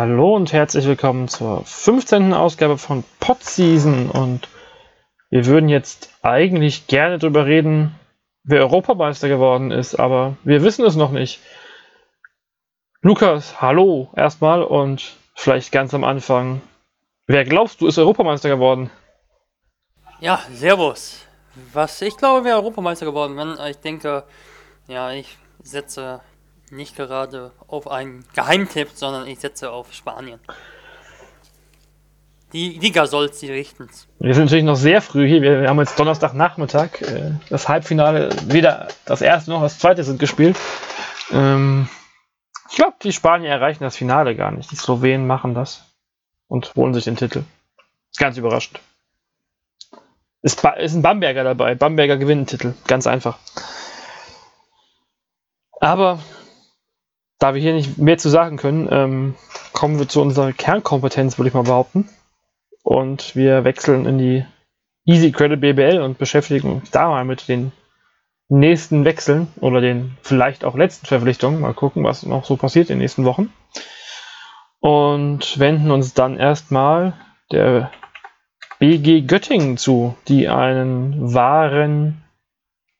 Hallo und herzlich willkommen zur 15. Ausgabe von Podseason und wir würden jetzt eigentlich gerne darüber reden, wer Europameister geworden ist, aber wir wissen es noch nicht. Lukas, hallo erstmal und vielleicht ganz am Anfang, wer glaubst du ist Europameister geworden? Ja, Servus. Was ich glaube, wer Europameister geworden bin, ich denke, ja, ich setze nicht gerade auf einen Geheimtipp, sondern ich setze auf Spanien. Die Liga soll sie richten. Wir sind natürlich noch sehr früh hier. Wir, wir haben jetzt Donnerstagnachmittag. Äh, das Halbfinale, weder das erste noch das zweite sind gespielt. Ähm, ich glaube, die Spanier erreichen das Finale gar nicht. Die Slowenen machen das und holen sich den Titel. Ist ganz überraschend. Ist, ist ein Bamberger dabei. Bamberger gewinnt den Titel. Ganz einfach. Aber da wir hier nicht mehr zu sagen können, ähm, kommen wir zu unserer Kernkompetenz, würde ich mal behaupten. Und wir wechseln in die Easy Credit BBL und beschäftigen uns da mal mit den nächsten Wechseln oder den vielleicht auch letzten Verpflichtungen. Mal gucken, was noch so passiert in den nächsten Wochen. Und wenden uns dann erstmal der BG Göttingen zu, die einen wahren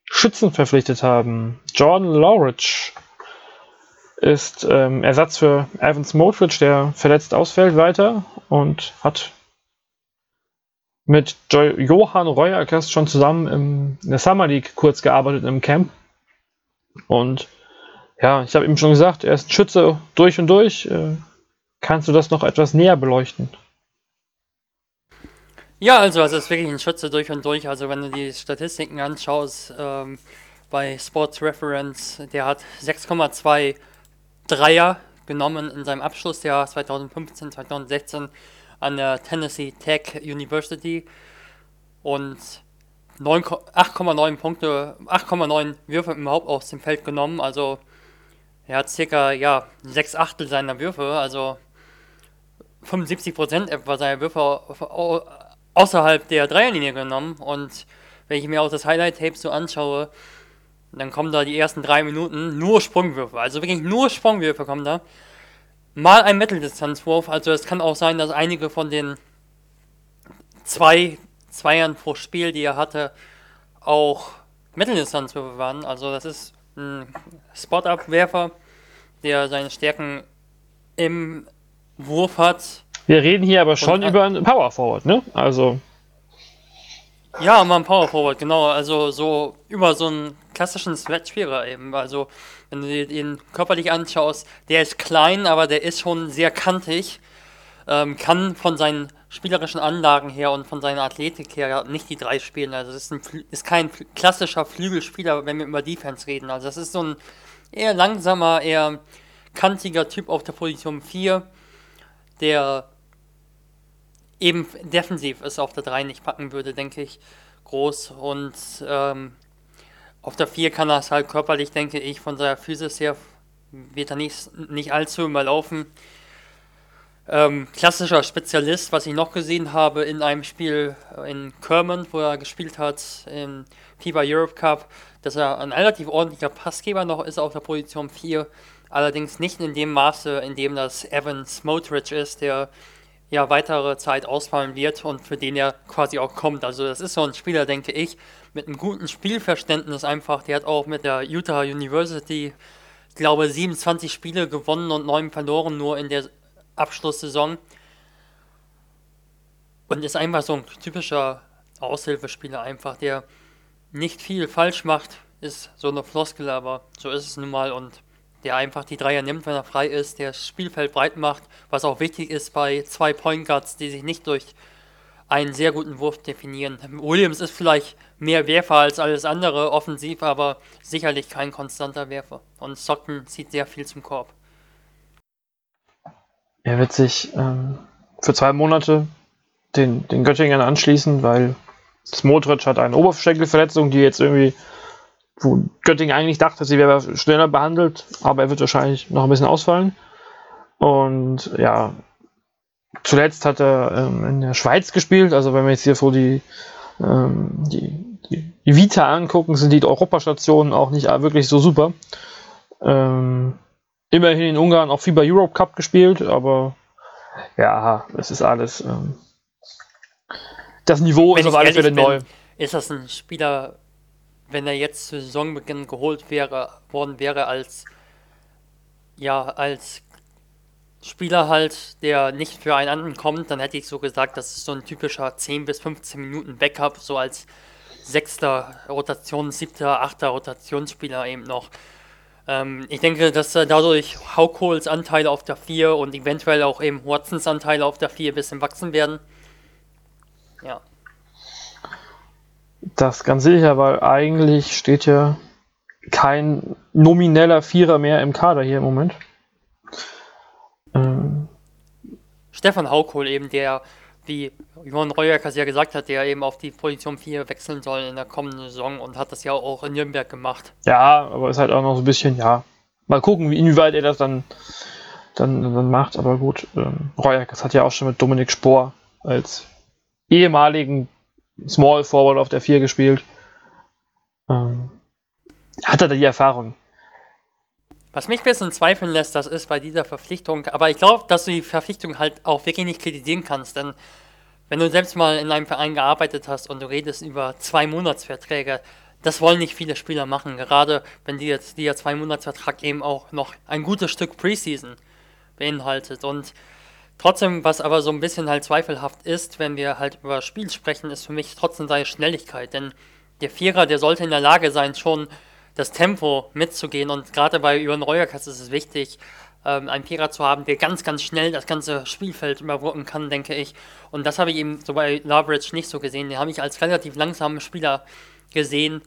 Schützen verpflichtet haben. Jordan Lawrence ist ähm, Ersatz für Evans Modridge, der verletzt ausfällt, weiter und hat mit jo Johann Reuerkers schon zusammen im, in der Summer League kurz gearbeitet im Camp. Und ja, ich habe ihm schon gesagt, er ist Schütze durch und durch. Äh, kannst du das noch etwas näher beleuchten? Ja, also es ist wirklich ein Schütze durch und durch. Also wenn du die Statistiken anschaust ähm, bei Sports Reference, der hat 6,2 Dreier genommen in seinem Abschlussjahr 2015, 2016 an der Tennessee Tech University und 8,9 Punkte, 8,9 Würfe überhaupt aus dem Feld genommen. Also er hat circa ja, 6 Achtel seiner Würfe, also 75 Prozent etwa seiner Würfe außerhalb der Dreierlinie genommen. Und wenn ich mir auch das Highlight-Tape so anschaue, dann kommen da die ersten drei Minuten nur Sprungwürfe. Also wirklich nur Sprungwürfe kommen da. Mal ein Mitteldistanzwurf. Also es kann auch sein, dass einige von den zwei Zweiern pro Spiel, die er hatte, auch Mitteldistanzwürfe waren. Also das ist ein Spot-Up-Werfer, der seine Stärken im Wurf hat. Wir reden hier aber schon über einen Power Forward, ne? Also ja, mal ein Power Forward, genau. Also so über so einen klassischen Sweat-Spieler eben. Also wenn du ihn körperlich anschaust, der ist klein, aber der ist schon sehr kantig. Ähm, kann von seinen spielerischen Anlagen her und von seiner Athletik her nicht die drei spielen. Also es ist, ein, ist kein klassischer Flügelspieler, wenn wir über Defense reden. Also das ist so ein eher langsamer, eher kantiger Typ auf der Position 4, der eben defensiv es auf der 3 nicht packen würde, denke ich, groß. Und ähm, auf der 4 kann er es halt körperlich, denke ich, von seiner Physis her wird er nicht, nicht allzu überlaufen. Ähm, klassischer Spezialist, was ich noch gesehen habe in einem Spiel in Kerman, wo er gespielt hat im FIBA Europe Cup, dass er ein relativ ordentlicher Passgeber noch ist auf der Position 4, allerdings nicht in dem Maße, in dem das Evan Smotrich ist, der ja weitere Zeit ausfallen wird und für den er quasi auch kommt. Also das ist so ein Spieler, denke ich, mit einem guten Spielverständnis einfach. Der hat auch mit der Utah University, glaube, 27 Spiele gewonnen und 9 verloren nur in der Abschlusssaison. Und ist einfach so ein typischer Aushilfespieler einfach, der nicht viel falsch macht, ist so eine Floskel, aber so ist es nun mal und der einfach die Dreier nimmt, wenn er frei ist, der das Spielfeld breit macht, was auch wichtig ist bei zwei Point Guards, die sich nicht durch einen sehr guten Wurf definieren. Williams ist vielleicht mehr Werfer als alles andere offensiv, aber sicherlich kein konstanter Werfer. Und Socken zieht sehr viel zum Korb. Er wird sich ähm, für zwei Monate den, den Göttingern anschließen, weil Smotrich hat eine Oberschenkelverletzung, die jetzt irgendwie wo Göttingen eigentlich dachte, sie wäre schneller behandelt, aber er wird wahrscheinlich noch ein bisschen ausfallen. Und ja, zuletzt hat er ähm, in der Schweiz gespielt. Also wenn wir jetzt hier so die, ähm, die, die, die, Vita angucken, sind die Europastationen auch nicht wirklich so super. Ähm, immerhin in Ungarn auch FIBA Europe Cup gespielt, aber Ja, es ist alles. Ähm, das Niveau Wenn ist auf alle Fälle bin, neu. Ist das ein Spieler, wenn er jetzt zu Saisonbeginn geholt wäre, worden wäre als ja, als Spieler halt, der nicht für einen anderen kommt, dann hätte ich so gesagt, das ist so ein typischer 10 bis 15 Minuten Backup, so als sechster Rotations-, siebter, achter Rotationsspieler eben noch. Ähm, ich denke, dass äh, dadurch Haukohls Anteile auf der 4 und eventuell auch eben Watsons Anteile auf der 4 ein bisschen wachsen werden. Ja. Das ganz sicher, weil eigentlich steht ja kein nomineller Vierer mehr im Kader hier im Moment. Ähm, Stefan Haukohl eben, der, wie Johann Reuerkas ja gesagt hat, der eben auf die Position 4 wechseln soll in der kommenden Saison und hat das ja auch in Nürnberg gemacht. ja, aber ist halt auch noch so ein bisschen, ja. Mal gucken, wie- inwieweit er das dann, dann, dann macht. Aber gut, ähm, Royakas hat ja auch schon mit Dominik Spohr als ehemaligen Small Forward auf der 4 gespielt. Ähm, hat er da die Erfahrung? Was mich ein bisschen zweifeln lässt, das ist bei dieser Verpflichtung, aber ich glaube, dass du die Verpflichtung halt auch wirklich nicht kritisieren kannst, denn wenn du selbst mal in einem Verein gearbeitet hast und du redest über zwei Monatsverträge, das wollen nicht viele Spieler machen, gerade wenn die jetzt dieser zwei Monatsvertrag eben auch noch ein gutes Stück Preseason beinhaltet und trotzdem, was aber so ein bisschen halt zweifelhaft ist, wenn wir halt über Spiel sprechen, ist für mich trotzdem seine Schnelligkeit, denn der Vierer, der sollte in der Lage sein, schon das Tempo mitzugehen. Und gerade bei Jürgen Reuerkas ist es wichtig, ähm, einen Vierer zu haben, der ganz, ganz schnell das ganze Spielfeld überbrücken kann, denke ich. Und das habe ich eben so bei Loveridge nicht so gesehen. Den habe ich als relativ langsamen Spieler gesehen.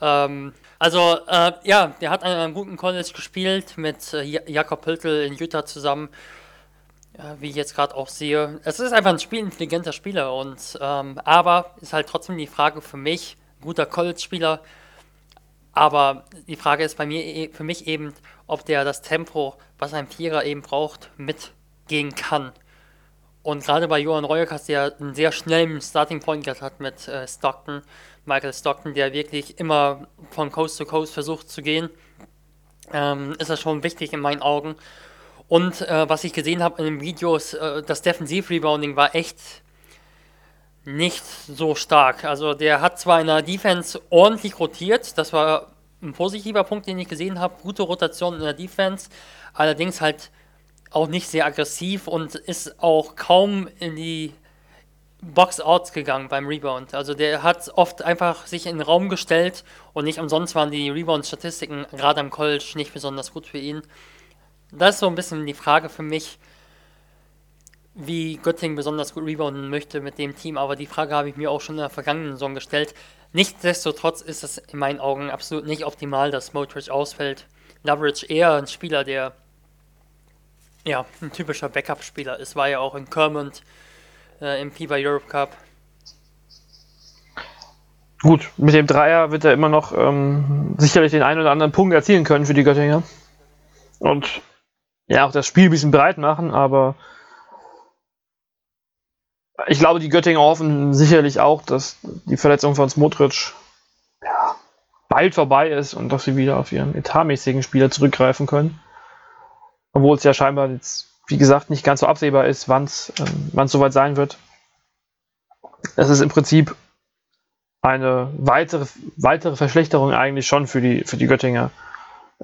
Ähm, also, äh, ja, der hat an einem guten College gespielt mit äh, Ja- Jakob Hültel in Utah zusammen. Ja, wie ich jetzt gerade auch sehe. Es ist einfach ein spielintelligenter Spieler und ähm, aber ist halt trotzdem die Frage für mich, guter College-Spieler, aber die Frage ist bei mir e- für mich eben, ob der das Tempo, was ein Vierer eben braucht, mitgehen kann. Und gerade bei Johann Reuerkas, der einen sehr schnellen Starting Point Guard hat mit äh, Stockton, Michael Stockton, der wirklich immer von Coast to Coast versucht zu gehen, ähm, ist das schon wichtig in meinen Augen. Und äh, was ich gesehen habe in den Videos, äh, das Defensiv-Rebounding war echt nicht so stark. Also der hat zwar in der Defense ordentlich rotiert, das war ein positiver Punkt, den ich gesehen habe, gute Rotation in der Defense, allerdings halt auch nicht sehr aggressiv und ist auch kaum in die Box-Outs gegangen beim Rebound. Also der hat oft einfach sich in den Raum gestellt und nicht umsonst waren die Rebound-Statistiken gerade am College nicht besonders gut für ihn. Das ist so ein bisschen die Frage für mich, wie Göttingen besonders gut rebounden möchte mit dem Team, aber die Frage habe ich mir auch schon in der vergangenen Saison gestellt. Nichtsdestotrotz ist es in meinen Augen absolut nicht optimal, dass Motrich ausfällt. Loveridge eher ein Spieler, der ja, ein typischer Backup-Spieler ist, war ja auch in Kermond äh, im FIBA Europe Cup. Gut, mit dem Dreier wird er immer noch ähm, sicherlich den einen oder anderen Punkt erzielen können für die Göttinger. Und ja, auch das Spiel ein bisschen breit machen, aber ich glaube, die Göttinger hoffen sicherlich auch, dass die Verletzung von Smotrich ja, bald vorbei ist und dass sie wieder auf ihren etatmäßigen Spieler zurückgreifen können. Obwohl es ja scheinbar jetzt, wie gesagt, nicht ganz so absehbar ist, wann es ähm, soweit sein wird. Es ist im Prinzip eine weitere, weitere Verschlechterung eigentlich schon für die, für die Göttinger.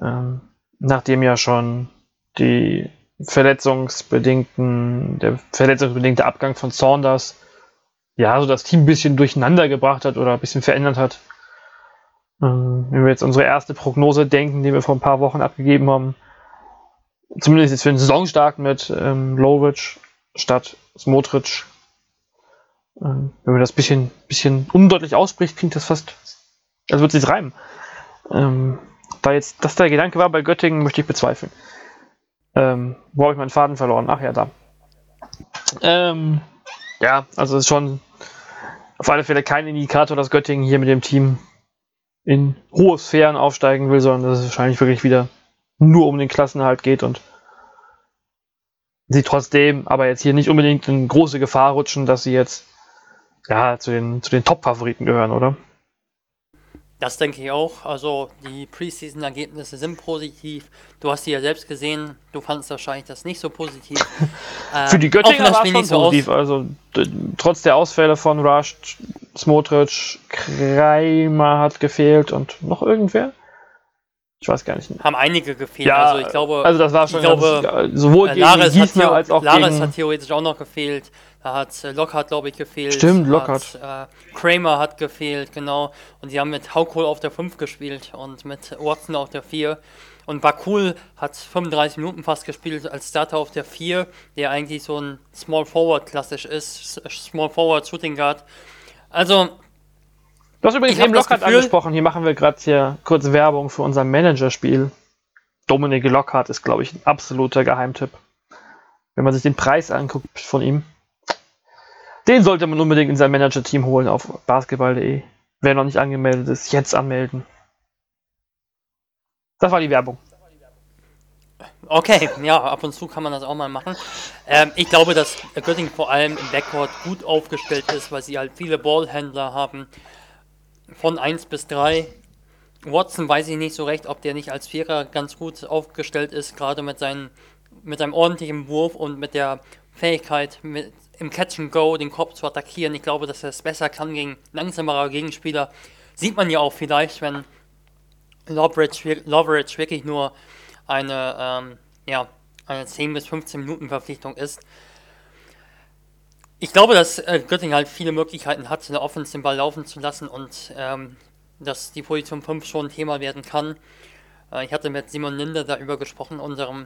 Ähm, nachdem ja schon die verletzungsbedingten, der verletzungsbedingte Abgang von Saunders ja so das Team ein bisschen durcheinander gebracht hat oder ein bisschen verändert hat. Ähm, wenn wir jetzt unsere erste Prognose denken, die wir vor ein paar Wochen abgegeben haben, zumindest jetzt für den Saisonstart mit ähm, Lovic statt Smotrich, ähm, wenn man das ein bisschen, bisschen undeutlich ausspricht, klingt das fast, als würde es sich reimen. Ähm, da jetzt das der Gedanke war bei Göttingen, möchte ich bezweifeln. Ähm, wo habe ich meinen Faden verloren? Ach ja, da. Ähm, ja, also es ist schon auf alle Fälle kein Indikator, dass Göttingen hier mit dem Team in hohe Sphären aufsteigen will, sondern dass es wahrscheinlich wirklich wieder nur um den Klassenerhalt geht und sie trotzdem aber jetzt hier nicht unbedingt in große Gefahr rutschen, dass sie jetzt ja zu den, zu den Top-Favoriten gehören, oder? Das denke ich auch. Also die Preseason-Ergebnisse sind positiv. Du hast sie ja selbst gesehen. Du fandest wahrscheinlich das nicht so positiv. Für die Göttinger war es schon nicht so positiv. Also trotz der Ausfälle von Rush, Smotrich, Kreimer hat gefehlt und noch irgendwer? Ich weiß gar nicht. Haben einige gefehlt. Ja, also ich glaube, also das war schon ich glaube, äh, sowohl äh, gegen Lares, hat, Gießner als auch Lares gegen... hat theoretisch auch noch gefehlt. Da hat äh, Lockhart, glaube ich, gefehlt. Stimmt, Hat, Lockhart. Äh, Kramer hat gefehlt, genau. Und die haben mit Haukol auf der 5 gespielt und mit Watson auf der 4. Und Bakul hat 35 Minuten fast gespielt als Starter auf der 4, der eigentlich so ein Small Forward klassisch ist. Small Forward Shooting Guard. Also, Du hast übrigens eben Lockhart Gefühl- angesprochen. Hier machen wir gerade hier kurz Werbung für unser Managerspiel. Dominik Lockhart ist, glaube ich, ein absoluter Geheimtipp. Wenn man sich den Preis anguckt von ihm. Den sollte man unbedingt in sein Manager-Team holen auf basketball.de. Wer noch nicht angemeldet ist, jetzt anmelden. Das war die Werbung. Okay, ja, ab und zu kann man das auch mal machen. Ähm, ich glaube, dass Göttingen vor allem im Backcourt gut aufgestellt ist, weil sie halt viele Ballhändler haben. Von 1 bis 3. Watson weiß ich nicht so recht, ob der nicht als Vierer ganz gut aufgestellt ist, gerade mit, seinen, mit seinem ordentlichen Wurf und mit der Fähigkeit, mit, im Catch and Go den Korb zu attackieren. Ich glaube, dass er es besser kann gegen langsamere Gegenspieler. Sieht man ja auch vielleicht, wenn Loveridge wirklich nur eine, ähm, ja, eine 10 bis 15 Minuten Verpflichtung ist. Ich glaube, dass äh, Göttingen halt viele Möglichkeiten hat, in Offense den Ball laufen zu lassen und ähm, dass die Position 5 schon ein Thema werden kann. Äh, ich hatte mit Simon Linde darüber gesprochen, unserem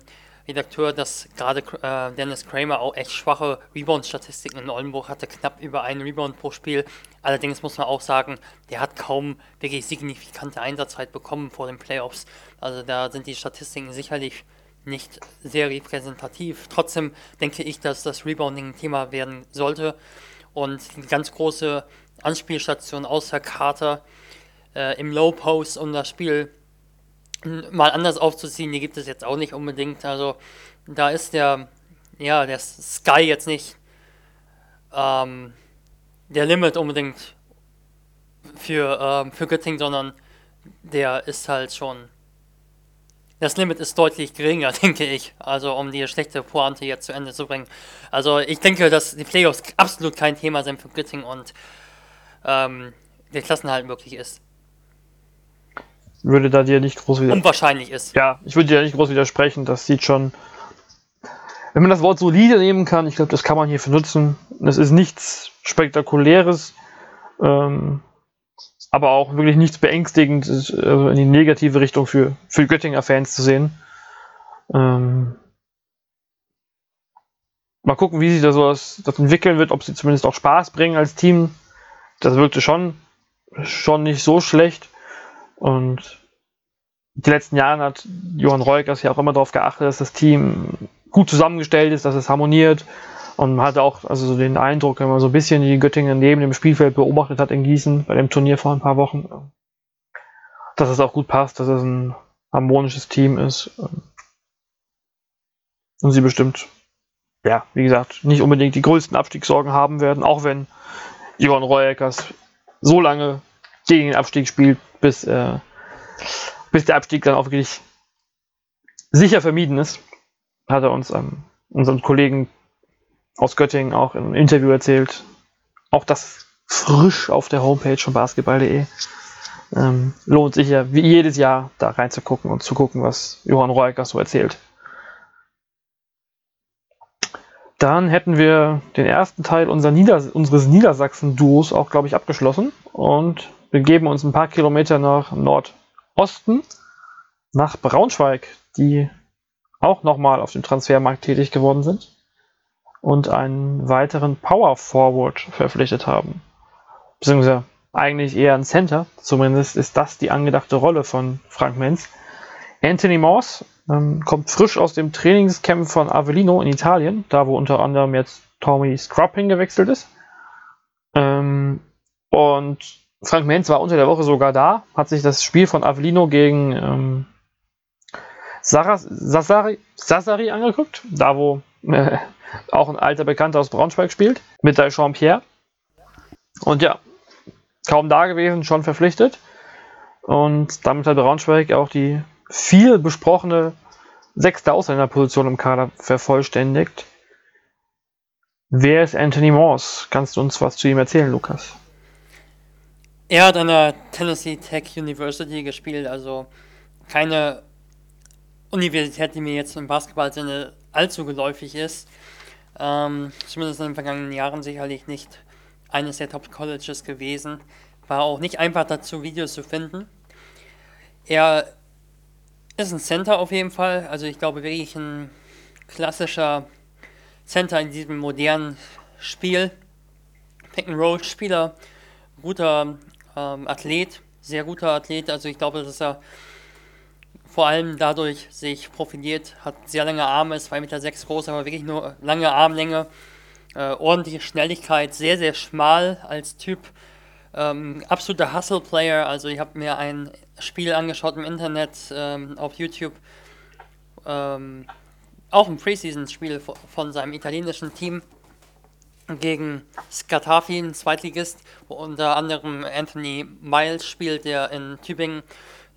Redakteur, dass gerade äh, Dennis Kramer auch echt schwache Rebound-Statistiken in Oldenburg hatte, knapp über einen Rebound pro Spiel. Allerdings muss man auch sagen, der hat kaum wirklich signifikante Einsatzzeit bekommen vor den Playoffs. Also da sind die Statistiken sicherlich nicht sehr repräsentativ. Trotzdem denke ich, dass das Rebounding ein Thema werden sollte. Und die ganz große Anspielstation außer Carter äh, im Low Post, um das Spiel mal anders aufzuziehen, die gibt es jetzt auch nicht unbedingt. Also da ist der, ja, der Sky jetzt nicht ähm, der Limit unbedingt für, ähm, für Göttingen, sondern der ist halt schon. Das Limit ist deutlich geringer, denke ich. Also um die schlechte Pointe jetzt zu Ende zu bringen. Also ich denke, dass die Playoffs absolut kein Thema sind für Göttingen und ähm, der Klassenhalt möglich ist. Würde da dir nicht groß wieder. Unwahrscheinlich ist. Ja, ich würde dir nicht groß widersprechen. Das sieht schon. Wenn man das Wort solide nehmen kann, ich glaube, das kann man hierfür nutzen. Es ist nichts Spektakuläres, ähm, aber auch wirklich nichts Beängstigendes also in die negative Richtung für, für Göttinger Fans zu sehen. Ähm, mal gucken, wie sich das, so das, das entwickeln wird, ob sie zumindest auch Spaß bringen als Team. Das wirkte schon, schon nicht so schlecht. Und die letzten Jahre hat Johann Reukers ja auch immer darauf geachtet, dass das Team gut zusammengestellt ist, dass es harmoniert. Und man hatte auch also so den Eindruck, wenn man so ein bisschen die Göttingen neben dem Spielfeld beobachtet hat in Gießen bei dem Turnier vor ein paar Wochen, dass es auch gut passt, dass es ein harmonisches Team ist. Und sie bestimmt, ja, wie gesagt, nicht unbedingt die größten Abstiegssorgen haben werden, auch wenn Johann Reukers so lange gegen den Abstieg spielt, bis, äh, bis der Abstieg dann auch wirklich sicher vermieden ist. Hat er uns ähm, unserem Kollegen aus Göttingen auch im Interview erzählt. Auch das frisch auf der Homepage von basketball.de. Ähm, lohnt sich ja wie jedes Jahr da reinzugucken und zu gucken, was Johann Reukers so erzählt. Dann hätten wir den ersten Teil unserer Nieder unseres Niedersachsen-Duos auch, glaube ich, abgeschlossen und begeben uns ein paar Kilometer nach Nordosten, nach Braunschweig, die auch nochmal auf dem Transfermarkt tätig geworden sind und einen weiteren Power Forward verpflichtet haben. Beziehungsweise eigentlich eher ein Center, zumindest ist das die angedachte Rolle von Frank Menz. Anthony Morse ähm, kommt frisch aus dem Trainingscamp von Avellino in Italien, da wo unter anderem jetzt Tommy Scrupp hingewechselt ist. Ähm, und Frank Menz war unter der Woche sogar da, hat sich das Spiel von Avellino gegen ähm, Saras, Sassari, Sassari angeguckt, da wo äh, auch ein alter Bekannter aus Braunschweig spielt, mit Jean Pierre. Und ja, kaum da gewesen, schon verpflichtet. Und damit hat Braunschweig auch die viel besprochene sechste Ausländerposition im Kader vervollständigt. Wer ist Anthony Morse? Kannst du uns was zu ihm erzählen, Lukas? Er hat an der Tennessee Tech University gespielt, also keine Universität, die mir jetzt im Basketballsinne allzu geläufig ist. Ähm, zumindest in den vergangenen Jahren sicherlich nicht eines der Top-Colleges gewesen. War auch nicht einfach dazu, Videos zu finden. Er ist ein Center auf jeden Fall. Also ich glaube wirklich ein klassischer Center in diesem modernen Spiel. Pick-and-Roll-Spieler, guter ähm, Athlet, sehr guter Athlet. Also ich glaube, dass er vor allem dadurch sich profiliert, hat sehr lange Arme, ist 2,6 Meter groß, aber wirklich nur lange Armlänge, äh, ordentliche Schnelligkeit, sehr, sehr schmal als Typ. Ähm, absoluter Hustle-Player, also ich habe mir ein Spiel angeschaut im Internet, ähm, auf YouTube, ähm, auch ein Preseason-Spiel von seinem italienischen Team gegen Scatafi, ein Zweitligist, wo unter anderem Anthony Miles spielt, der in Tübingen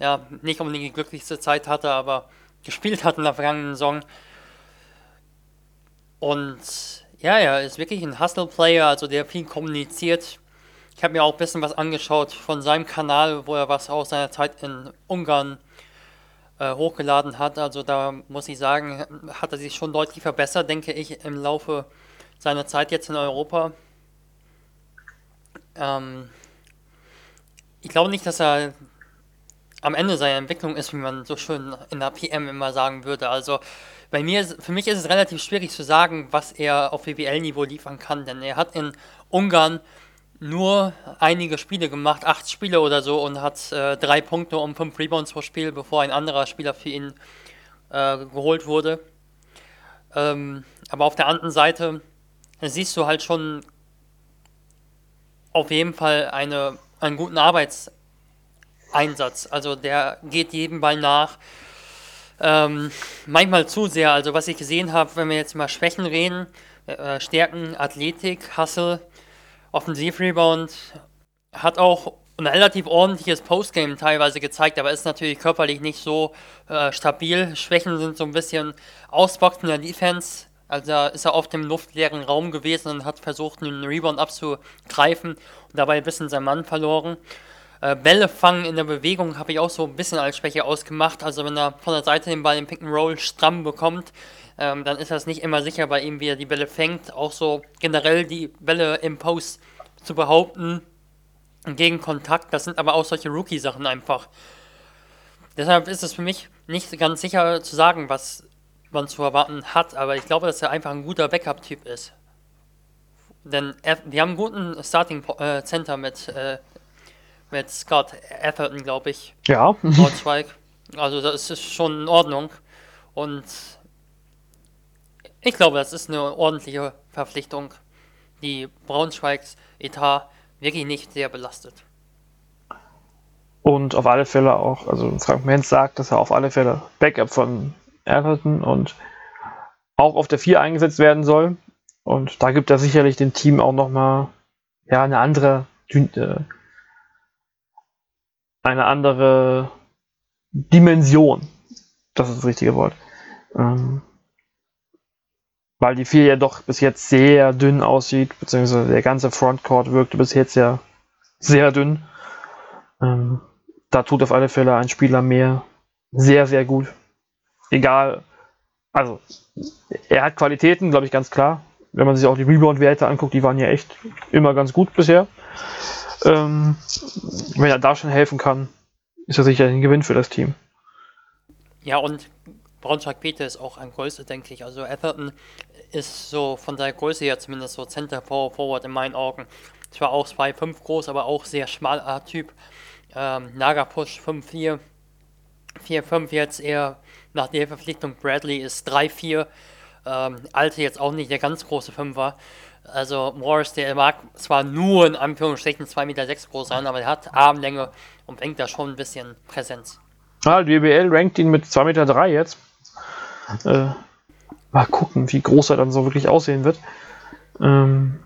ja, nicht unbedingt die glücklichste Zeit hatte, aber gespielt hat in der vergangenen Saison. Und ja, er ist wirklich ein Hustle-Player, also der viel kommuniziert. Ich habe mir auch ein bisschen was angeschaut von seinem Kanal, wo er was aus seiner Zeit in Ungarn äh, hochgeladen hat. Also da muss ich sagen, hat er sich schon deutlich verbessert, denke ich, im Laufe seiner Zeit jetzt in Europa. Ähm, ich glaube nicht, dass er am Ende seiner Entwicklung ist, wie man so schön in der PM immer sagen würde. Also bei mir, für mich ist es relativ schwierig zu sagen, was er auf WWL-Niveau liefern kann, denn er hat in Ungarn nur einige Spiele gemacht, acht Spiele oder so und hat äh, drei Punkte um fünf Rebounds pro Spiel, bevor ein anderer Spieler für ihn äh, geholt wurde. Ähm, aber auf der anderen Seite siehst du halt schon auf jeden Fall eine, einen guten Arbeits Einsatz. Also der geht jedem Ball nach. Ähm, manchmal zu sehr. Also was ich gesehen habe, wenn wir jetzt mal Schwächen reden, äh, Stärken, Athletik, Hustle, Offensivrebound, hat auch ein relativ ordentliches Postgame teilweise gezeigt, aber ist natürlich körperlich nicht so äh, stabil. Schwächen sind so ein bisschen Ausboxen der Defense. Also ist er oft im luftleeren Raum gewesen und hat versucht, einen Rebound abzugreifen und dabei ein bisschen seinen Mann verloren. Äh, Bälle fangen in der Bewegung habe ich auch so ein bisschen als Schwäche ausgemacht. Also wenn er von der Seite den Ball im Pick and Roll stramm bekommt, ähm, dann ist das nicht immer sicher bei ihm, wie er die Bälle fängt. Auch so generell die Bälle im Post zu behaupten gegen Kontakt. Das sind aber auch solche Rookie-Sachen einfach. Deshalb ist es für mich nicht ganz sicher zu sagen, was man zu erwarten hat, aber ich glaube, dass er einfach ein guter Backup-Typ ist. Denn wir haben einen guten Starting äh, mit äh, mit Scott Atherton, glaube ich. Ja. Braunschweig. Also das ist schon in Ordnung. Und ich glaube, das ist eine ordentliche Verpflichtung, die Braunschweigs Etat wirklich nicht sehr belastet. Und auf alle Fälle auch, also Frank Menz sagt, dass er auf alle Fälle Backup von Atherton und auch auf der 4 eingesetzt werden soll. Und da gibt er sicherlich dem Team auch nochmal ja, eine andere äh, eine andere Dimension. Das ist das richtige Wort. Ähm, weil die 4 ja doch bis jetzt sehr dünn aussieht, beziehungsweise der ganze Frontcourt wirkte bis jetzt ja sehr dünn. Ähm, da tut auf alle Fälle ein Spieler mehr sehr, sehr gut. Egal, also er hat Qualitäten, glaube ich, ganz klar. Wenn man sich auch die Rebound-Werte anguckt, die waren ja echt immer ganz gut bisher. Ähm, wenn er da schon helfen kann, ist er sicher ein Gewinn für das Team. Ja, und Braunschweig-Peter ist auch an Größe, denke ich. Also Atherton ist so von der Größe her zumindest so Center Forward in meinen Augen. Zwar auch 2,5 groß, aber auch sehr schmaler Typ. Ähm, Nagapush 5,4. 4,5 jetzt eher nach der Verpflichtung. Bradley ist 3,4. Ähm, Alte jetzt auch nicht der ganz große Fünfer. Also Morris, der mag zwar nur in Anführungsstrichen 2,6 Meter groß sein, aber er hat Armlänge und bringt da schon ein bisschen Präsenz. Ah, die WBL rankt ihn mit 2,3 Meter jetzt. Äh, mal gucken, wie groß er dann so wirklich aussehen wird. Ähm,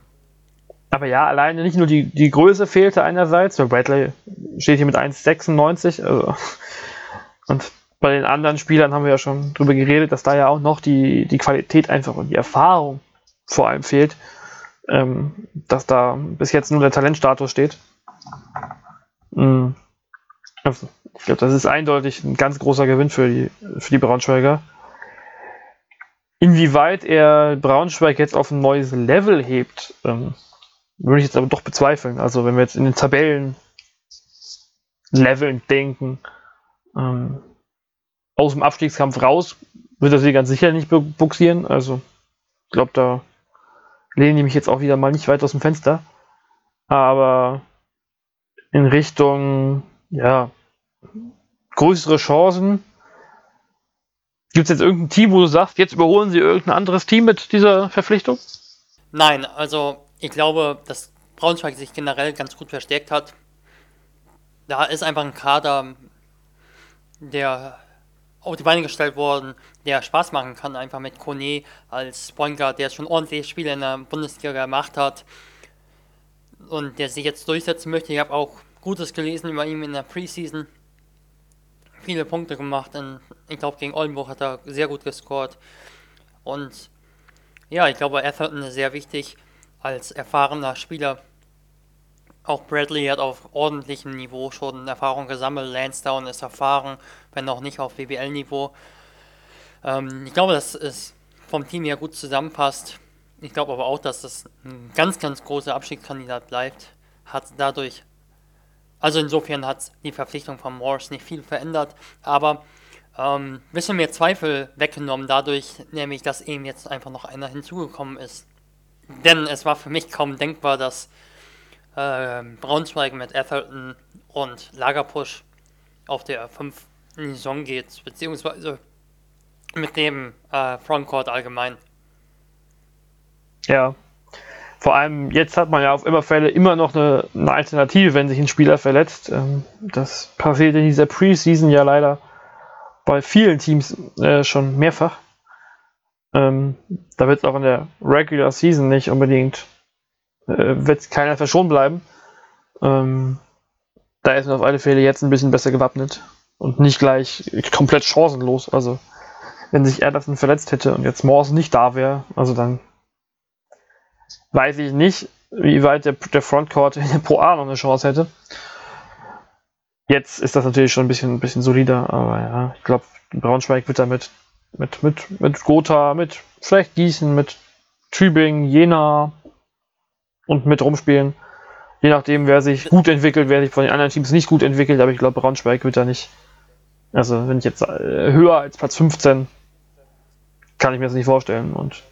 aber ja, alleine nicht nur die, die Größe fehlte einerseits, weil Bradley steht hier mit 1,96. Also, und bei den anderen Spielern haben wir ja schon drüber geredet, dass da ja auch noch die, die Qualität einfach und die Erfahrung vor allem fehlt, ähm, dass da bis jetzt nur der Talentstatus steht. Mhm. Ich glaube, das ist eindeutig ein ganz großer Gewinn für die, für die Braunschweiger. Inwieweit er Braunschweig jetzt auf ein neues Level hebt, ähm, würde ich jetzt aber doch bezweifeln. Also wenn wir jetzt in den Tabellen Leveln denken, ähm, aus dem Abstiegskampf raus, wird er sie ganz sicher nicht buxieren. Also ich glaube, da lehne ich mich jetzt auch wieder mal nicht weit aus dem Fenster. Aber in Richtung, ja, größere Chancen. Gibt es jetzt irgendein Team, wo du sagst, jetzt überholen sie irgendein anderes Team mit dieser Verpflichtung? Nein, also ich glaube, dass Braunschweig sich generell ganz gut verstärkt hat. Da ist einfach ein Kader, der auf die Beine gestellt worden, der Spaß machen kann, einfach mit Kone als Point Guard, der schon ordentlich Spiele in der Bundesliga gemacht hat und der sich jetzt durchsetzen möchte. Ich habe auch Gutes gelesen über ihn in der Preseason. Viele Punkte gemacht. In, ich glaube, gegen Oldenburg hat er sehr gut gescored. Und ja, ich glaube, Atherton ist sehr wichtig als erfahrener Spieler. Auch Bradley hat auf ordentlichem Niveau schon Erfahrung gesammelt. Lansdowne ist erfahren, wenn auch nicht auf BBL-Niveau. Ähm, ich glaube, dass es vom Team her gut zusammenpasst. Ich glaube aber auch, dass das ein ganz, ganz großer Abstiegskandidat bleibt. Hat dadurch also insofern hat die Verpflichtung von Morris nicht viel verändert, aber ähm, bisschen mehr Zweifel weggenommen dadurch, nämlich dass eben jetzt einfach noch einer hinzugekommen ist. Denn es war für mich kaum denkbar, dass äh, Braunschweig mit Atherton und Lagerpush auf der 5 Saison geht, beziehungsweise mit dem äh, Frontcourt allgemein. Ja, vor allem jetzt hat man ja auf immer Fälle immer noch eine, eine Alternative, wenn sich ein Spieler verletzt. Ähm, das passiert in dieser Preseason ja leider bei vielen Teams äh, schon mehrfach. Ähm, da wird es auch in der Regular Season nicht unbedingt, wird keiner verschont bleiben. Ähm, da ist man auf alle Fälle jetzt ein bisschen besser gewappnet und nicht gleich komplett chancenlos. Also, wenn sich Anderson verletzt hätte und jetzt Morse nicht da wäre, also dann weiß ich nicht, wie weit der, der Frontcourt in der Pro A noch eine Chance hätte. Jetzt ist das natürlich schon ein bisschen, ein bisschen solider, aber ja, ich glaube, Braunschweig wird damit mit, mit, mit Gotha, mit vielleicht Gießen, mit Tübingen, Jena und mit rumspielen. Je nachdem, wer sich gut entwickelt, wer sich von den anderen Teams nicht gut entwickelt, aber ich glaube, Braunschweig wird da nicht. Also, wenn ich jetzt äh, höher als Platz 15, kann ich mir das nicht vorstellen. Und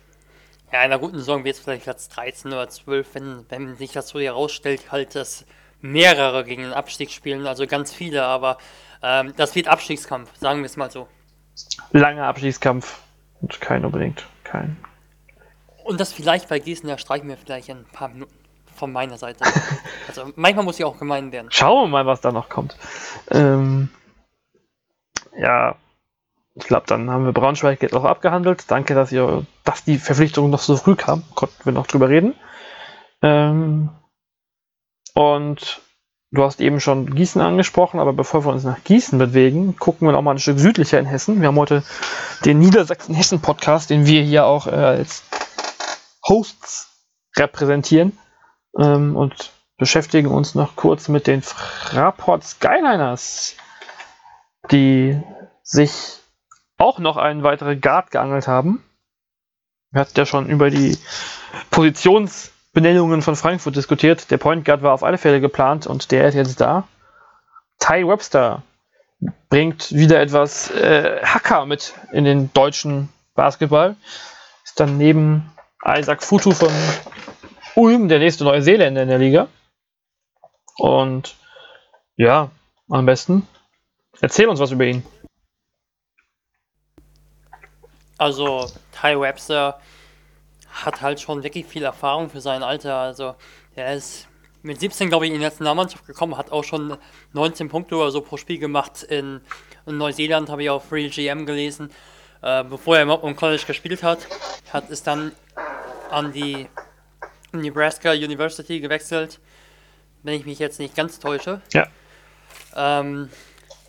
ja, in einer guten Saison wird es vielleicht Platz 13 oder 12, wenn, wenn sich das so herausstellt, halt, dass mehrere gegen den Abstieg spielen, also ganz viele, aber ähm, das wird Abstiegskampf, sagen wir es mal so. Langer Abstiegskampf und kein unbedingt, kein. Und das vielleicht bei Gießen, da streichen wir vielleicht ein paar Minuten von meiner Seite. also manchmal muss ich auch gemein werden. Schauen wir mal, was da noch kommt. Ähm, ja, ich glaube, dann haben wir Braunschweig jetzt auch abgehandelt. Danke, dass ihr, dass die Verpflichtung noch so früh kam. Konnten wir noch drüber reden. Ähm, und du hast eben schon Gießen angesprochen, aber bevor wir uns nach Gießen bewegen, gucken wir noch mal ein Stück südlicher in Hessen. Wir haben heute den Niedersachsen-Hessen-Podcast, den wir hier auch äh, als Hosts repräsentieren ähm, und beschäftigen uns noch kurz mit den Fraport Skyliners, die sich auch noch einen weiteren Guard geangelt haben. Wir hatten ja schon über die Positionsbenennungen von Frankfurt diskutiert. Der Point Guard war auf alle Fälle geplant und der ist jetzt da. Ty Webster bringt wieder etwas äh, Hacker mit in den deutschen Basketball. Ist dann neben Isaac Futu von Ulm der nächste Neuseeländer in der Liga. Und ja, am besten erzähl uns was über ihn. Also, Ty Webster hat halt schon wirklich viel Erfahrung für sein Alter. Also, er ist mit 17, glaube ich, in die Nationalmannschaft gekommen, hat auch schon 19 Punkte oder so pro Spiel gemacht in, in Neuseeland, habe ich auf Real GM gelesen. Äh, bevor er im College gespielt hat, hat es dann an die Nebraska University gewechselt, wenn ich mich jetzt nicht ganz täusche. Ja. Ähm,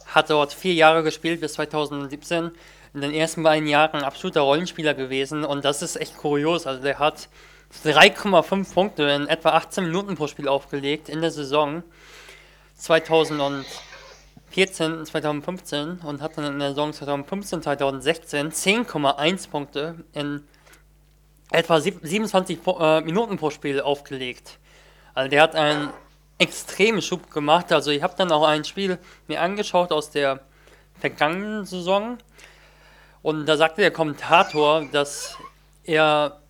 hat dort vier Jahre gespielt bis 2017. In den ersten beiden Jahren absoluter Rollenspieler gewesen und das ist echt kurios. Also der hat 3,5 Punkte in etwa 18 Minuten pro Spiel aufgelegt in der Saison 2014, 2015 und hat dann in der Saison 2015, 2016 10,1 Punkte in etwa 27 äh, Minuten pro Spiel aufgelegt. Also der hat einen extremen Schub gemacht. Also ich habe dann auch ein Spiel mir angeschaut aus der vergangenen Saison und da sagte der Kommentator, dass er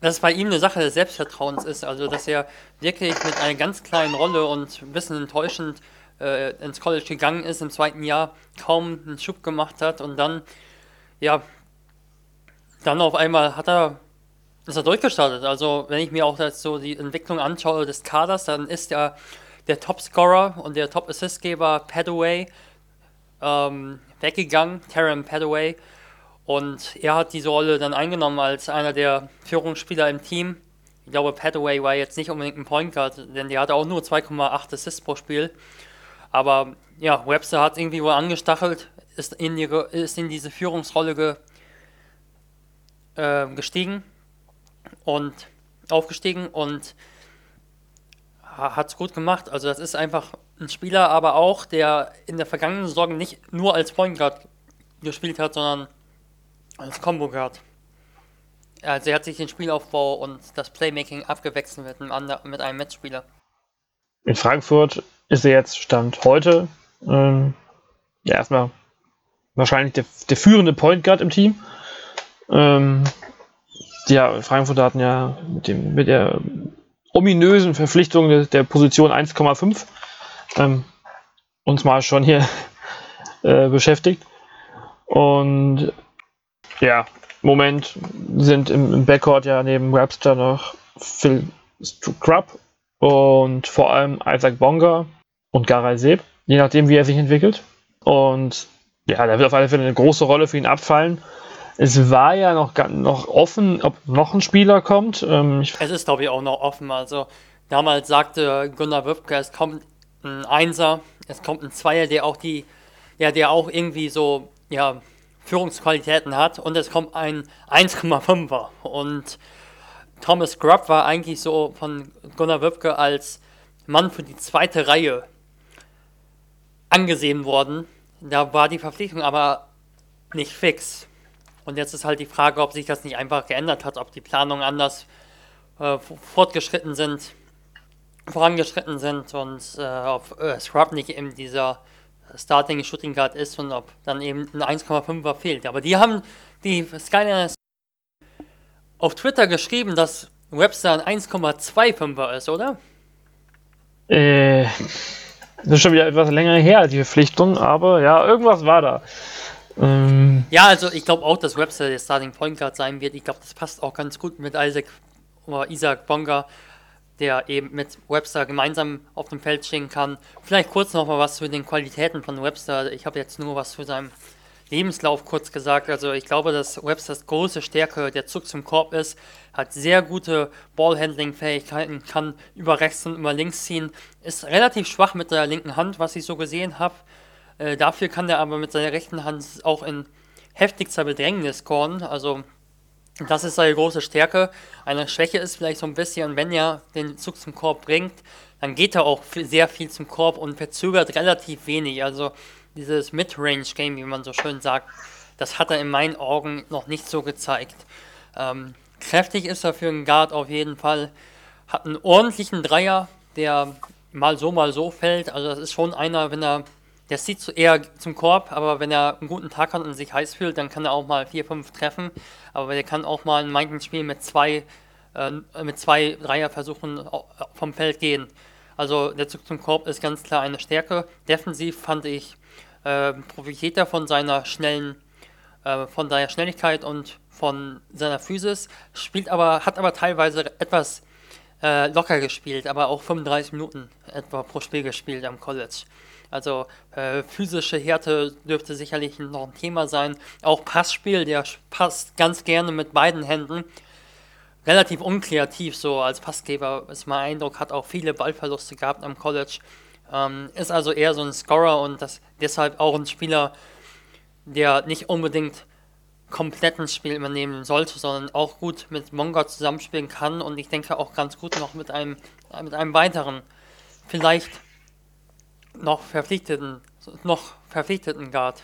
dass es bei ihm eine Sache des Selbstvertrauens ist, also dass er wirklich mit einer ganz kleinen Rolle und ein bisschen enttäuschend äh, ins College gegangen ist, im zweiten Jahr kaum einen Schub gemacht hat und dann, ja, dann auf einmal hat er, ist er durchgestartet. Also wenn ich mir auch das, so die Entwicklung anschaue des Kaders, dann ist er der Topscorer und der Top-Assistgeber Padaway ähm, weggegangen, Terran Padaway und er hat diese Rolle dann eingenommen als einer der Führungsspieler im Team. Ich glaube, Padaway war jetzt nicht unbedingt ein Point Guard, denn der hatte auch nur 2,8 Assists pro Spiel. Aber ja, Webster hat irgendwie wohl angestachelt, ist in, die, ist in diese Führungsrolle äh, gestiegen und aufgestiegen und hat es gut gemacht. Also das ist einfach ein Spieler, aber auch, der in der vergangenen Saison nicht nur als Point Guard gespielt hat, sondern als Combo Guard. Also er hat sich den Spielaufbau und das Playmaking abgewechselt mit einem, anderen, mit einem Mitspieler. In Frankfurt ist er jetzt Stand heute ähm, ja erstmal wahrscheinlich der, der, führende Point Guard im Team. Ähm, ja, Frankfurt hatten ja mit, dem, mit der ominösen Verpflichtung der, Position 1,5 ähm, uns mal schon hier äh, beschäftigt. Und ja, Moment sind im, im Backcourt ja neben Webster noch Phil Scrub und vor allem Isaac Bonga und Garay Seb, je nachdem, wie er sich entwickelt. Und ja, da wird auf alle Fälle eine große Rolle für ihn abfallen. Es war ja noch, noch offen, ob noch ein Spieler kommt. Ähm, es ist, glaube ich, auch noch offen. Also damals sagte Gunnar Wöpke, es kommt ein Einser, es kommt ein Zweier, der auch die, ja, der auch irgendwie so, ja, Führungsqualitäten hat und es kommt ein 1,5er. Und Thomas Grubb war eigentlich so von Gunnar Wöpke als Mann für die zweite Reihe angesehen worden. Da war die Verpflichtung aber nicht fix. Und jetzt ist halt die Frage, ob sich das nicht einfach geändert hat, ob die Planungen anders äh, fortgeschritten sind, vorangeschritten sind und äh, ob äh, Scrub nicht in dieser Starting Shooting Guard ist und ob dann eben ein 1,5er fehlt. Aber die haben die Skyliners auf Twitter geschrieben, dass Webster ein 1,25er ist, oder? Äh, das ist schon wieder etwas länger her, die Verpflichtung, aber ja, irgendwas war da. Ähm, ja, also ich glaube auch, dass Webster der Starting Point Guard sein wird. Ich glaube, das passt auch ganz gut mit Isaac oder Isaac Bonga der eben mit Webster gemeinsam auf dem Feld stehen kann. Vielleicht kurz noch mal was zu den Qualitäten von Webster. Ich habe jetzt nur was zu seinem Lebenslauf kurz gesagt. Also ich glaube, dass Websters große Stärke der Zug zum Korb ist, hat sehr gute Ballhandling-Fähigkeiten, kann über rechts und über links ziehen, ist relativ schwach mit der linken Hand, was ich so gesehen habe. Äh, dafür kann er aber mit seiner rechten Hand auch in heftigster Bedrängnis scoren. Also das ist seine große Stärke. Eine Schwäche ist vielleicht so ein bisschen, wenn er den Zug zum Korb bringt, dann geht er auch sehr viel zum Korb und verzögert relativ wenig. Also dieses Mid-Range-Game, wie man so schön sagt, das hat er in meinen Augen noch nicht so gezeigt. Ähm, kräftig ist er für einen Guard auf jeden Fall. Hat einen ordentlichen Dreier, der mal so, mal so fällt. Also das ist schon einer, wenn er der zieht eher zum Korb, aber wenn er einen guten Tag hat und sich heiß fühlt, dann kann er auch mal 4, 5 treffen. Aber der kann auch mal in manchen Spielen mit zwei, äh, mit zwei Dreierversuchen vom Feld gehen. Also der Zug zum Korb ist ganz klar eine Stärke. Defensiv fand ich, äh, profitiert er von seiner schnellen, äh, von seiner Schnelligkeit und von seiner Physis, spielt aber, hat aber teilweise etwas äh, locker gespielt, aber auch 35 Minuten etwa pro Spiel gespielt am College. Also äh, physische Härte dürfte sicherlich noch ein Thema sein. Auch Passspiel, der passt ganz gerne mit beiden Händen. Relativ unkreativ so als Passgeber ist mein Eindruck, hat auch viele Ballverluste gehabt am College. Ähm, ist also eher so ein Scorer und das deshalb auch ein Spieler, der nicht unbedingt kompletten Spiel übernehmen sollte, sondern auch gut mit Monga zusammenspielen kann und ich denke auch ganz gut noch mit einem, mit einem weiteren, vielleicht noch verpflichteten, noch verpflichteten Guard,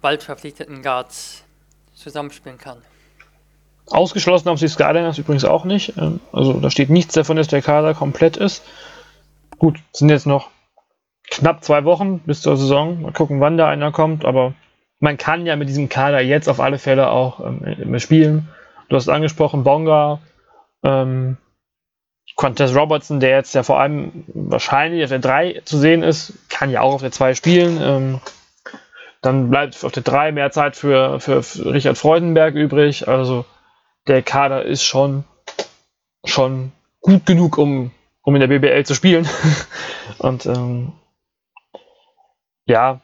bald verpflichteten Guards zusammenspielen kann. Ausgeschlossen haben sie Skyliners übrigens auch nicht. Ähm, also da steht nichts davon, dass der Kader komplett ist. Gut, sind jetzt noch knapp zwei Wochen bis zur Saison. Mal gucken, wann da einer kommt, aber man kann ja mit diesem Kader jetzt auf alle Fälle auch ähm, spielen. Du hast angesprochen, Bonga, ähm, Quantas Robertson, der jetzt ja vor allem wahrscheinlich auf der 3 zu sehen ist, kann ja auch auf der 2 spielen. Ähm, dann bleibt auf der 3 mehr Zeit für, für, Richard Freudenberg übrig. Also der Kader ist schon, schon gut genug, um, um in der BBL zu spielen. Und ähm, ja,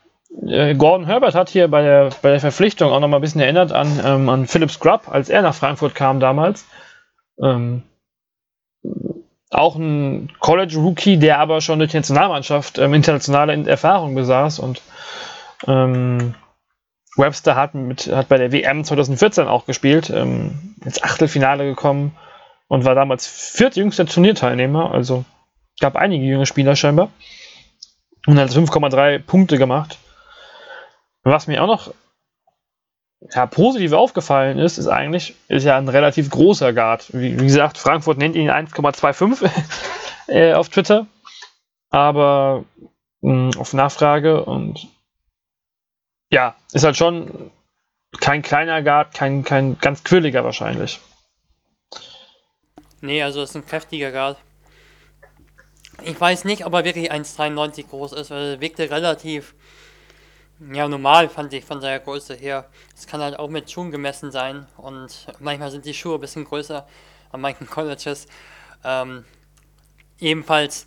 äh, Gordon Herbert hat hier bei der, bei der Verpflichtung auch noch mal ein bisschen erinnert an, ähm, an Philip Scrubb, als er nach Frankfurt kam damals. Ähm, auch ein College-Rookie, der aber schon durch die Nationalmannschaft ähm, internationale Erfahrung besaß und ähm, Webster hat, mit, hat bei der WM 2014 auch gespielt, ähm, ins Achtelfinale gekommen und war damals viertjüngster Turnierteilnehmer, also gab einige junge Spieler scheinbar und hat 5,3 Punkte gemacht. Was mir auch noch ja, positiv aufgefallen ist, ist eigentlich, ist ja ein relativ großer Guard. Wie, wie gesagt, Frankfurt nennt ihn 1,25 äh, auf Twitter. Aber mh, auf Nachfrage und ja, ist halt schon kein kleiner Guard, kein, kein ganz quirliger wahrscheinlich. Nee, also ist ein kräftiger Guard. Ich weiß nicht, ob er wirklich 1,93 groß ist, weil er wirkte relativ ja, normal fand ich von seiner Größe her. Es kann halt auch mit Schuhen gemessen sein und manchmal sind die Schuhe ein bisschen größer an manchen Colleges. Ähm, ebenfalls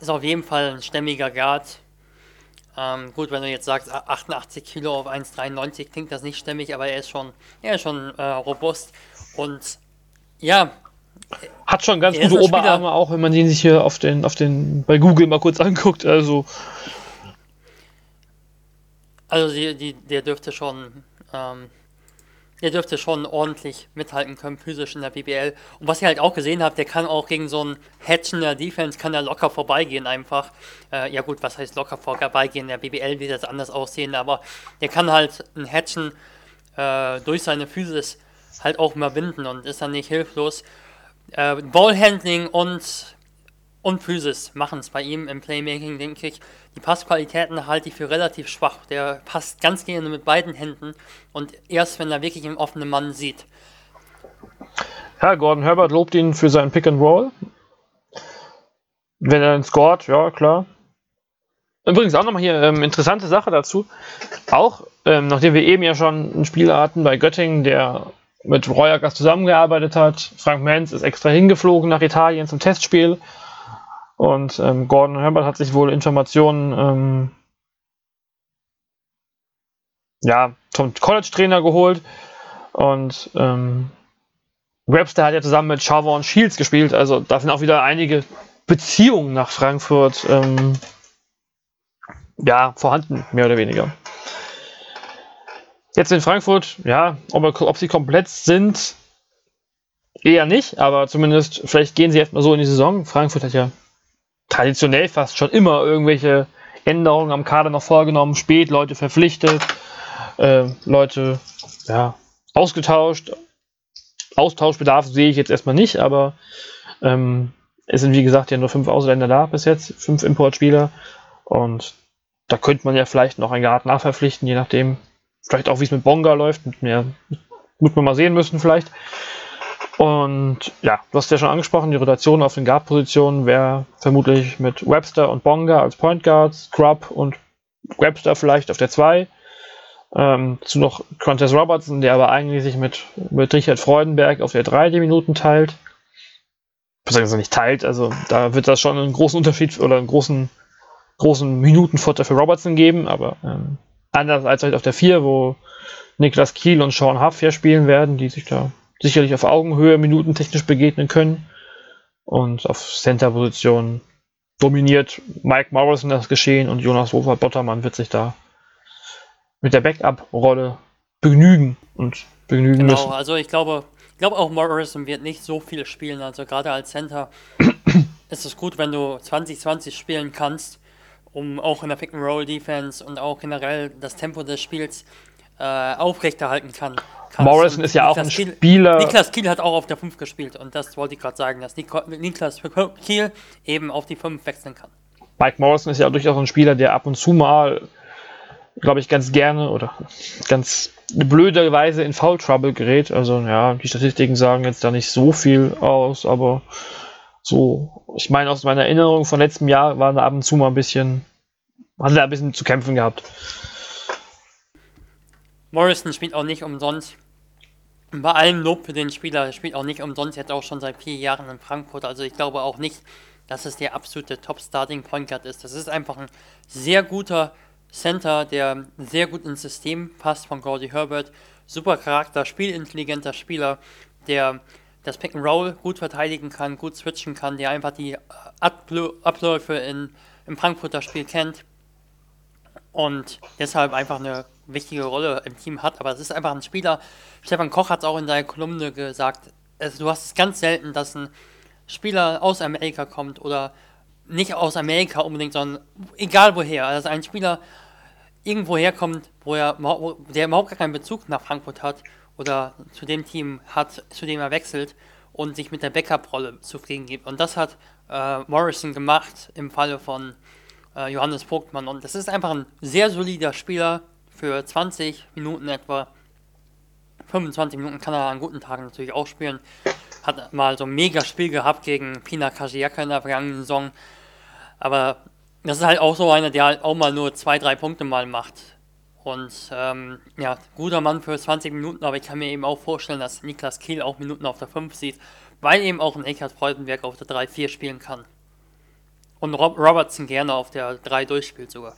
ist auf jeden Fall ein stämmiger Guard. Ähm, gut, wenn du jetzt sagst 88 Kilo auf 1,93 klingt das nicht stämmig, aber er ist schon, er ist schon äh, robust und ja. Hat schon ganz gute Oberarme, auch wenn man den sich hier auf den, auf den, bei Google mal kurz anguckt. Also also die, die, der dürfte schon, ähm, der dürfte schon ordentlich mithalten können, physisch in der BBL. Und was ich halt auch gesehen habe, der kann auch gegen so einen Hatch in der Defense, kann er locker vorbeigehen einfach. Äh, ja gut, was heißt locker vorbeigehen? In der BBL wird das anders aussehen, aber der kann halt einen Hatchen äh, durch seine Physis halt auch mal binden und ist dann nicht hilflos. Äh, Ballhandling und und Physis machen es bei ihm im Playmaking, denke ich. Die Passqualitäten halte ich für relativ schwach. Der passt ganz gerne mit beiden Händen und erst wenn er wirklich einen offenen Mann sieht. Ja, Gordon Herbert lobt ihn für seinen Pick and Roll. Wenn er dann scored, ja, klar. Übrigens auch nochmal hier ähm, interessante Sache dazu. Auch, ähm, nachdem wir eben ja schon ein Spieler hatten bei Göttingen, der mit Royakas zusammengearbeitet hat. Frank Menz ist extra hingeflogen nach Italien zum Testspiel und ähm, Gordon Herbert hat sich wohl Informationen ähm, ja, vom College-Trainer geholt. Und ähm, Webster hat ja zusammen mit Chavon Shields gespielt. Also da sind auch wieder einige Beziehungen nach Frankfurt ähm, ja, vorhanden, mehr oder weniger. Jetzt in Frankfurt, ja, ob, ob sie komplett sind, eher nicht, aber zumindest, vielleicht gehen sie erstmal so in die Saison. Frankfurt hat ja traditionell fast schon immer irgendwelche Änderungen am Kader noch vorgenommen, spät Leute verpflichtet, äh, Leute ja, ausgetauscht. Austauschbedarf sehe ich jetzt erstmal nicht, aber ähm, es sind wie gesagt ja nur fünf Ausländer da bis jetzt, fünf Importspieler und da könnte man ja vielleicht noch einen Guard nachverpflichten, je nachdem, vielleicht auch wie es mit Bonga läuft, mit mehr, muss man mal sehen müssen vielleicht. Und ja, du hast ja schon angesprochen, die Rotation auf den Guard-Positionen wäre vermutlich mit Webster und Bonga als Point Guards, Scrub und Webster vielleicht auf der 2. Ähm, zu noch Qantas Robertson, der aber eigentlich sich mit, mit Richard Freudenberg auf der 3 die Minuten teilt. Beziehungsweise nicht teilt, also da wird das schon einen großen Unterschied oder einen großen, großen Minutenvorteil für Robertson geben, aber ähm, anders als halt auf der 4, wo Niklas Kiel und Sean Huff hier spielen werden, die sich da sicherlich auf Augenhöhe minutentechnisch begegnen können. Und auf Center-Position, dominiert Mike Morrison das Geschehen und Jonas Wolfert Bottermann wird sich da mit der Backup-Rolle begnügen und begnügen genau, müssen. also ich glaube, ich glaube auch Morrison wird nicht so viel spielen. Also gerade als Center ist es gut, wenn du 2020 spielen kannst, um auch in der Pick-and-Roll-Defense und auch generell das Tempo des Spiels äh, aufrechterhalten kann. Morrison ist ja auch ein Kiel, Spieler. Niklas Kiel hat auch auf der 5 gespielt und das wollte ich gerade sagen, dass Niklas Kiel eben auf die 5 wechseln kann. Mike Morrison ist ja durchaus ein Spieler, der ab und zu mal, glaube ich, ganz gerne oder ganz blöde Weise in Foul Trouble gerät. Also ja, die Statistiken sagen jetzt da nicht so viel aus, aber so, ich meine, aus meiner Erinnerung von letztem Jahr waren da ab und zu mal ein bisschen, hat er ein bisschen zu kämpfen gehabt. Morrison spielt auch nicht umsonst. Bei allem Lob für den Spieler, spielt auch nicht umsonst, jetzt auch schon seit vier Jahren in Frankfurt. Also ich glaube auch nicht, dass es der absolute Top-Starting-Point Guard ist. Das ist einfach ein sehr guter Center, der sehr gut ins System passt von Gordy Herbert. Super Charakter, spielintelligenter Spieler, der das Pick and Roll gut verteidigen kann, gut switchen kann, der einfach die Abläufe in, im Frankfurter Spiel kennt und deshalb einfach eine wichtige Rolle im Team hat. Aber es ist einfach ein Spieler. Stefan Koch hat es auch in seiner Kolumne gesagt. Also du hast es ganz selten, dass ein Spieler aus Amerika kommt oder nicht aus Amerika unbedingt, sondern egal woher. Also ein Spieler irgendwo herkommt, wo er wo der überhaupt gar keinen Bezug nach Frankfurt hat oder zu dem Team hat, zu dem er wechselt und sich mit der Backup-Rolle zufrieden gibt. Und das hat äh, Morrison gemacht im Falle von äh, Johannes Vogtmann. Und das ist einfach ein sehr solider Spieler für 20 Minuten etwa. 25 Minuten kann er an guten Tagen natürlich auch spielen. Hat mal so ein mega Spiel gehabt gegen Pina Kajiaka in der vergangenen Saison. Aber das ist halt auch so einer, der halt auch mal nur zwei, drei Punkte mal macht. Und ähm, ja, guter Mann für 20 Minuten, aber ich kann mir eben auch vorstellen, dass Niklas Kiel auch Minuten auf der 5 sieht, weil eben auch ein Eckhard Freudenberg auf der 3-4 spielen kann. Und Rob Robertson gerne auf der 3 durchspielt sogar.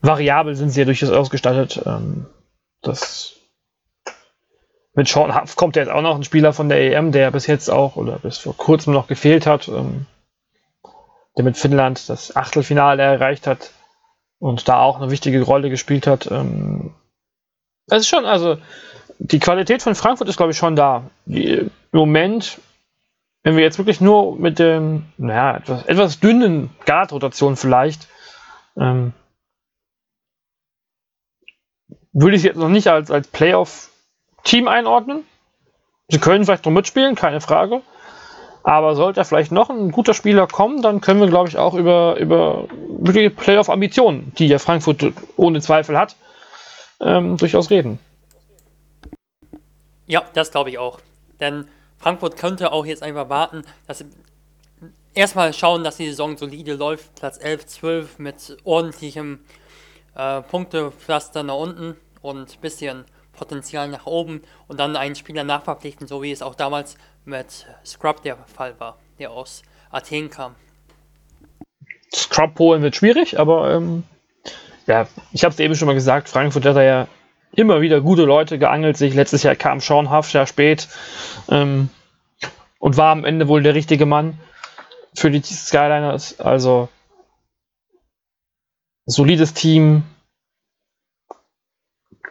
Variabel sind sie ja durchaus ausgestattet. Ähm, das mit Sean Huff kommt ja jetzt auch noch ein Spieler von der EM, der bis jetzt auch oder bis vor kurzem noch gefehlt hat, ähm, der mit Finnland das Achtelfinale erreicht hat und da auch eine wichtige Rolle gespielt hat. Ähm, es ist schon, also die Qualität von Frankfurt ist, glaube ich, schon da. Im Moment wenn wir jetzt wirklich nur mit dem, naja, etwas, etwas dünnen Guard-Rotation vielleicht, ähm, würde ich jetzt noch nicht als, als Playoff-Team einordnen. Sie können vielleicht noch mitspielen, keine Frage. Aber sollte vielleicht noch ein guter Spieler kommen, dann können wir, glaube ich, auch über, über wirkliche Playoff-Ambitionen, die ja Frankfurt ohne Zweifel hat, ähm, durchaus reden. Ja, das glaube ich auch. Denn Frankfurt könnte auch jetzt einfach warten, dass sie erstmal schauen, dass die Saison solide läuft. Platz 11, 12 mit ordentlichem äh, Punktepflaster nach unten und bisschen Potenzial nach oben und dann einen Spieler nachverpflichten, so wie es auch damals mit Scrub der Fall war, der aus Athen kam. Scrub holen wird schwierig, aber ähm, ja, ich habe es eben schon mal gesagt, Frankfurt hat da ja immer wieder gute Leute geangelt sich. Letztes Jahr kam Sean Huff sehr spät ähm, und war am Ende wohl der richtige Mann für die Skyliners. Also solides Team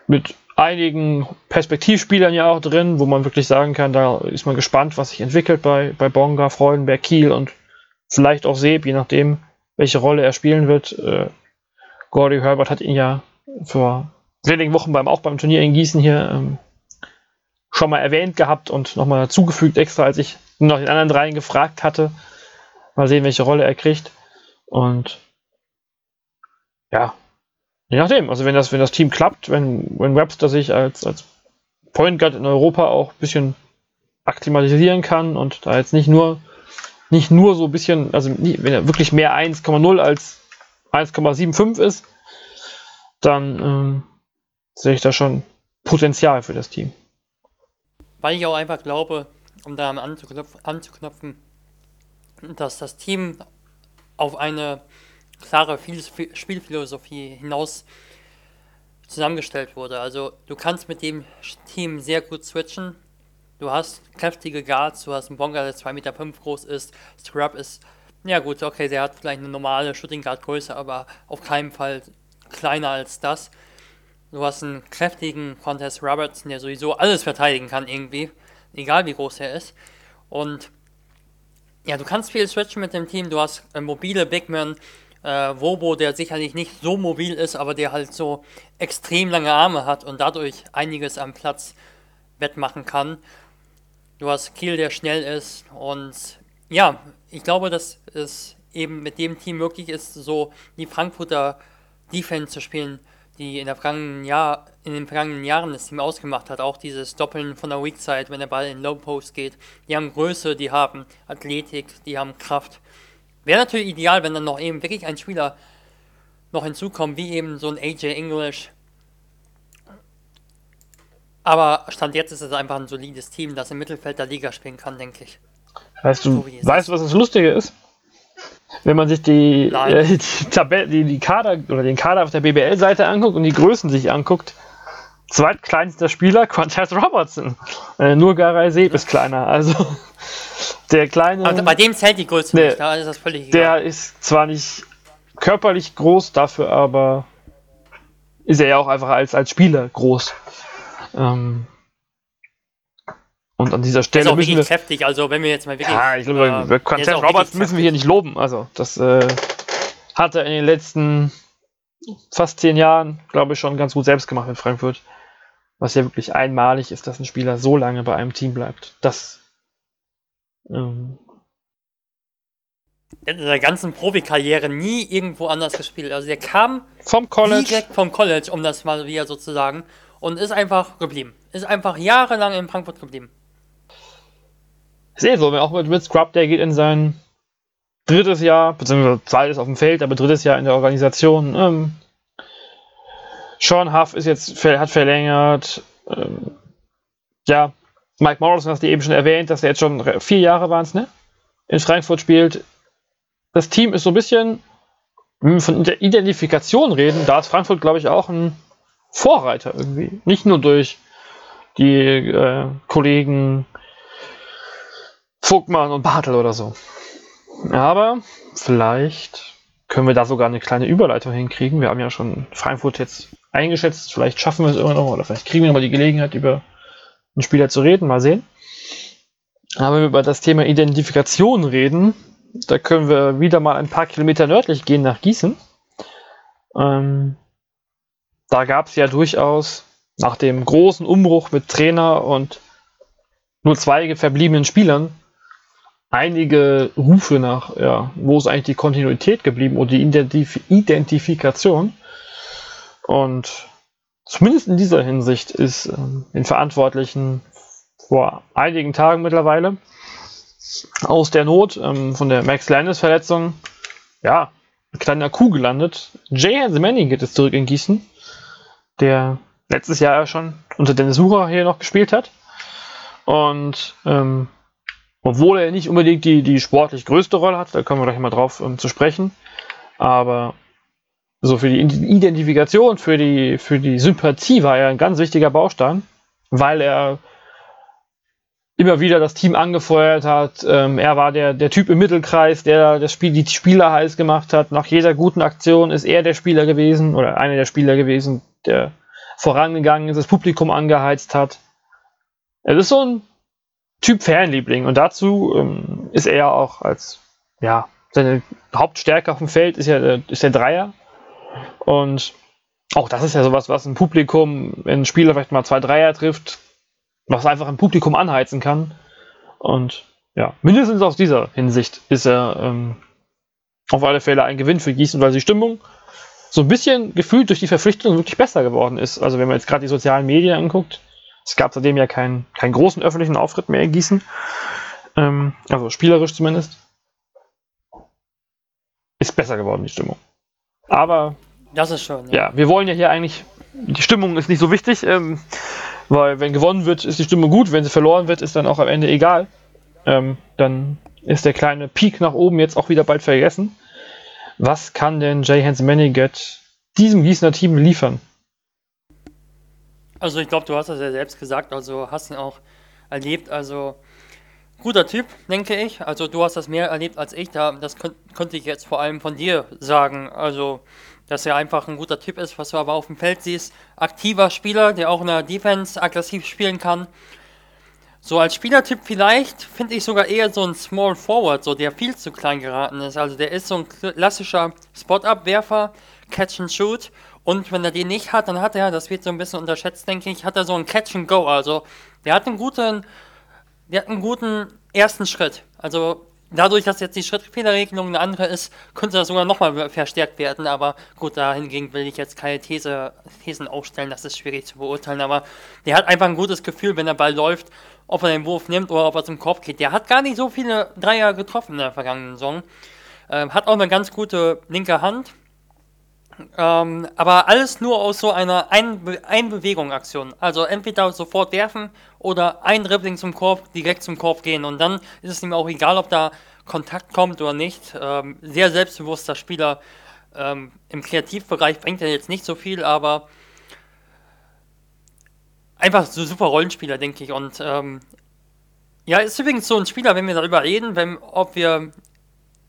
mit einigen Perspektivspielern ja auch drin, wo man wirklich sagen kann, da ist man gespannt, was sich entwickelt bei, bei Bonga, Freudenberg, Kiel und vielleicht auch Seb, je nachdem, welche Rolle er spielen wird. Äh, Gordy Herbert hat ihn ja vor wenigen Wochen beim, auch beim Turnier in Gießen hier ähm, schon mal erwähnt gehabt und nochmal zugefügt extra, als ich noch den anderen dreien gefragt hatte. Mal sehen, welche Rolle er kriegt. Und ja, je nachdem. Also wenn das, wenn das Team klappt, wenn, wenn Webster sich als, als Point Guard in Europa auch ein bisschen akklimatisieren kann und da jetzt nicht nur nicht nur so ein bisschen, also wenn er wirklich mehr 1,0 als 1,75 ist, dann ähm, sehe ich da schon Potenzial für das Team. Weil ich auch einfach glaube, um da anzuknüpfen, anzuknüpfen dass das Team auf eine klare Spielphilosophie hinaus zusammengestellt wurde. Also du kannst mit dem Team sehr gut switchen. Du hast kräftige Guards, du hast einen Bonga, der 2,5 Meter groß ist. Scrub ist Ja gut, okay, der hat vielleicht eine normale Shooting Guard Größe, aber auf keinen Fall kleiner als das. Du hast einen kräftigen Contest Robertson, der sowieso alles verteidigen kann irgendwie, egal wie groß er ist. Und ja, du kannst viel switchen mit dem Team. Du hast äh, mobile Bigmen, äh, Wobo, der sicherlich nicht so mobil ist, aber der halt so extrem lange Arme hat und dadurch einiges am Platz wettmachen kann. Du hast Kiel, der schnell ist und ja, ich glaube, dass es eben mit dem Team möglich ist, so die Frankfurter Defense zu spielen, die in, der vergangenen Jahr, in den vergangenen Jahren das Team ausgemacht hat. Auch dieses Doppeln von der Weak Side, wenn der Ball in Low Post geht. Die haben Größe, die haben Athletik, die haben Kraft. Wäre natürlich ideal, wenn dann noch eben wirklich ein Spieler noch hinzukommt, wie eben so ein AJ English. Aber Stand jetzt ist es einfach ein solides Team, das im Mittelfeld der Liga spielen kann, denke ich. Weißt du, so weißt, was das Lustige ist? Wenn man sich die, äh, die, Tabelle, die, die Kader oder den Kader auf der BBL-Seite anguckt und die Größen sich anguckt, zweitkleinster Spieler Quantas Robertson. Äh, nur Garay Seeb ist kleiner. Also der kleine. Also bei dem zählt die Größe der, nicht, da ist das völlig egal. Der ist zwar nicht körperlich groß, dafür aber ist er ja auch einfach als, als Spieler groß. Ähm, und an dieser Stelle ist auch müssen wir kräftig, also wenn wir jetzt mal wirklich. Ja, ich glaube, äh, Content Roberts müssen wir hier nicht loben. Also, das äh, hat er in den letzten fast zehn Jahren, glaube ich, schon ganz gut selbst gemacht in Frankfurt. Was ja wirklich einmalig ist, dass ein Spieler so lange bei einem Team bleibt. Das. Ähm, in der ganzen Profikarriere nie irgendwo anders gespielt. Also der kam vom College. direkt vom College, um das mal wieder so zu sagen, und ist einfach geblieben. Ist einfach jahrelang in Frankfurt geblieben. Ist eh so, auch mit, mit Scrub, der geht in sein drittes Jahr, beziehungsweise zweites auf dem Feld, aber drittes Jahr in der Organisation. Ähm, Sean Huff ist jetzt, hat verlängert. Ähm, ja, Mike Morrison hast du eben schon erwähnt, dass er jetzt schon vier Jahre waren es, ne? In Frankfurt spielt. Das Team ist so ein bisschen, wenn wir von Identifikation reden, da ist Frankfurt, glaube ich, auch ein Vorreiter irgendwie. Nicht nur durch die äh, Kollegen Vogtmann und Bartel oder so. Aber vielleicht können wir da sogar eine kleine Überleitung hinkriegen. Wir haben ja schon Frankfurt jetzt eingeschätzt. Vielleicht schaffen wir es immer noch oder vielleicht kriegen wir nochmal die Gelegenheit, über einen Spieler zu reden. Mal sehen. Aber wenn wir über das Thema Identifikation reden, da können wir wieder mal ein paar Kilometer nördlich gehen nach Gießen. Ähm, da gab es ja durchaus nach dem großen Umbruch mit Trainer und nur zwei verbliebenen Spielern einige Rufe nach, ja, wo ist eigentlich die Kontinuität geblieben oder die Identif Identifikation. Und zumindest in dieser Hinsicht ist ähm, den Verantwortlichen vor einigen Tagen mittlerweile aus der Not ähm, von der Max Landis Verletzung, ja, ein kleiner Kuh gelandet. Jay Hansemanning geht es zurück in Gießen, der letztes Jahr ja schon unter Dennis Sucher hier noch gespielt hat. Und ähm, obwohl er nicht unbedingt die, die sportlich größte Rolle hat, da kommen wir gleich mal drauf um, zu sprechen. Aber so für die Identifikation, für die, für die Sympathie war er ein ganz wichtiger Baustein, weil er immer wieder das Team angefeuert hat. Ähm, er war der, der Typ im Mittelkreis, der das Spiel, die Spieler heiß gemacht hat. Nach jeder guten Aktion ist er der Spieler gewesen oder einer der Spieler gewesen, der vorangegangen ist, das Publikum angeheizt hat. Es ist so ein Typ Fanliebling und dazu ähm, ist er ja auch als, ja, seine Hauptstärke auf dem Feld ist ja ist der Dreier. Und auch das ist ja sowas, was ein Publikum, wenn ein Spieler vielleicht mal zwei Dreier trifft, was einfach ein Publikum anheizen kann. Und ja, mindestens aus dieser Hinsicht ist er ähm, auf alle Fälle ein Gewinn für Gießen, weil die Stimmung so ein bisschen gefühlt durch die Verpflichtung wirklich besser geworden ist. Also wenn man jetzt gerade die sozialen Medien anguckt, es gab seitdem ja keinen, keinen großen öffentlichen Auftritt mehr in Gießen. Ähm, also spielerisch zumindest. Ist besser geworden, die Stimmung. Aber. Das ist schon. Ja, ja wir wollen ja hier eigentlich. Die Stimmung ist nicht so wichtig, ähm, weil wenn gewonnen wird, ist die Stimmung gut. Wenn sie verloren wird, ist dann auch am Ende egal. Ähm, dann ist der kleine Peak nach oben jetzt auch wieder bald vergessen. Was kann denn Jay Hans Manigat diesem Gießener Team liefern? Also ich glaube, du hast das ja selbst gesagt, also hast ihn auch erlebt. Also guter Typ, denke ich. Also du hast das mehr erlebt als ich. Da, das könnt, könnte ich jetzt vor allem von dir sagen. Also, dass er einfach ein guter Typ ist, was du aber auf dem Feld siehst. Aktiver Spieler, der auch in der Defense aggressiv spielen kann. So als Spielertyp vielleicht finde ich sogar eher so ein Small Forward, so der viel zu klein geraten ist. Also der ist so ein klassischer Spot-Up-Werfer, Catch and Shoot. Und wenn er den nicht hat, dann hat er, das wird so ein bisschen unterschätzt, denke ich, hat er so ein Catch and Go. Also der hat einen guten, der hat einen guten ersten Schritt. Also dadurch, dass jetzt die Schrittfehlerregelung eine andere ist, könnte das sogar nochmal verstärkt werden. Aber gut, dahingegen will ich jetzt keine These, Thesen aufstellen, das ist schwierig zu beurteilen. Aber der hat einfach ein gutes Gefühl, wenn der Ball läuft ob er den Wurf nimmt oder ob er zum Korb geht. Der hat gar nicht so viele Dreier getroffen in der vergangenen Saison. Ähm, hat auch eine ganz gute linke Hand. Ähm, aber alles nur aus so einer Einbe Einbewegung-Aktion. Also entweder sofort werfen oder ein Dribbling zum Korb, direkt zum Korb gehen. Und dann ist es ihm auch egal, ob da Kontakt kommt oder nicht. Ähm, sehr selbstbewusster Spieler. Ähm, Im Kreativbereich bringt er jetzt nicht so viel, aber einfach so super Rollenspieler, denke ich. Und ähm, ja, ist übrigens so ein Spieler, wenn wir darüber reden, wenn, ob wir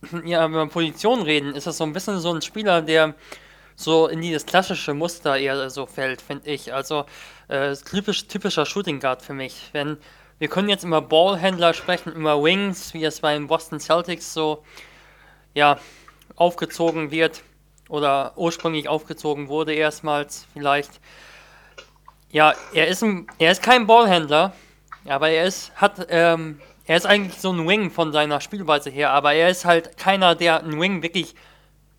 ja, über Positionen reden, ist das so ein bisschen so ein Spieler, der so in dieses klassische Muster eher so fällt, finde ich. Also äh, typisch, typischer Shooting Guard für mich. Wenn wir können jetzt über Ballhändler sprechen, über Wings, wie es bei den Boston Celtics so ja aufgezogen wird oder ursprünglich aufgezogen wurde erstmals vielleicht. Ja, er ist, ein, er ist kein Ballhändler, aber er ist, hat, ähm, er ist eigentlich so ein Wing von seiner Spielweise her, aber er ist halt keiner, der einen Wing wirklich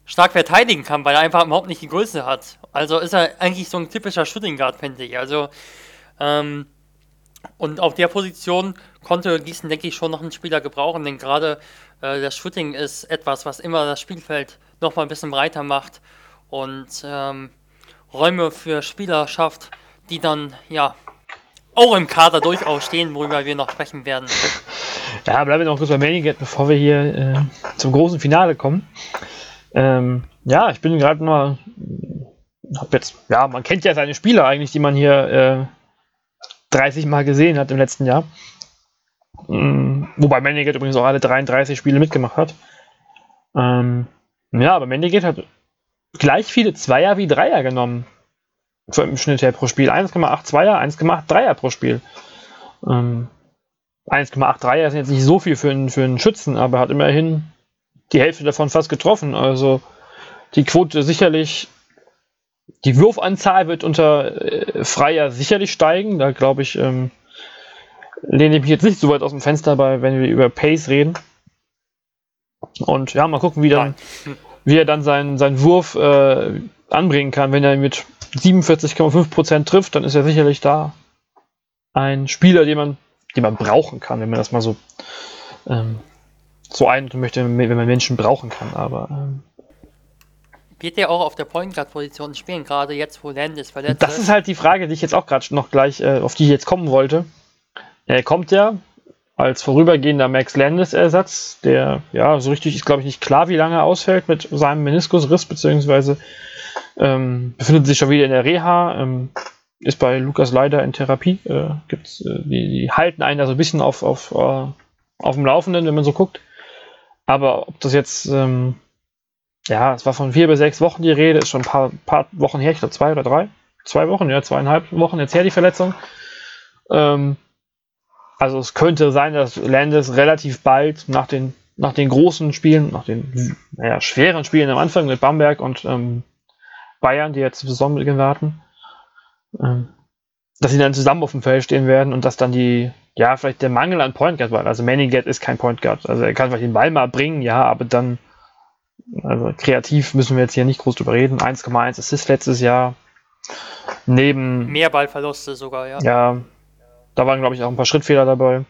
stark verteidigen kann, weil er einfach überhaupt nicht die Größe hat. Also ist er eigentlich so ein typischer Shooting Guard, finde ich. Also, ähm, und auf der Position konnte Gießen, denke ich, schon noch einen Spieler gebrauchen, denn gerade äh, das Shooting ist etwas, was immer das Spielfeld noch mal ein bisschen breiter macht und ähm, Räume für Spieler schafft, die dann, ja, auch im Kader durchaus stehen, worüber wir noch sprechen werden. Ja, bleiben wir noch kurz bei Manigat, bevor wir hier äh, zum großen Finale kommen. Ähm, ja, ich bin gerade mal, hab jetzt, ja, man kennt ja seine Spieler eigentlich, die man hier äh, 30 Mal gesehen hat im letzten Jahr. Ähm, wobei Manigat übrigens auch alle 33 Spiele mitgemacht hat. Ähm, ja, aber Manigat hat gleich viele Zweier wie Dreier genommen im Schnitt her pro Spiel. 1,8 Zweier, 1,8 Dreier pro Spiel. Ähm, 1,8 Dreier sind jetzt nicht so viel für einen, für einen Schützen, aber hat immerhin die Hälfte davon fast getroffen. Also die Quote sicherlich, die Wurfanzahl wird unter äh, Freier sicherlich steigen. Da glaube ich, ähm, lehne ich mich jetzt nicht so weit aus dem Fenster bei, wenn wir über Pace reden. Und ja, mal gucken, wie, dann, wie er dann seinen, seinen Wurf äh, anbringen kann, wenn er mit 47,5% trifft, dann ist er sicherlich da ein Spieler, den man, den man brauchen kann, wenn man das mal so, ähm, so einordnen möchte, wenn man Menschen brauchen kann. Aber ähm, wird er auch auf der Point Guard Position spielen, gerade jetzt, wo Landis verletzt Das ist halt die Frage, die ich jetzt auch gerade noch gleich, äh, auf die ich jetzt kommen wollte. Er kommt ja als vorübergehender Max Landis Ersatz, der ja so richtig ist, glaube ich, nicht klar, wie lange er ausfällt mit seinem Meniskusriss beziehungsweise ähm, befindet sich schon wieder in der Reha, ähm, ist bei Lukas leider in Therapie. Äh, gibt's, äh, die, die, halten einen da so ein bisschen auf, auf, uh, auf dem Laufenden, wenn man so guckt. Aber ob das jetzt, ähm, ja, es war von vier bis sechs Wochen die Rede, ist schon ein paar, paar Wochen her, ich glaube zwei oder drei. Zwei Wochen, ja, zweieinhalb Wochen jetzt her die Verletzung. Ähm, also es könnte sein, dass Landis relativ bald nach den, nach den großen Spielen, nach den naja, schweren Spielen am Anfang mit Bamberg und ähm, Bayern, die jetzt zu Saisonbeginn warten, ähm, dass sie dann zusammen auf dem Feld stehen werden und dass dann die, ja, vielleicht der Mangel an Point Guard war. Also Manigat ist kein Point Guard. Also er kann vielleicht den Ball mal bringen, ja, aber dann, also kreativ müssen wir jetzt hier nicht groß drüber reden. 1,1 Assist letztes Jahr. Neben. Mehr Ballverluste sogar, ja. Ja, da waren, glaube ich, auch ein paar Schrittfehler dabei.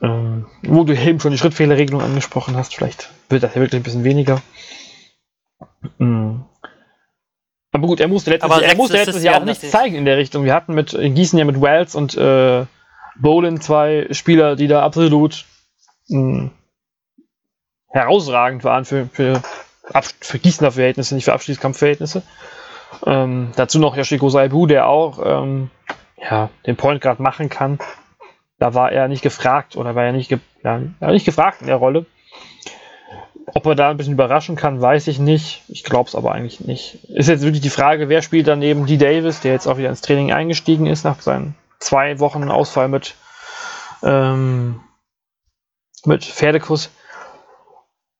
Ähm, wo du eben schon die Schrittfehlerregelung angesprochen hast, vielleicht wird das ja wirklich ein bisschen weniger. Mhm. Aber gut, er musste letztes, Jahr, er musste letztes Jahr auch nichts zeigen in der Richtung. Wir hatten mit in Gießen ja mit Wells und äh, Bolin zwei Spieler, die da absolut hm, herausragend waren für, für, für Gießener Verhältnisse, nicht für Abschließkampfverhältnisse. Ähm, dazu noch Yoshiko Saibu, der auch ähm, ja, den Point Guard machen kann. Da war er nicht gefragt oder war er nicht, ge ja, nicht gefragt in der Rolle. Ob er da ein bisschen überraschen kann, weiß ich nicht. Ich glaube es aber eigentlich nicht. Ist jetzt wirklich die Frage, wer spielt daneben D. Davis, der jetzt auch wieder ins Training eingestiegen ist nach seinen zwei Wochen Ausfall mit, ähm, mit Pferdekuss.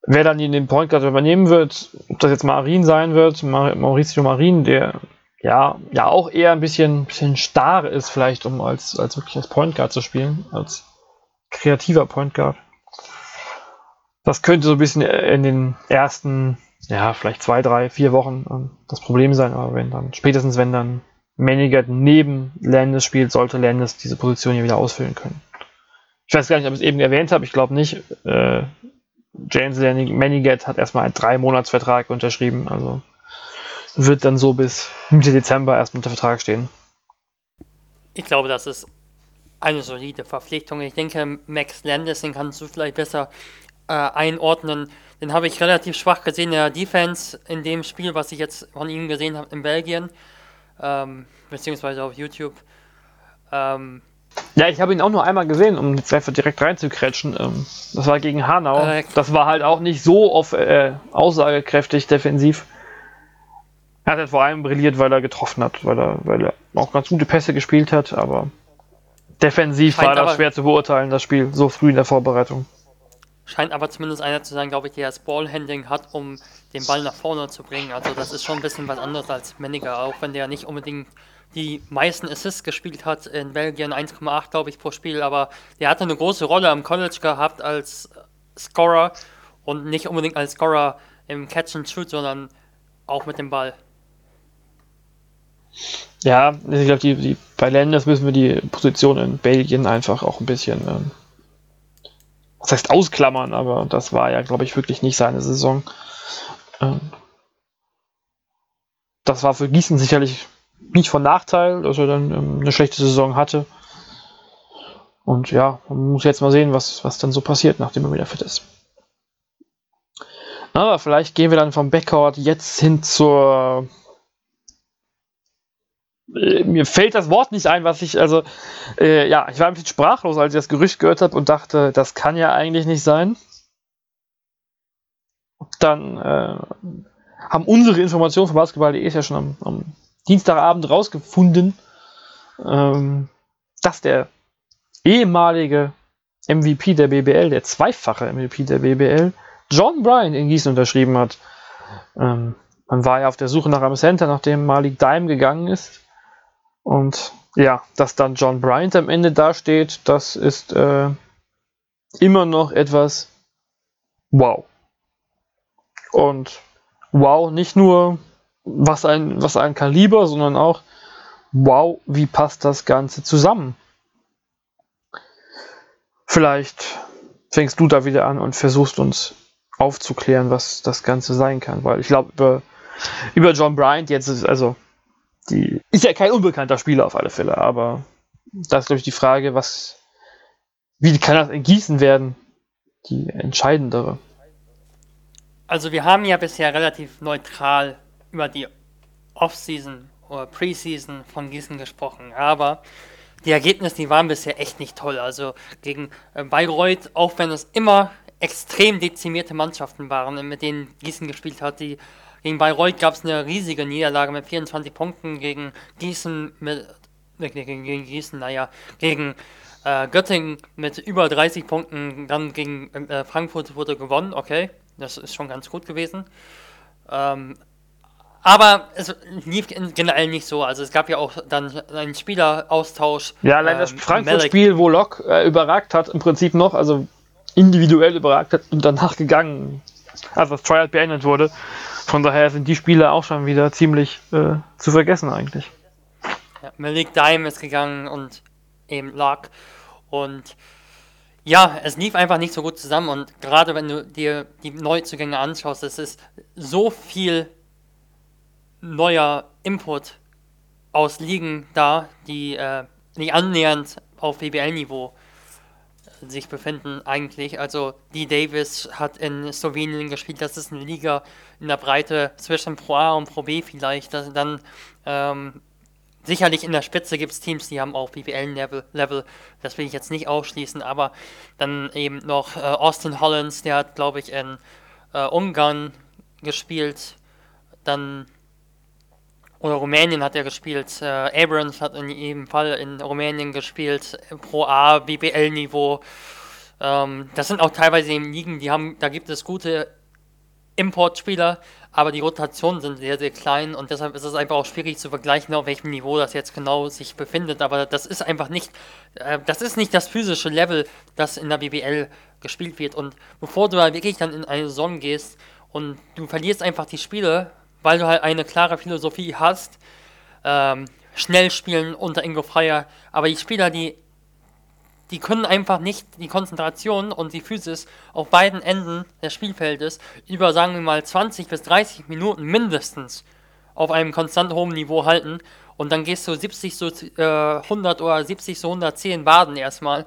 Wer dann den Point Guard übernehmen wird, ob das jetzt Marin sein wird, Mauricio Marin, der ja, ja auch eher ein bisschen, bisschen starr ist, vielleicht, um als, als wirklich als Point Guard zu spielen, als kreativer Point Guard. Das könnte so ein bisschen in den ersten, ja, vielleicht zwei, drei, vier Wochen ähm, das Problem sein, aber wenn dann, spätestens wenn dann Manigat neben Landis spielt, sollte Landis diese Position hier wieder ausfüllen können. Ich weiß gar nicht, ob ich es eben erwähnt habe, ich glaube nicht. Äh, James Manigat hat erstmal einen Drei-Monats-Vertrag unterschrieben, also wird dann so bis Mitte Dezember erst unter Vertrag stehen. Ich glaube, das ist eine solide Verpflichtung. Ich denke, Max Landis, den kannst du vielleicht besser äh, einordnen. Den habe ich relativ schwach gesehen in der Defense in dem Spiel, was ich jetzt von ihm gesehen habe in Belgien, ähm, beziehungsweise auf YouTube. Ähm, ja, ich habe ihn auch nur einmal gesehen, um jetzt einfach direkt reinzukretschen. Ähm, das war gegen Hanau. Äh, das war halt auch nicht so auf, äh, aussagekräftig defensiv. Er hat halt vor allem brilliert, weil er getroffen hat, weil er, weil er auch ganz gute Pässe gespielt hat, aber defensiv war das schwer zu beurteilen, das Spiel, so früh in der Vorbereitung. Scheint aber zumindest einer zu sein, glaube ich, der das Ballhandling hat, um den Ball nach vorne zu bringen. Also das ist schon ein bisschen was anderes als Menniger, auch wenn der nicht unbedingt die meisten Assists gespielt hat in Belgien, 1,8 glaube ich pro Spiel, aber der hatte eine große Rolle am College gehabt als Scorer und nicht unbedingt als Scorer im Catch and Shoot, sondern auch mit dem Ball. Ja, ich glaube, die, die, bei Landers müssen wir die Position in Belgien einfach auch ein bisschen, ähm, was heißt ausklammern, aber das war ja, glaube ich, wirklich nicht seine Saison. Ähm, das war für Gießen sicherlich nicht von Nachteil, dass er dann ähm, eine schlechte Saison hatte. Und ja, man muss jetzt mal sehen, was, was dann so passiert, nachdem er wieder fit ist. Aber vielleicht gehen wir dann vom Backcourt jetzt hin zur mir fällt das Wort nicht ein, was ich, also, äh, ja, ich war ein bisschen sprachlos, als ich das Gerücht gehört habe und dachte, das kann ja eigentlich nicht sein. Dann äh, haben unsere Informationen von Basketball.de ja schon am, am Dienstagabend rausgefunden, ähm, dass der ehemalige MVP der BBL, der zweifache MVP der BBL, John Bryan in Gießen unterschrieben hat. Ähm, man war ja auf der Suche nach einem Center, nachdem Malik Dime gegangen ist. Und ja, dass dann John Bryant am Ende dasteht, das ist äh, immer noch etwas wow. Und wow, nicht nur was ein, was ein Kaliber, sondern auch wow, wie passt das Ganze zusammen? Vielleicht fängst du da wieder an und versuchst uns aufzuklären, was das Ganze sein kann, weil ich glaube, über, über John Bryant jetzt ist, also die ist ja kein unbekannter Spieler auf alle Fälle, aber da ist, glaube ich, die Frage, was, wie kann das in Gießen werden, die entscheidendere. Also wir haben ja bisher relativ neutral über die Offseason oder Preseason von Gießen gesprochen, aber die Ergebnisse, die waren bisher echt nicht toll. Also gegen äh, Bayreuth, auch wenn es immer extrem dezimierte Mannschaften waren, mit denen Gießen gespielt hat, die gegen Bayreuth gab es eine riesige Niederlage mit 24 Punkten gegen Gießen mit gegen, gegen Gießen, naja, gegen äh, Göttingen mit über 30 Punkten, dann gegen äh, Frankfurt wurde gewonnen, okay, das ist schon ganz gut gewesen. Ähm, aber es lief generell nicht so. Also es gab ja auch dann einen Spieleraustausch. Ja, allein ähm, das Frankfurt-Spiel, wo Lok äh, überragt hat, im Prinzip noch, also individuell überragt hat und danach gegangen, als das Trial beendet wurde. Von daher sind die Spiele auch schon wieder ziemlich äh, zu vergessen eigentlich. Ja, Malik Dime ist gegangen und eben Lark. Und ja, es lief einfach nicht so gut zusammen. Und gerade wenn du dir die Neuzugänge anschaust, es ist so viel neuer Input aus Ligen da, die äh, nicht annähernd auf BBL-Niveau sich befinden eigentlich. Also die Davis hat in Slowenien gespielt, das ist eine Liga in der Breite zwischen Pro A und Pro B vielleicht. Das, dann ähm, sicherlich in der Spitze gibt es Teams, die haben auch BBL-Level, Level, das will ich jetzt nicht ausschließen, aber dann eben noch äh, Austin Hollins, der hat, glaube ich, in äh, Ungarn gespielt, dann oder Rumänien hat er gespielt, äh, Abrams hat in jedem Fall in Rumänien gespielt, Pro A, BBL-Niveau. Ähm, das sind auch teilweise eben Ligen, die haben, da gibt es gute Importspieler, aber die Rotationen sind sehr, sehr klein und deshalb ist es einfach auch schwierig zu vergleichen, auf welchem Niveau das jetzt genau sich befindet. Aber das ist einfach nicht, äh, das ist nicht das physische Level, das in der BBL gespielt wird. Und bevor du da wirklich dann in eine Saison gehst und du verlierst einfach die Spiele, weil du halt eine klare Philosophie hast, ähm, schnell spielen unter Ingo Freier, aber die Spieler, die die können einfach nicht die Konzentration und die Physis auf beiden Enden des Spielfeldes über, sagen wir mal, 20 bis 30 Minuten mindestens auf einem konstant hohen Niveau halten. Und dann gehst du 70 so äh, 100 oder 70 so 110 Baden erstmal.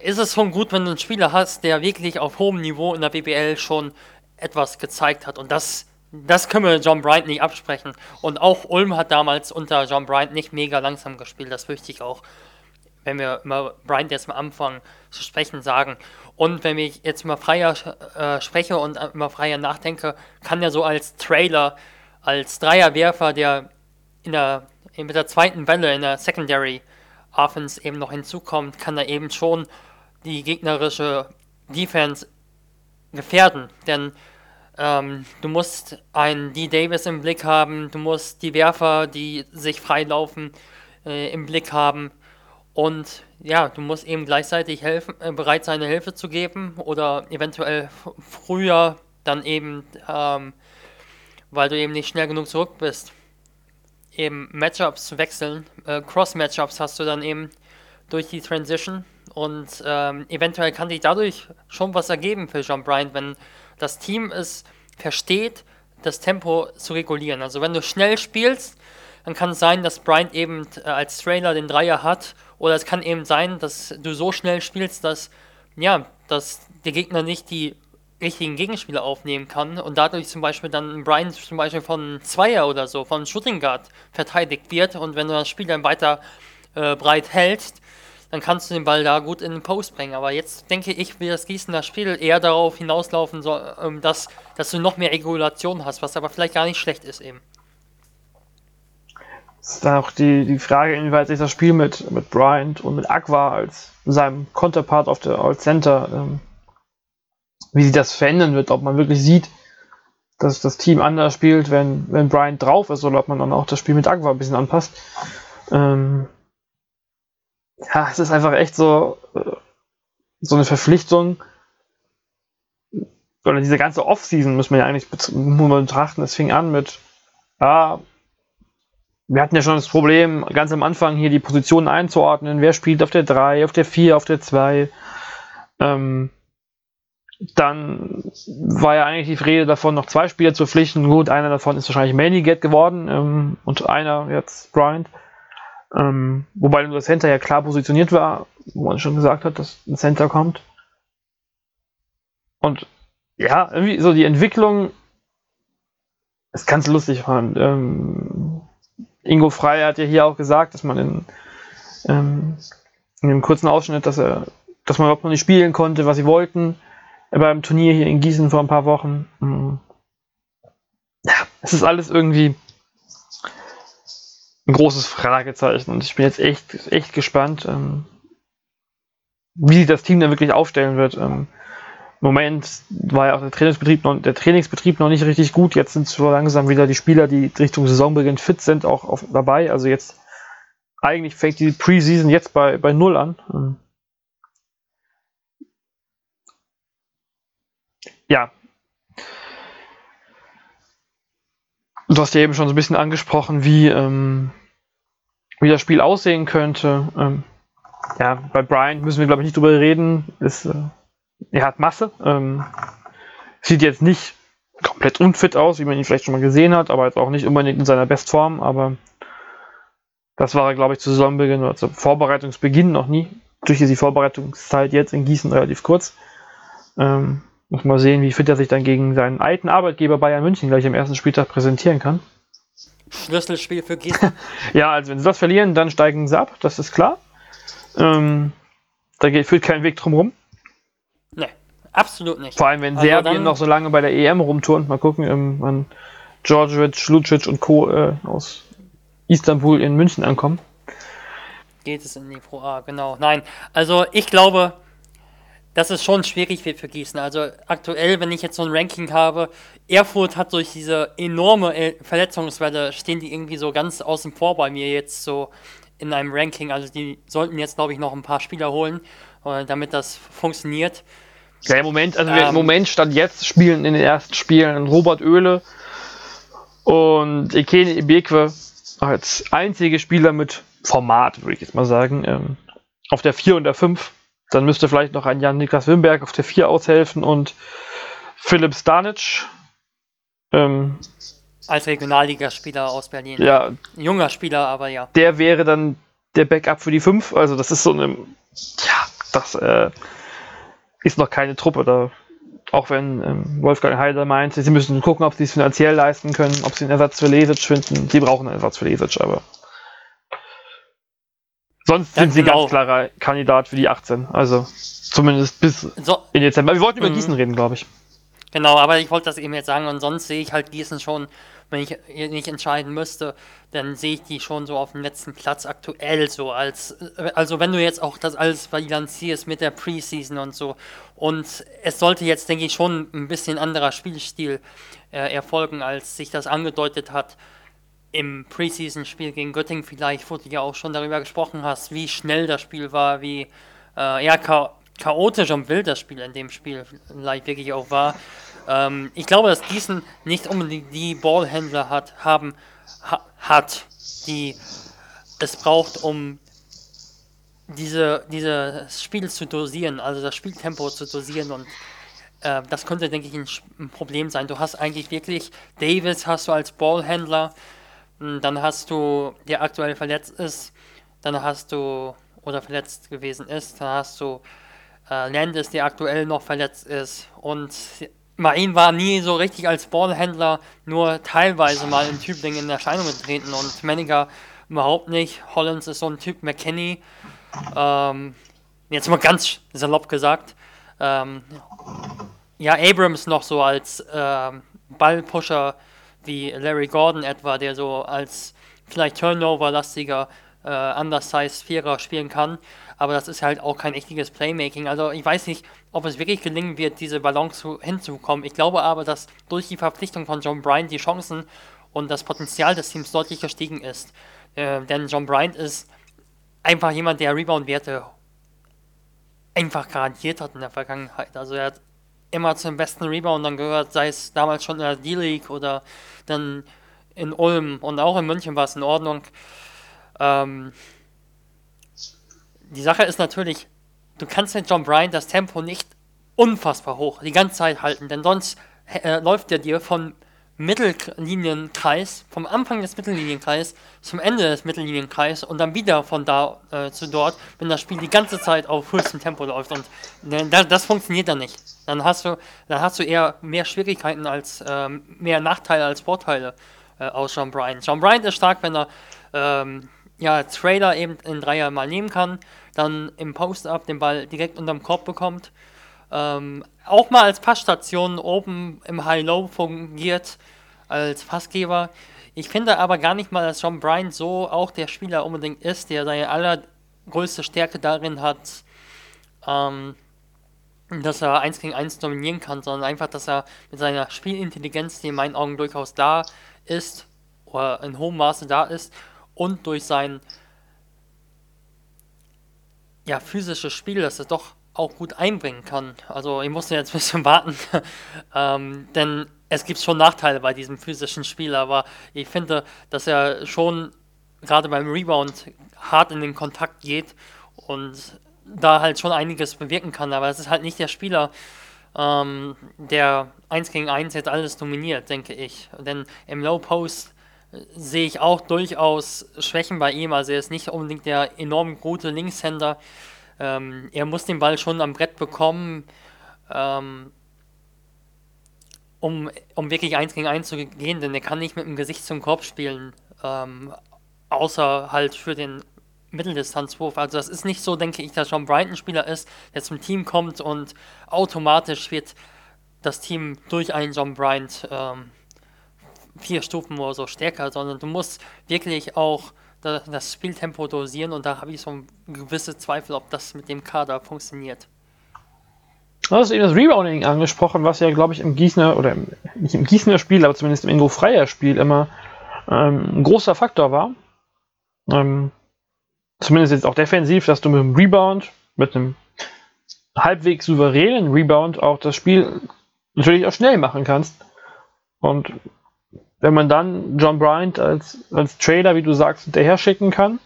Ist es schon gut, wenn du einen Spieler hast, der wirklich auf hohem Niveau in der BBL schon etwas gezeigt hat. Und das, das können wir John Bryant nicht absprechen. Und auch Ulm hat damals unter John Bryant nicht mega langsam gespielt, das fürchte ich auch wenn wir über Bryant jetzt mal anfangen zu sprechen, sagen. Und wenn ich jetzt mal freier äh, spreche und immer freier nachdenke, kann er so als Trailer, als Dreierwerfer, der in der, mit der zweiten Welle in der Secondary Offense eben noch hinzukommt, kann er eben schon die gegnerische Defense gefährden. Denn ähm, du musst einen D. Davis im Blick haben, du musst die Werfer, die sich freilaufen, äh, im Blick haben. Und ja, du musst eben gleichzeitig helfen, äh, bereit sein, Hilfe zu geben oder eventuell früher dann eben, ähm, weil du eben nicht schnell genug zurück bist, eben Matchups zu wechseln. Äh, Cross-Matchups hast du dann eben durch die Transition und ähm, eventuell kann sich dadurch schon was ergeben für John Bryant, wenn das Team es versteht, das Tempo zu regulieren. Also wenn du schnell spielst, dann kann es sein, dass Bryant eben äh, als Trailer den Dreier hat oder es kann eben sein, dass du so schnell spielst, dass, ja, dass der Gegner nicht die richtigen Gegenspieler aufnehmen kann und dadurch zum Beispiel dann Brian zum Beispiel von Zweier oder so, von Shooting Guard verteidigt wird und wenn du das Spiel dann weiter äh, breit hältst, dann kannst du den Ball da gut in den Post bringen. Aber jetzt denke ich, wird das Gießener Spiel eher darauf hinauslaufen, so, ähm, dass, dass du noch mehr Regulation hast, was aber vielleicht gar nicht schlecht ist eben. Es ist dann auch die, die Frage, inwieweit sich das Spiel mit, mit Bryant und mit Aqua als seinem Counterpart auf der All Center, ähm, wie sich das verändern wird, ob man wirklich sieht, dass das Team anders spielt, wenn, wenn Bryant drauf ist, oder ob man dann auch das Spiel mit Aqua ein bisschen anpasst. Ähm, ja, es ist einfach echt so, äh, so eine Verpflichtung, oder diese ganze Offseason muss man ja eigentlich betrachten. Es fing an mit, ja, wir hatten ja schon das Problem, ganz am Anfang hier die Positionen einzuordnen. Wer spielt auf der 3, auf der 4, auf der 2. Ähm, dann war ja eigentlich die Rede davon, noch zwei Spieler zu pflichten. Gut, einer davon ist wahrscheinlich Manigat geworden ähm, und einer jetzt Bryant. Ähm, wobei nur das Center ja klar positioniert war, wo man schon gesagt hat, dass ein Center kommt. Und ja, irgendwie so die Entwicklung ist ganz lustig. Ähm, Ingo Frey hat ja hier auch gesagt, dass man in, ähm, in dem kurzen Ausschnitt, dass er, dass man überhaupt noch nicht spielen konnte, was sie wollten, beim Turnier hier in Gießen vor ein paar Wochen. Mhm. Ja, es ist alles irgendwie ein großes Fragezeichen und ich bin jetzt echt, echt gespannt, ähm, wie sich das Team dann wirklich aufstellen wird. Ähm, Moment war ja auch der Trainingsbetrieb, noch, der Trainingsbetrieb noch nicht richtig gut. Jetzt sind so langsam wieder die Spieler, die Richtung Saisonbeginn fit sind, auch auf, dabei. Also jetzt eigentlich fängt die Preseason jetzt bei, bei Null an. Ähm. Ja. Du hast ja eben schon so ein bisschen angesprochen, wie, ähm, wie das Spiel aussehen könnte. Ähm, ja, bei Brian müssen wir, glaube ich, nicht drüber reden. Ist äh, er hat Masse. Ähm, sieht jetzt nicht komplett unfit aus, wie man ihn vielleicht schon mal gesehen hat, aber jetzt auch nicht unbedingt in seiner Bestform. Aber das war er, glaube ich, zu Saisonbeginn oder zu Vorbereitungsbeginn noch nie. Durch die Vorbereitungszeit jetzt in Gießen relativ kurz. Ähm, muss mal sehen, wie fit er sich dann gegen seinen alten Arbeitgeber Bayern München gleich am ersten Spieltag präsentieren kann. Schlüsselspiel für Gießen. ja, also wenn sie das verlieren, dann steigen sie ab, das ist klar. Ähm, da geht, führt kein Weg drum rum. Nee, absolut nicht. Vor allem, wenn also Serbien noch so lange bei der EM rumturnt. Mal gucken, ähm, wann Djordjevic, Lucic und Co. Äh, aus Istanbul in München ankommen. Geht es in die Pro A, genau. Nein, also ich glaube, dass es schon schwierig wird für Gießen. Also aktuell, wenn ich jetzt so ein Ranking habe, Erfurt hat durch diese enorme äh, Verletzungswelle, stehen die irgendwie so ganz außen vor bei mir jetzt so in einem Ranking. Also die sollten jetzt, glaube ich, noch ein paar Spieler holen, äh, damit das funktioniert. Ja, im Moment, also ähm, im Moment stand jetzt spielen in den ersten Spielen Robert Oehle und Ekene Ibekwe als einzige Spieler mit Format, würde ich jetzt mal sagen, ähm, auf der 4 und der 5. Dann müsste vielleicht noch ein Jan-Niklas Wimberg auf der 4 aushelfen und Philipp Stanic. Ähm, als Regionalligaspieler aus Berlin. Ja. junger Spieler, aber ja. Der wäre dann der Backup für die 5. Also das ist so eine. Ja, das äh, ist noch keine Truppe. Da, auch wenn ähm, Wolfgang Heider meint, sie müssen gucken, ob sie es finanziell leisten können, ob sie einen Ersatz für Lesic finden. Sie brauchen einen Ersatz für Lesic, aber. Sonst ja, sind sie genau. ganz klarer Kandidat für die 18. Also zumindest bis so. in Dezember. Wir wollten über mhm. Gießen reden, glaube ich. Genau, aber ich wollte das eben jetzt sagen und sonst sehe ich halt Gießen schon wenn ich nicht entscheiden müsste, dann sehe ich die schon so auf dem letzten Platz aktuell so als, also wenn du jetzt auch das alles bilanzierst mit der Preseason und so und es sollte jetzt, denke ich, schon ein bisschen anderer Spielstil äh, erfolgen, als sich das angedeutet hat im Preseason-Spiel gegen Göttingen vielleicht, wo du ja auch schon darüber gesprochen hast, wie schnell das Spiel war, wie äh, ja, cha chaotisch und wild das Spiel in dem Spiel vielleicht wirklich auch war. Ähm, ich glaube, dass Gießen nicht unbedingt die Ballhändler hat, haben, ha, hat, die es braucht, um diese, dieses Spiel zu dosieren, also das Spieltempo zu dosieren und äh, das könnte, denke ich, ein, ein, Problem sein. Du hast eigentlich wirklich Davis hast du als Ballhändler, dann hast du, der aktuell verletzt ist, dann hast du, oder verletzt gewesen ist, dann hast du äh, Landis, der aktuell noch verletzt ist und Main war nie so richtig als Ballhändler, nur teilweise mal in Tübingen in Erscheinung getreten und Menninger überhaupt nicht. Hollins ist so ein Typ, McKinney, ähm, jetzt mal ganz salopp gesagt. Ähm, ja, Abrams noch so als ähm, Ballpusher wie Larry Gordon etwa, der so als vielleicht Turnover-lastiger äh, undersized Vierer spielen kann aber das ist halt auch kein richtiges Playmaking. Also ich weiß nicht, ob es wirklich gelingen wird, diese Balance zu, hinzukommen. Ich glaube aber, dass durch die Verpflichtung von John Bryant die Chancen und das Potenzial des Teams deutlich gestiegen ist. Äh, denn John Bryant ist einfach jemand, der Rebound-Werte einfach garantiert hat in der Vergangenheit. Also er hat immer zum besten Reboundern gehört, sei es damals schon in der D-League oder dann in Ulm und auch in München war es in Ordnung. Ähm, die Sache ist natürlich, du kannst mit John Bryan das Tempo nicht unfassbar hoch die ganze Zeit halten, denn sonst äh, läuft er dir vom Mittellinienkreis, vom Anfang des Mittellinienkreises zum Ende des Mittellinienkreises und dann wieder von da äh, zu dort, wenn das Spiel die ganze Zeit auf höchstem Tempo läuft und äh, das, funktioniert dann nicht. Dann hast du, dann hast du eher mehr Schwierigkeiten als ähm, mehr Nachteile als Vorteile äh, aus John Bryan. John Bryan ist stark, wenn er ähm, ja, Trailer eben in Dreier mal nehmen kann, dann im Post-Up den Ball direkt unterm Korb bekommt, ähm, auch mal als Passstation oben im High-Low fungiert, als Passgeber. Ich finde aber gar nicht mal, dass John Bryant so auch der Spieler unbedingt ist, der seine allergrößte Stärke darin hat, ähm, dass er 1 gegen 1 dominieren kann, sondern einfach, dass er mit seiner Spielintelligenz, die in meinen Augen durchaus da ist, oder in hohem Maße da ist, und durch sein ja, physisches Spiel, dass er doch auch gut einbringen kann. Also ich musste jetzt ein bisschen warten, ähm, denn es gibt schon Nachteile bei diesem physischen Spiel, aber ich finde, dass er schon gerade beim Rebound hart in den Kontakt geht und da halt schon einiges bewirken kann, aber es ist halt nicht der Spieler, ähm, der 1 gegen 1 jetzt alles dominiert, denke ich. Denn im Low Post sehe ich auch durchaus Schwächen bei ihm. Also er ist nicht unbedingt der enorm gute Linkshänder. Ähm, er muss den Ball schon am Brett bekommen. Ähm, um, um wirklich eins gegen eins zu gehen, denn er kann nicht mit dem Gesicht zum Korb spielen, ähm, außer halt für den Mitteldistanzwurf. Also das ist nicht so, denke ich, dass John ein Spieler ist, der zum Team kommt und automatisch wird das Team durch einen John Bryant ähm, vier Stufen oder so stärker, sondern du musst wirklich auch das Spieltempo dosieren und da habe ich so gewisse Zweifel, ob das mit dem Kader funktioniert. Du hast eben das Rebounding angesprochen, was ja, glaube ich, im Gießener, oder im, nicht im Gießener Spiel, aber zumindest im Ingo Freier Spiel immer ähm, ein großer Faktor war. Ähm, zumindest jetzt auch defensiv, dass du mit dem Rebound, mit einem halbwegs souveränen Rebound auch das Spiel natürlich auch schnell machen kannst. Und wenn man dann John Bryant als, als Trailer, wie du sagst, hinterher schicken kann,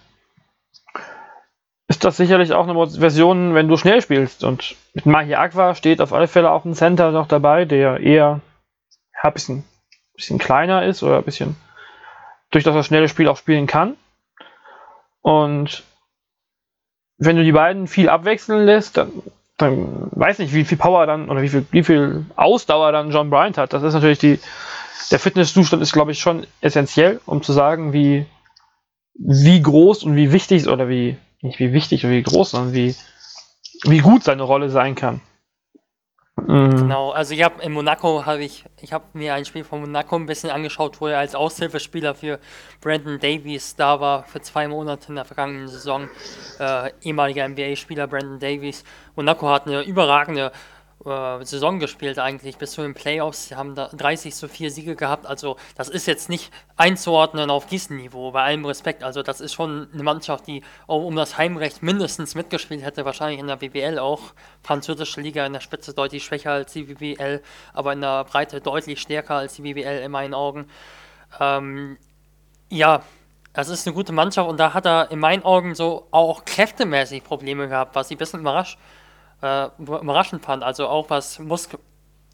ist das sicherlich auch eine Version, wenn du schnell spielst. Und mit Mahi Aqua steht auf alle Fälle auch ein Center noch dabei, der eher ein bisschen, bisschen kleiner ist oder ein bisschen durch das schnelle Spiel auch spielen kann. Und wenn du die beiden viel abwechseln lässt, dann, dann weiß nicht, wie viel Power dann oder wie viel, wie viel Ausdauer dann John Bryant hat. Das ist natürlich die, der Fitnesszustand ist, glaube ich, schon essentiell, um zu sagen, wie, wie groß und wie wichtig oder wie, nicht wie wichtig oder wie groß, sondern wie, wie gut seine Rolle sein kann. Mhm. Genau, also ich habe in Monaco habe ich, ich habe mir ein Spiel von Monaco ein bisschen angeschaut, wo er als Aushilfespieler für Brandon Davies da war für zwei Monate in der vergangenen Saison. Äh, ehemaliger NBA-Spieler Brandon Davies. Monaco hat eine überragende äh, Saison gespielt eigentlich bis zu den Playoffs. Sie haben da 30 zu 4 Siege gehabt. Also das ist jetzt nicht einzuordnen auf Gießen-Niveau, bei allem Respekt. Also das ist schon eine Mannschaft, die auch um das Heimrecht mindestens mitgespielt hätte, wahrscheinlich in der BBL auch. Französische Liga in der Spitze deutlich schwächer als die BBL, aber in der Breite deutlich stärker als die BBL in meinen Augen. Ähm, ja, das ist eine gute Mannschaft und da hat er in meinen Augen so auch kräftemäßig Probleme gehabt, was ich ein bisschen überrascht äh, überraschend fand. Also auch was Muskel,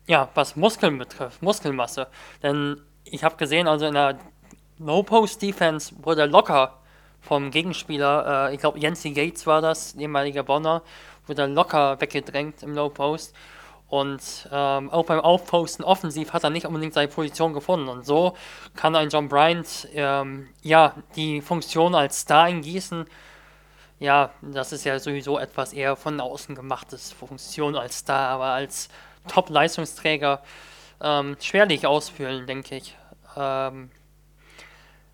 ja, was Muskeln betrifft, Muskelmasse. Denn ich habe gesehen, also in der No-Post-Defense wurde locker vom Gegenspieler, äh, ich glaube Jensi Gates war das, ehemaliger Bonner, wurde locker weggedrängt im No-Post. Und ähm, auch beim Aufposten offensiv hat er nicht unbedingt seine Position gefunden. Und so kann ein John Bryant ähm, ja die Funktion als Star in Gießen ja, das ist ja sowieso etwas eher von außen gemachtes Funktion als da, aber als Top-Leistungsträger ähm, schwerlich ausfüllen, denke ich. Ähm,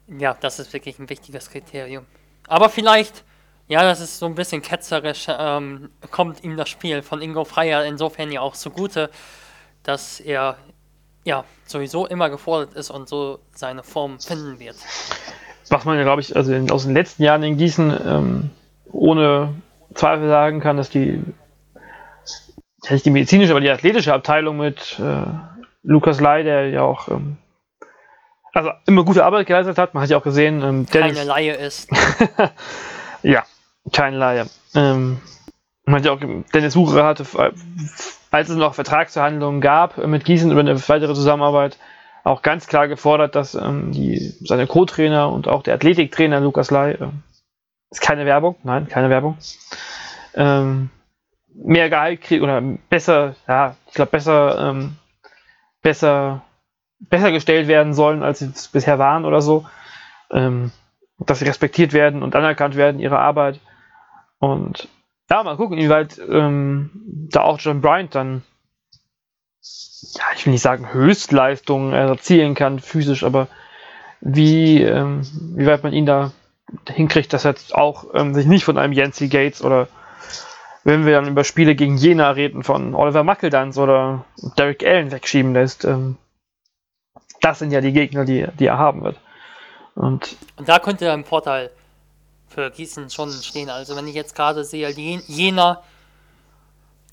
ja, das ist wirklich ein wichtiges Kriterium. Aber vielleicht, ja, das ist so ein bisschen ketzerisch, ähm, kommt ihm das Spiel von Ingo Freier insofern ja auch zugute, dass er ja sowieso immer gefordert ist und so seine Form finden wird. Was man ja, glaube ich, also in, aus den letzten Jahren in Gießen ähm, ohne Zweifel sagen kann, dass die, nicht die medizinische, aber die athletische Abteilung mit äh, Lukas Lai, der ja auch ähm, also immer gute Arbeit geleistet hat, man hat ja auch gesehen, ähm, Dennis, keine Laie ist. ja, keine Laie. Ähm, man hat ja auch Dennis Sucher hatte, als es noch Vertragsverhandlungen gab mit Gießen über eine weitere Zusammenarbeit, auch ganz klar gefordert, dass ähm, die, seine Co-Trainer und auch der Athletiktrainer Lukas Lai äh, ist keine Werbung, nein, keine Werbung. Ähm, mehr Gehalt kriegen oder besser, ja, ich glaube, besser, ähm, besser, besser gestellt werden sollen, als sie es bisher waren oder so. Ähm, dass sie respektiert werden und anerkannt werden, ihre Arbeit. Und ja, mal gucken, inwieweit ähm, da auch John Bryant dann, ja, ich will nicht sagen Höchstleistungen erzielen kann, physisch, aber wie, ähm, wie weit man ihn da hinkriegt, dass er jetzt auch ähm, sich nicht von einem Yancy Gates oder wenn wir dann über Spiele gegen Jena reden, von Oliver Mackeldans oder Derek Allen wegschieben lässt. Ähm, das sind ja die Gegner, die, die er haben wird. Und, Und da könnte ein Vorteil für Gießen schon stehen. Also wenn ich jetzt gerade sehe, Jena,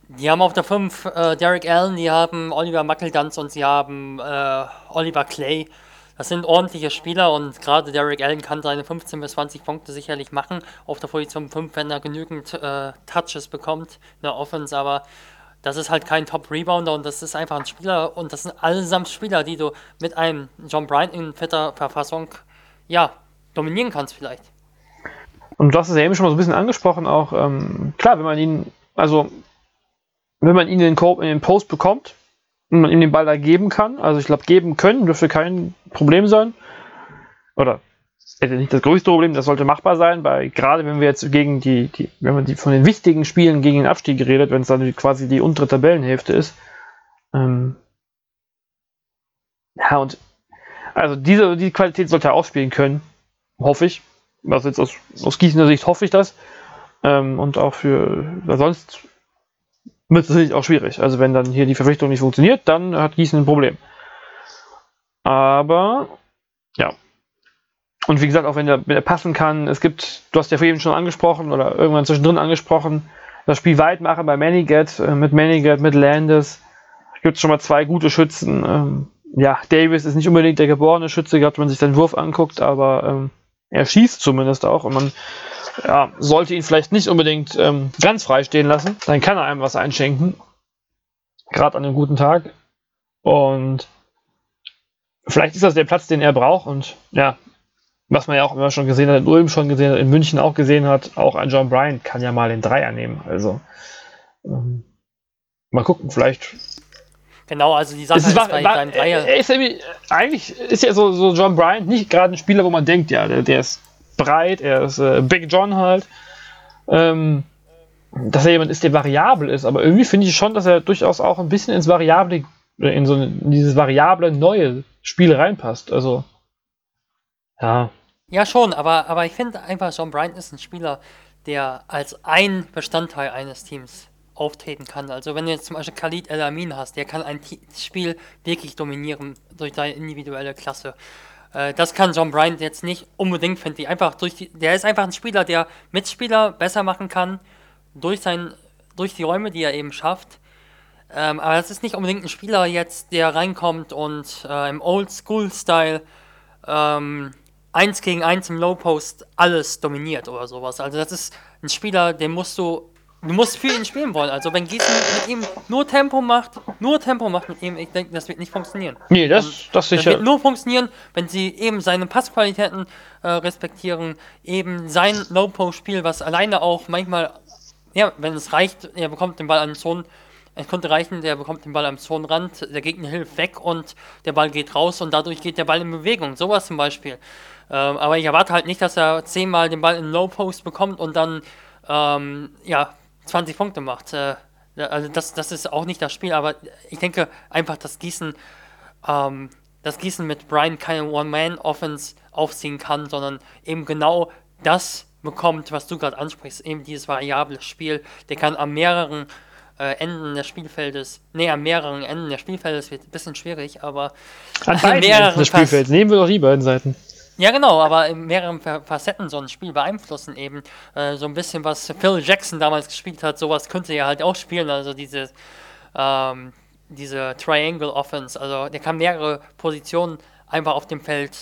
die haben auf der 5 äh, Derek Allen, die haben Oliver Mackeldans und sie haben äh, Oliver Clay. Das sind ordentliche Spieler und gerade Derek Allen kann seine 15 bis 20 Punkte sicherlich machen auf der Position 5, wenn er genügend äh, Touches bekommt in der Offense, aber das ist halt kein Top-Rebounder und das ist einfach ein Spieler und das sind allesamt Spieler, die du mit einem John Bryant in fitter Verfassung, ja, dominieren kannst vielleicht. Und du hast es ja eben schon mal so ein bisschen angesprochen, auch ähm, klar, wenn man ihn, also wenn man ihn in den, Post bekommt, man ihm den Ball da geben kann. Also ich glaube, geben können dürfte kein Problem sein. Oder nicht das größte Problem, das sollte machbar sein, weil gerade wenn wir jetzt gegen die, die wenn man die von den wichtigen Spielen gegen den Abstieg redet, wenn es dann quasi die untere Tabellenhälfte ist. Ähm ja, und also diese die Qualität sollte er aufspielen können, hoffe ich. Also jetzt aus, aus Gießener Sicht hoffe ich das. Ähm, und auch für, sonst wird es natürlich auch schwierig. Also wenn dann hier die Verpflichtung nicht funktioniert, dann hat Gießen ein Problem. Aber ja. Und wie gesagt, auch wenn er, wenn er passen kann, es gibt, du hast ja vorhin schon angesprochen oder irgendwann zwischendrin angesprochen, das Spiel weit machen bei Manigat, äh, mit Manigat, mit Landis. Gibt es schon mal zwei gute Schützen. Ähm, ja, Davis ist nicht unbedingt der geborene Schütze, gehabt, wenn man sich den Wurf anguckt, aber ähm, er schießt zumindest auch und man ja, sollte ihn vielleicht nicht unbedingt ähm, ganz frei stehen lassen. Dann kann er einem was einschenken. Gerade an einem guten Tag. Und vielleicht ist das der Platz, den er braucht. Und ja, was man ja auch immer schon gesehen hat, in Ulm schon gesehen hat, in München auch gesehen hat, auch ein John Bryan kann ja mal den Dreier nehmen. Also ähm, mal gucken, vielleicht. Genau, also die Sache ist, war, bei, war, beim Dreier. Ist eigentlich ist ja so, so John Bryan nicht gerade ein Spieler, wo man denkt, ja, der, der ist breit, er ist äh, Big John halt. Ähm, dass er jemand ist, der variabel ist, aber irgendwie finde ich schon, dass er durchaus auch ein bisschen ins Variable, äh, in so in dieses variable neue Spiel reinpasst. Also, ja. Ja, schon, aber, aber ich finde einfach, John Bryant ist ein Spieler, der als ein Bestandteil eines Teams auftreten kann. Also wenn du jetzt zum Beispiel Khalid El Amin hast, der kann ein Spiel wirklich dominieren durch seine individuelle Klasse. Äh, das kann John Bryant jetzt nicht unbedingt, finde ich. Einfach durch die, der ist einfach ein Spieler, der Mitspieler besser machen kann, durch, sein, durch die Räume, die er eben schafft. Ähm, aber das ist nicht unbedingt ein Spieler jetzt, der reinkommt und äh, im Old-School-Style ähm, eins gegen eins im Low-Post alles dominiert oder sowas. Also das ist ein Spieler, den musst du Du musst für ihn spielen wollen. Also wenn Gießen mit ihm nur Tempo macht, nur Tempo macht mit ihm, ich denke, das wird nicht funktionieren. Nee, das, das sicher. Das wird nur funktionieren, wenn sie eben seine Passqualitäten äh, respektieren, eben sein Low-Post-Spiel, was alleine auch manchmal, ja, wenn es reicht, er bekommt den Ball an den Zonen, es könnte reichen, der bekommt den Ball am Zonenrand, der Gegner hilft weg und der Ball geht raus und dadurch geht der Ball in Bewegung. Sowas zum Beispiel. Ähm, aber ich erwarte halt nicht, dass er zehnmal den Ball in Low-Post bekommt und dann ähm, ja, 20 Punkte macht. Äh, also das, das ist auch nicht das Spiel, aber ich denke einfach, dass Gießen, ähm, dass Gießen mit Brian keine One-Man-Offense aufziehen kann, sondern eben genau das bekommt, was du gerade ansprichst, eben dieses variable Spiel. Der kann an mehreren äh, Enden des Spielfeldes, nee, an mehreren Enden des Spielfeldes wird ein bisschen schwierig, aber an beiden Enden des Spielfelds. Nehmen wir doch die beiden Seiten. Ja, genau, aber in mehreren Facetten so ein Spiel beeinflussen eben. Äh, so ein bisschen, was Phil Jackson damals gespielt hat, sowas könnte er halt auch spielen. Also diese, ähm, diese Triangle Offense. Also der kann mehrere Positionen einfach auf dem Feld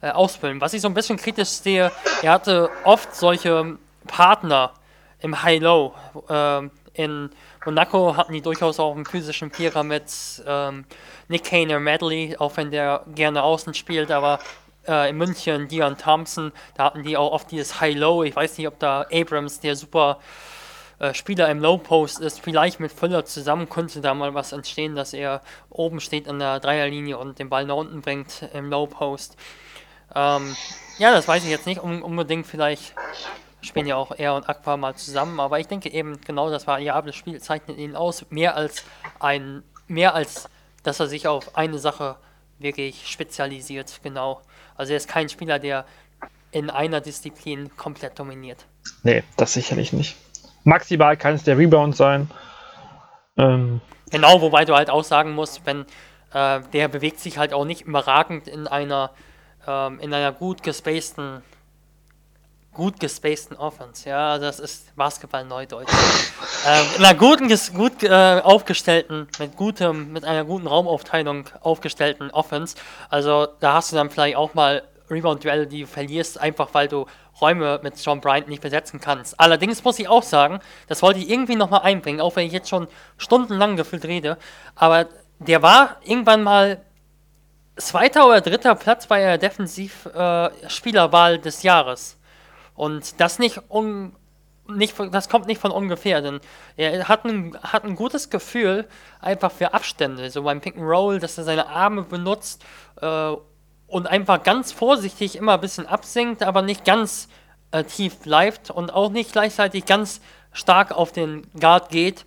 äh, ausfüllen. Was ich so ein bisschen kritisch sehe, er hatte oft solche Partner im High-Low. Äh, in Monaco hatten die durchaus auch einen physischen Vierer mit ähm, Nick Kaner Medley, auch wenn der gerne außen spielt, aber äh, in München, Dion Thompson, da hatten die auch oft dieses High-Low. Ich weiß nicht, ob da Abrams, der super äh, Spieler im Low-Post ist, vielleicht mit Fuller zusammen könnte da mal was entstehen, dass er oben steht an der Dreierlinie und den Ball nach unten bringt im Low-Post. Ähm, ja, das weiß ich jetzt nicht um, unbedingt. Vielleicht spielen ja auch er und Aqua mal zusammen, aber ich denke eben genau das variable Spiel zeichnet ihn aus, mehr als ein, mehr als dass er sich auf eine Sache wirklich spezialisiert, genau. Also er ist kein Spieler, der in einer Disziplin komplett dominiert. Nee, das sicherlich nicht. Maximal kann es der Rebound sein. Ähm. Genau, wobei du halt auch sagen musst, wenn äh, der bewegt sich halt auch nicht überragend in einer ähm, in einer gut gespaceden gut gespaceden Offense. Ja, das ist Basketball Neudeutsch. ähm, in einer guten, gut äh, aufgestellten, mit gutem, mit einer guten Raumaufteilung aufgestellten Offense. Also da hast du dann vielleicht auch mal Rebound-Duelle, die du verlierst, einfach weil du Räume mit John Bryant nicht besetzen kannst. Allerdings muss ich auch sagen, das wollte ich irgendwie nochmal einbringen, auch wenn ich jetzt schon stundenlang gefühlt rede, aber der war irgendwann mal zweiter oder dritter Platz bei der Defensivspielerwahl äh, des Jahres. Und das nicht um, nicht, das kommt nicht von ungefähr, denn er hat ein, hat ein gutes Gefühl einfach für Abstände, so beim Pick and Roll, dass er seine Arme benutzt äh, und einfach ganz vorsichtig immer ein bisschen absinkt, aber nicht ganz äh, tief bleibt und auch nicht gleichzeitig ganz stark auf den Guard geht,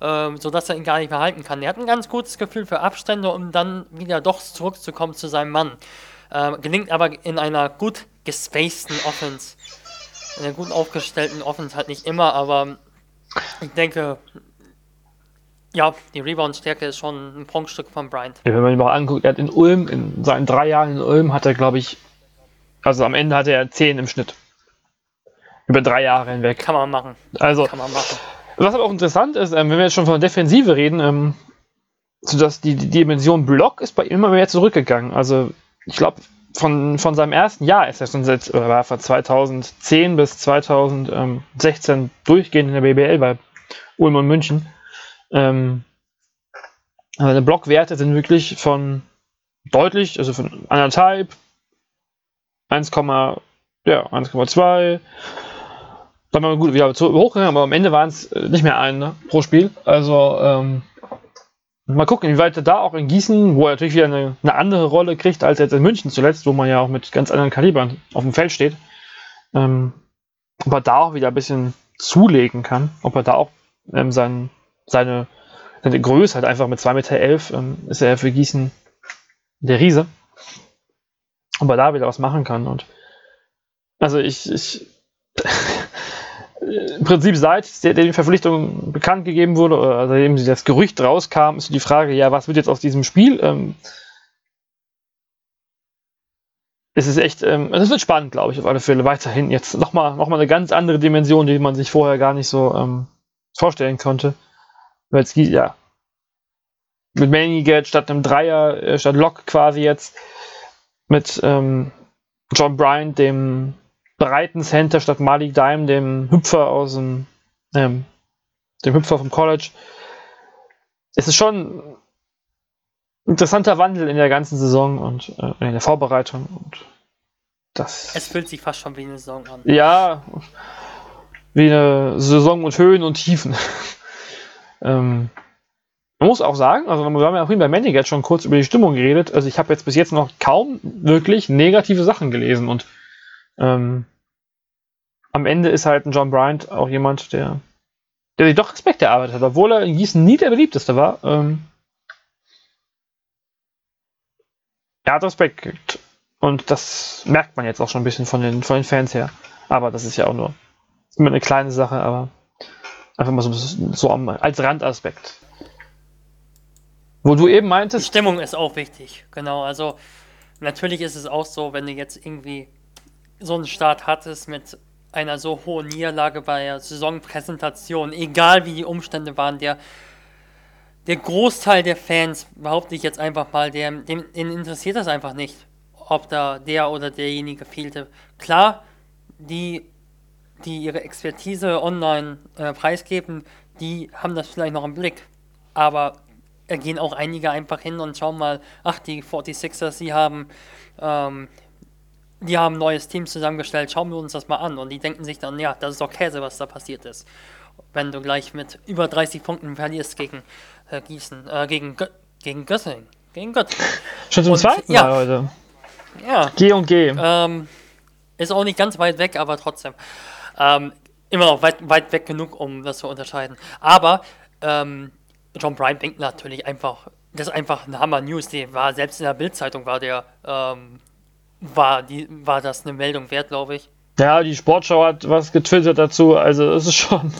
äh, sodass er ihn gar nicht mehr halten kann. Er hat ein ganz gutes Gefühl für Abstände, um dann wieder doch zurückzukommen zu seinem Mann. Äh, gelingt aber in einer gut gespaceden Offense in der gut aufgestellten Offense halt nicht immer, aber ich denke, ja, die Rebound-Stärke ist schon ein Prunkstück von Bryant. Ja, wenn man ihn mal anguckt, er hat in Ulm, in seinen drei Jahren in Ulm hat er, glaube ich, also am Ende hatte er 10 im Schnitt. Über drei Jahre hinweg. Kann man machen. Also, Kann man machen. was aber auch interessant ist, ähm, wenn wir jetzt schon von der Defensive reden, ähm, so dass die, die Dimension Block ist bei ihm immer mehr zurückgegangen. Also, ich glaube, von, von seinem ersten Jahr ist er schon seit, oder war von 2010 bis 2016 durchgehend in der BBL bei Ulm und München. Ähm, seine Blockwerte sind wirklich von deutlich, also von anderthalb, 1, ja, 1,2, dann war gut wieder hochgegangen, aber am Ende waren es nicht mehr ein ne, pro Spiel. Also ähm, Mal gucken, wie weit er da auch in Gießen, wo er natürlich wieder eine, eine, andere Rolle kriegt als jetzt in München zuletzt, wo man ja auch mit ganz anderen Kalibern auf dem Feld steht, ähm, ob er da auch wieder ein bisschen zulegen kann, ob er da auch ähm, sein, seine, seine Größe halt einfach mit 2,11 Meter elf, ähm, ist er für Gießen der Riese, ob er da wieder was machen kann. Und also ich, ich im Prinzip seit der, die Verpflichtung bekannt gegeben wurde, oder seitdem das Gerücht rauskam, ist die Frage, ja, was wird jetzt aus diesem Spiel? Ähm, es ist echt, ähm, es wird spannend, glaube ich, auf alle Fälle weiterhin. Jetzt nochmal noch mal eine ganz andere Dimension, die man sich vorher gar nicht so ähm, vorstellen konnte. Weil es ja mit Manigat statt einem Dreier, äh, statt Lock quasi jetzt mit ähm, John Bryant, dem breiten Center statt Malik Dime, dem Hüpfer aus dem, ähm, dem Hüpfer vom College. Es ist schon ein interessanter Wandel in der ganzen Saison und äh, in der Vorbereitung und das. Es fühlt sich fast schon wie eine Saison an. Ja, wie eine Saison und Höhen und Tiefen. ähm, man muss auch sagen, also wir haben ja vorhin bei Manning jetzt schon kurz über die Stimmung geredet. Also ich habe jetzt bis jetzt noch kaum wirklich negative Sachen gelesen und ähm, am Ende ist halt ein John Bryant auch jemand, der, der sich doch Respekt erarbeitet hat, obwohl er in Gießen nie der beliebteste war. Ähm, er hat Respekt gekriegt. Und das merkt man jetzt auch schon ein bisschen von den, von den Fans her. Aber das ist ja auch nur immer eine kleine Sache, aber einfach mal so, so als Randaspekt. Wo du eben meintest. Die Stimmung ist auch wichtig, genau. Also natürlich ist es auch so, wenn du jetzt irgendwie so einen Start hattest mit einer so hohen Niederlage bei der Saisonpräsentation, egal wie die Umstände waren, der, der Großteil der Fans, behaupte ich jetzt einfach mal, der, dem, den interessiert das einfach nicht, ob da der oder derjenige fehlte. Klar, die, die ihre Expertise online äh, preisgeben, die haben das vielleicht noch im Blick, aber gehen auch einige einfach hin und schauen mal, ach, die 46ers, sie haben ähm, die haben ein neues Team zusammengestellt, schauen wir uns das mal an. Und die denken sich dann, ja, das ist doch Käse, was da passiert ist. Wenn du gleich mit über 30 Punkten verlierst gegen äh, Gießen, äh, gegen, Gö gegen Göttingen. Gegen Göttingen. Schon zum und, zweiten Mal ja, heute. Ja. G und G. Ähm, ist auch nicht ganz weit weg, aber trotzdem. Ähm, immer noch weit, weit weg genug, um das zu unterscheiden. Aber ähm, John Bryan denkt natürlich einfach, das ist einfach eine Hammer News. Die war selbst in der Bildzeitung war der ähm, war, die, war das eine Meldung wert, glaube ich. Ja, die Sportschau hat was getwittert dazu, also ist schon.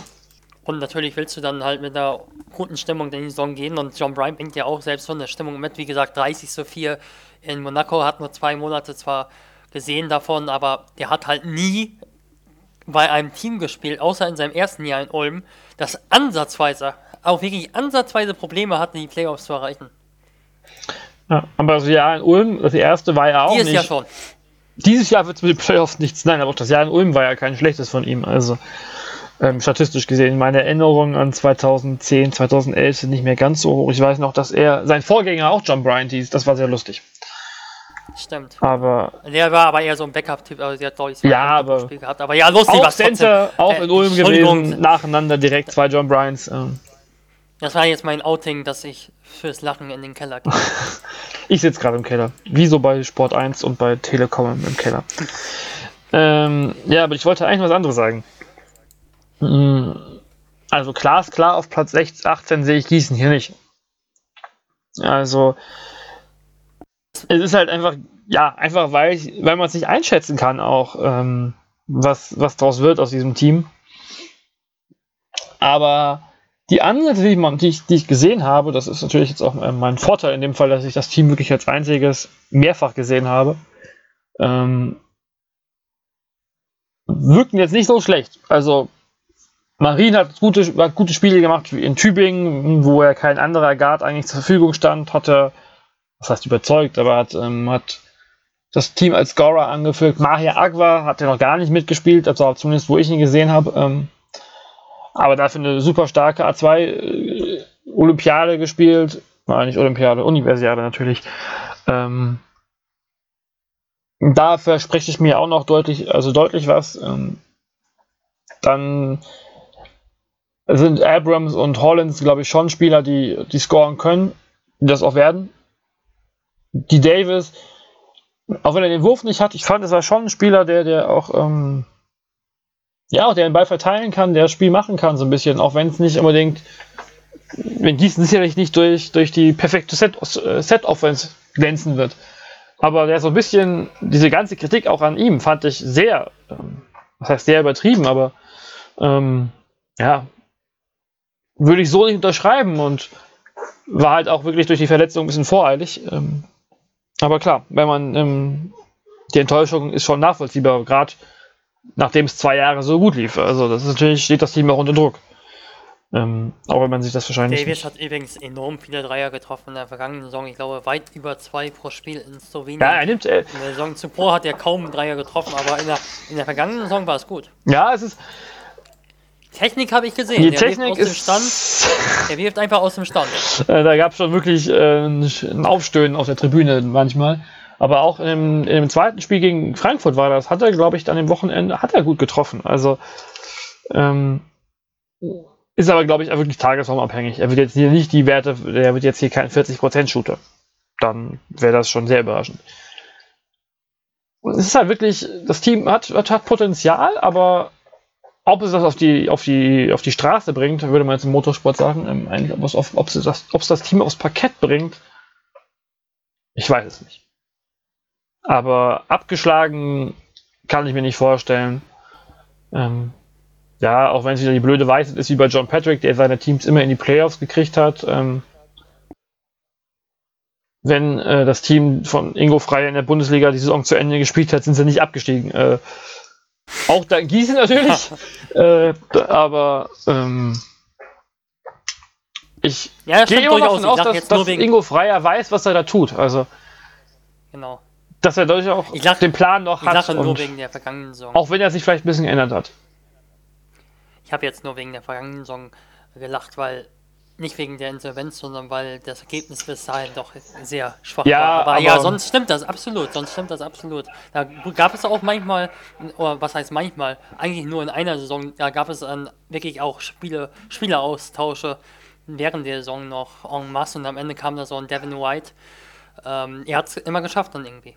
Und natürlich willst du dann halt mit einer guten Stimmung in die Saison gehen und John Bryan bringt ja auch selbst von der Stimmung mit. Wie gesagt, 30 zu 4 in Monaco, hat nur zwei Monate zwar gesehen davon, aber der hat halt nie bei einem Team gespielt, außer in seinem ersten Jahr in Ulm, das ansatzweise, auch wirklich ansatzweise Probleme hatte, die Playoffs zu erreichen. Ja, aber das Jahr in Ulm, das erste war ja auch Dieses nicht. Jahr schon. Dieses Jahr wird es mit den Playoffs nichts. Nein, aber auch das Jahr in Ulm war ja kein schlechtes von ihm. Also ähm, statistisch gesehen, meine Erinnerungen an 2010, 2011 sind nicht mehr ganz so hoch. Ich weiß noch, dass er, sein Vorgänger auch John Bryant hieß. Das war sehr lustig. Stimmt. Aber Der war aber eher so ein Backup-Typ, also der hat glaube ich Ja, aber- Spiel gehabt. Aber ja, lustig auch war Center, auch Äh, in Ulm Entschuldigung. gewesen, nacheinander direkt zwei John Bryants. Ähm, Das war jetzt mein Outing, dass ich fürs Lachen in den Keller gehe. ich sitze gerade im Keller. Wie so bei Sport 1 und bei Telekom im Keller. ähm, ja, aber ich wollte eigentlich was anderes sagen. Mm, Also klar ist klar, auf Platz 16, 18 sehe ich Gießen hier nicht. Also es ist halt einfach, ja, einfach weil, weil man es nicht einschätzen kann auch, ähm, was, was draus wird aus diesem Team. Aber die Ansätze, die, man, die, ich, die ich gesehen habe, das ist natürlich jetzt auch äh, mein Vorteil in dem Fall, dass ich das Team wirklich als einziges mehrfach gesehen habe, ähm, wirken jetzt nicht so schlecht. Also Marien hat gute, hat gute Spiele gemacht in Tübingen, wo er kein anderer Guard eigentlich zur Verfügung stand, hatte, was heißt überzeugt, aber hat, ähm, hat das Team als Scorer angeführt. Mahia Agwa hat ja noch gar nicht mitgespielt, also zumindest wo ich ihn gesehen habe. Ähm, aber dafür eine super starke A2 äh, Olympiade gespielt. Nein, nicht Olympiade, Universiade natürlich. Ähm, da verspreche ich mir auch noch deutlich, also deutlich was. Ähm, dann sind Abrams und Hollins, glaube ich, schon Spieler, die, die scoren können, die das auch werden. Die Davis, auch wenn er den Wurf nicht hat, ich fand, es war schon ein Spieler, der, der auch, ähm, ja, auch der den Ball verteilen kann, der das Spiel machen kann, so ein bisschen, auch wenn es nicht unbedingt, wenn Gießen sicherlich nicht durch, durch die perfekte Set- äh, Set-Offense glänzen wird. Aber der so ein bisschen, diese ganze Kritik auch an ihm fand ich sehr, ähm, was heißt sehr übertrieben, aber ähm, ja, würde ich so nicht unterschreiben und war halt auch wirklich durch die Verletzung ein bisschen voreilig. Ähm, aber klar, wenn man ähm, die Enttäuschung ist schon nachvollziehbar, gerade nachdem es zwei Jahre so gut lief. Also das ist natürlich steht das Team auch unter Druck. Ähm, auch wenn man sich das wahrscheinlich Davis hat übrigens enorm viele Dreier getroffen in der vergangenen Saison. Ich glaube, weit über zwei pro Spiel in Slowenien. ja, er nimmt, äh, in der Saison zuvor hat er kaum Dreier getroffen, aber in der, in der vergangenen Saison war es gut. ja, es ist Technik habe ich gesehen. die der Technik wirft aus dem ist Stand. Er wirft einfach aus dem Stand. Äh, da gab es schon wirklich äh, ein Aufstöhnen auf der Tribüne manchmal. Aber auch im, im zweiten Spiel gegen Frankfurt war das, hat er, glaube ich, an dem Wochenende, hat er gut getroffen. Also ähm, ist aber, glaube ich, wirklich tagesformabhängig. Er wird jetzt hier nicht die Werte, der wird jetzt hier kein 40% Shooter. Dann wäre das schon sehr überraschend. Es ist halt wirklich, das Team hat, hat, Potenzial, aber ob es das auf die, auf die, auf die Straße bringt, würde man jetzt im Motorsport sagen, ähm, eigentlich, ob es, auf, ob, es das, ob es das Team aufs Parkett bringt, ich weiß es nicht. Aber abgeschlagen kann ich mir nicht vorstellen. Ähm, ja, auch wenn es wieder die blöde Weisheit ist wie bei John Patrick, der seine Teams immer in die Playoffs gekriegt hat. Ähm, wenn äh, das Team von Ingo Frey in der Bundesliga die Saison zu Ende gespielt hat, sind sie nicht abgestiegen. Äh, auch da Gießen natürlich. äh, aber ähm, ich Ja, gehe immer davon Ich aus, dass, dass. Ingo Freier weiß, was er da tut. Also, Genau. Dass er dadurch auch Ich sag- den Plan noch Ich hat. sage nur wegen der vergangenen Saison. auch wenn er sich vielleicht ein bisschen geändert hat. Ich habe jetzt nur wegen der vergangenen Saison gelacht, weil nicht wegen der Insolvenz, sondern weil das Ergebnis bis dahin doch sehr schwach Ja, war. Aber, aber- ja, sonst stimmt das absolut. Sonst stimmt das absolut. Da gab es auch manchmal, oder was heißt manchmal, eigentlich nur in einer Saison, da gab es dann wirklich auch Spiele, Spieleraustausche während der Saison noch en masse und am Ende kam da so ein Devin White. Ähm, er hat es immer geschafft dann irgendwie.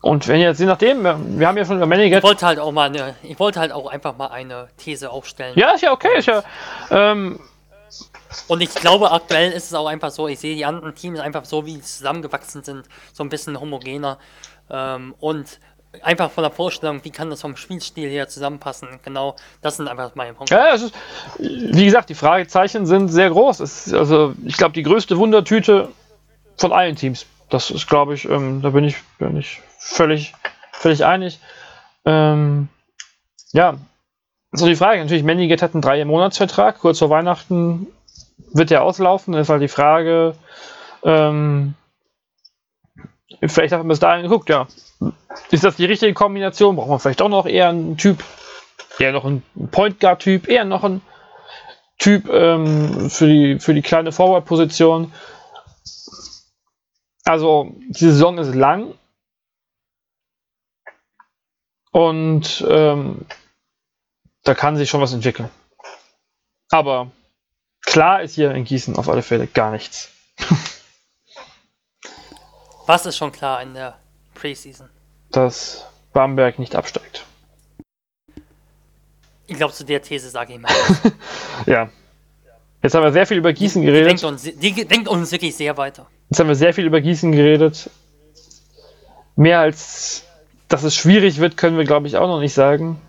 Und wenn jetzt, je nachdem, wir haben ja schon über Ich Manigat. wollte halt auch mal eine, ich wollte halt auch einfach mal eine These aufstellen. Ja, ist ja okay, ist ja. Ähm, Und ich glaube, aktuell ist es auch einfach so, ich sehe die anderen Teams einfach so, wie sie zusammengewachsen sind, so ein bisschen homogener. Ähm, und einfach von der Vorstellung, wie kann das vom Spielstil her zusammenpassen, genau, das sind einfach meine Punkte. ja, es ist, wie gesagt, die Fragezeichen sind sehr groß. Es ist, also, ich glaube, die größte Wundertüte von allen Teams. Das ist, glaube ich, ähm, da bin ich, bin ich völlig, völlig einig. Ähm, ja, so die Frage. Natürlich, Mendiget hat einen drei-Monatsvertrag. Kurz vor Weihnachten wird der auslaufen. Dann ist halt die Frage, ähm, vielleicht hat man bis dahin geguckt, ja. Ist das die richtige Kombination? Braucht man vielleicht auch noch eher einen Typ, eher noch einen Point Guard Typ, eher noch einen Typ ähm, für, die, für die kleine Forward-Position. Also, die Saison ist lang. Und ähm, da kann sich schon was entwickeln. Aber klar ist hier in Gießen auf alle Fälle gar nichts. Was ist schon klar in der Preseason? Dass Bamberg nicht absteigt. Ich glaube, zu der These sage ich mal. ja. Jetzt haben wir sehr viel über Gießen die, geredet. Die denkt, uns, die denkt uns wirklich sehr weiter. Jetzt haben wir sehr viel über Gießen geredet. Mehr als dass es schwierig wird, können wir, glaube ich, auch noch nicht sagen.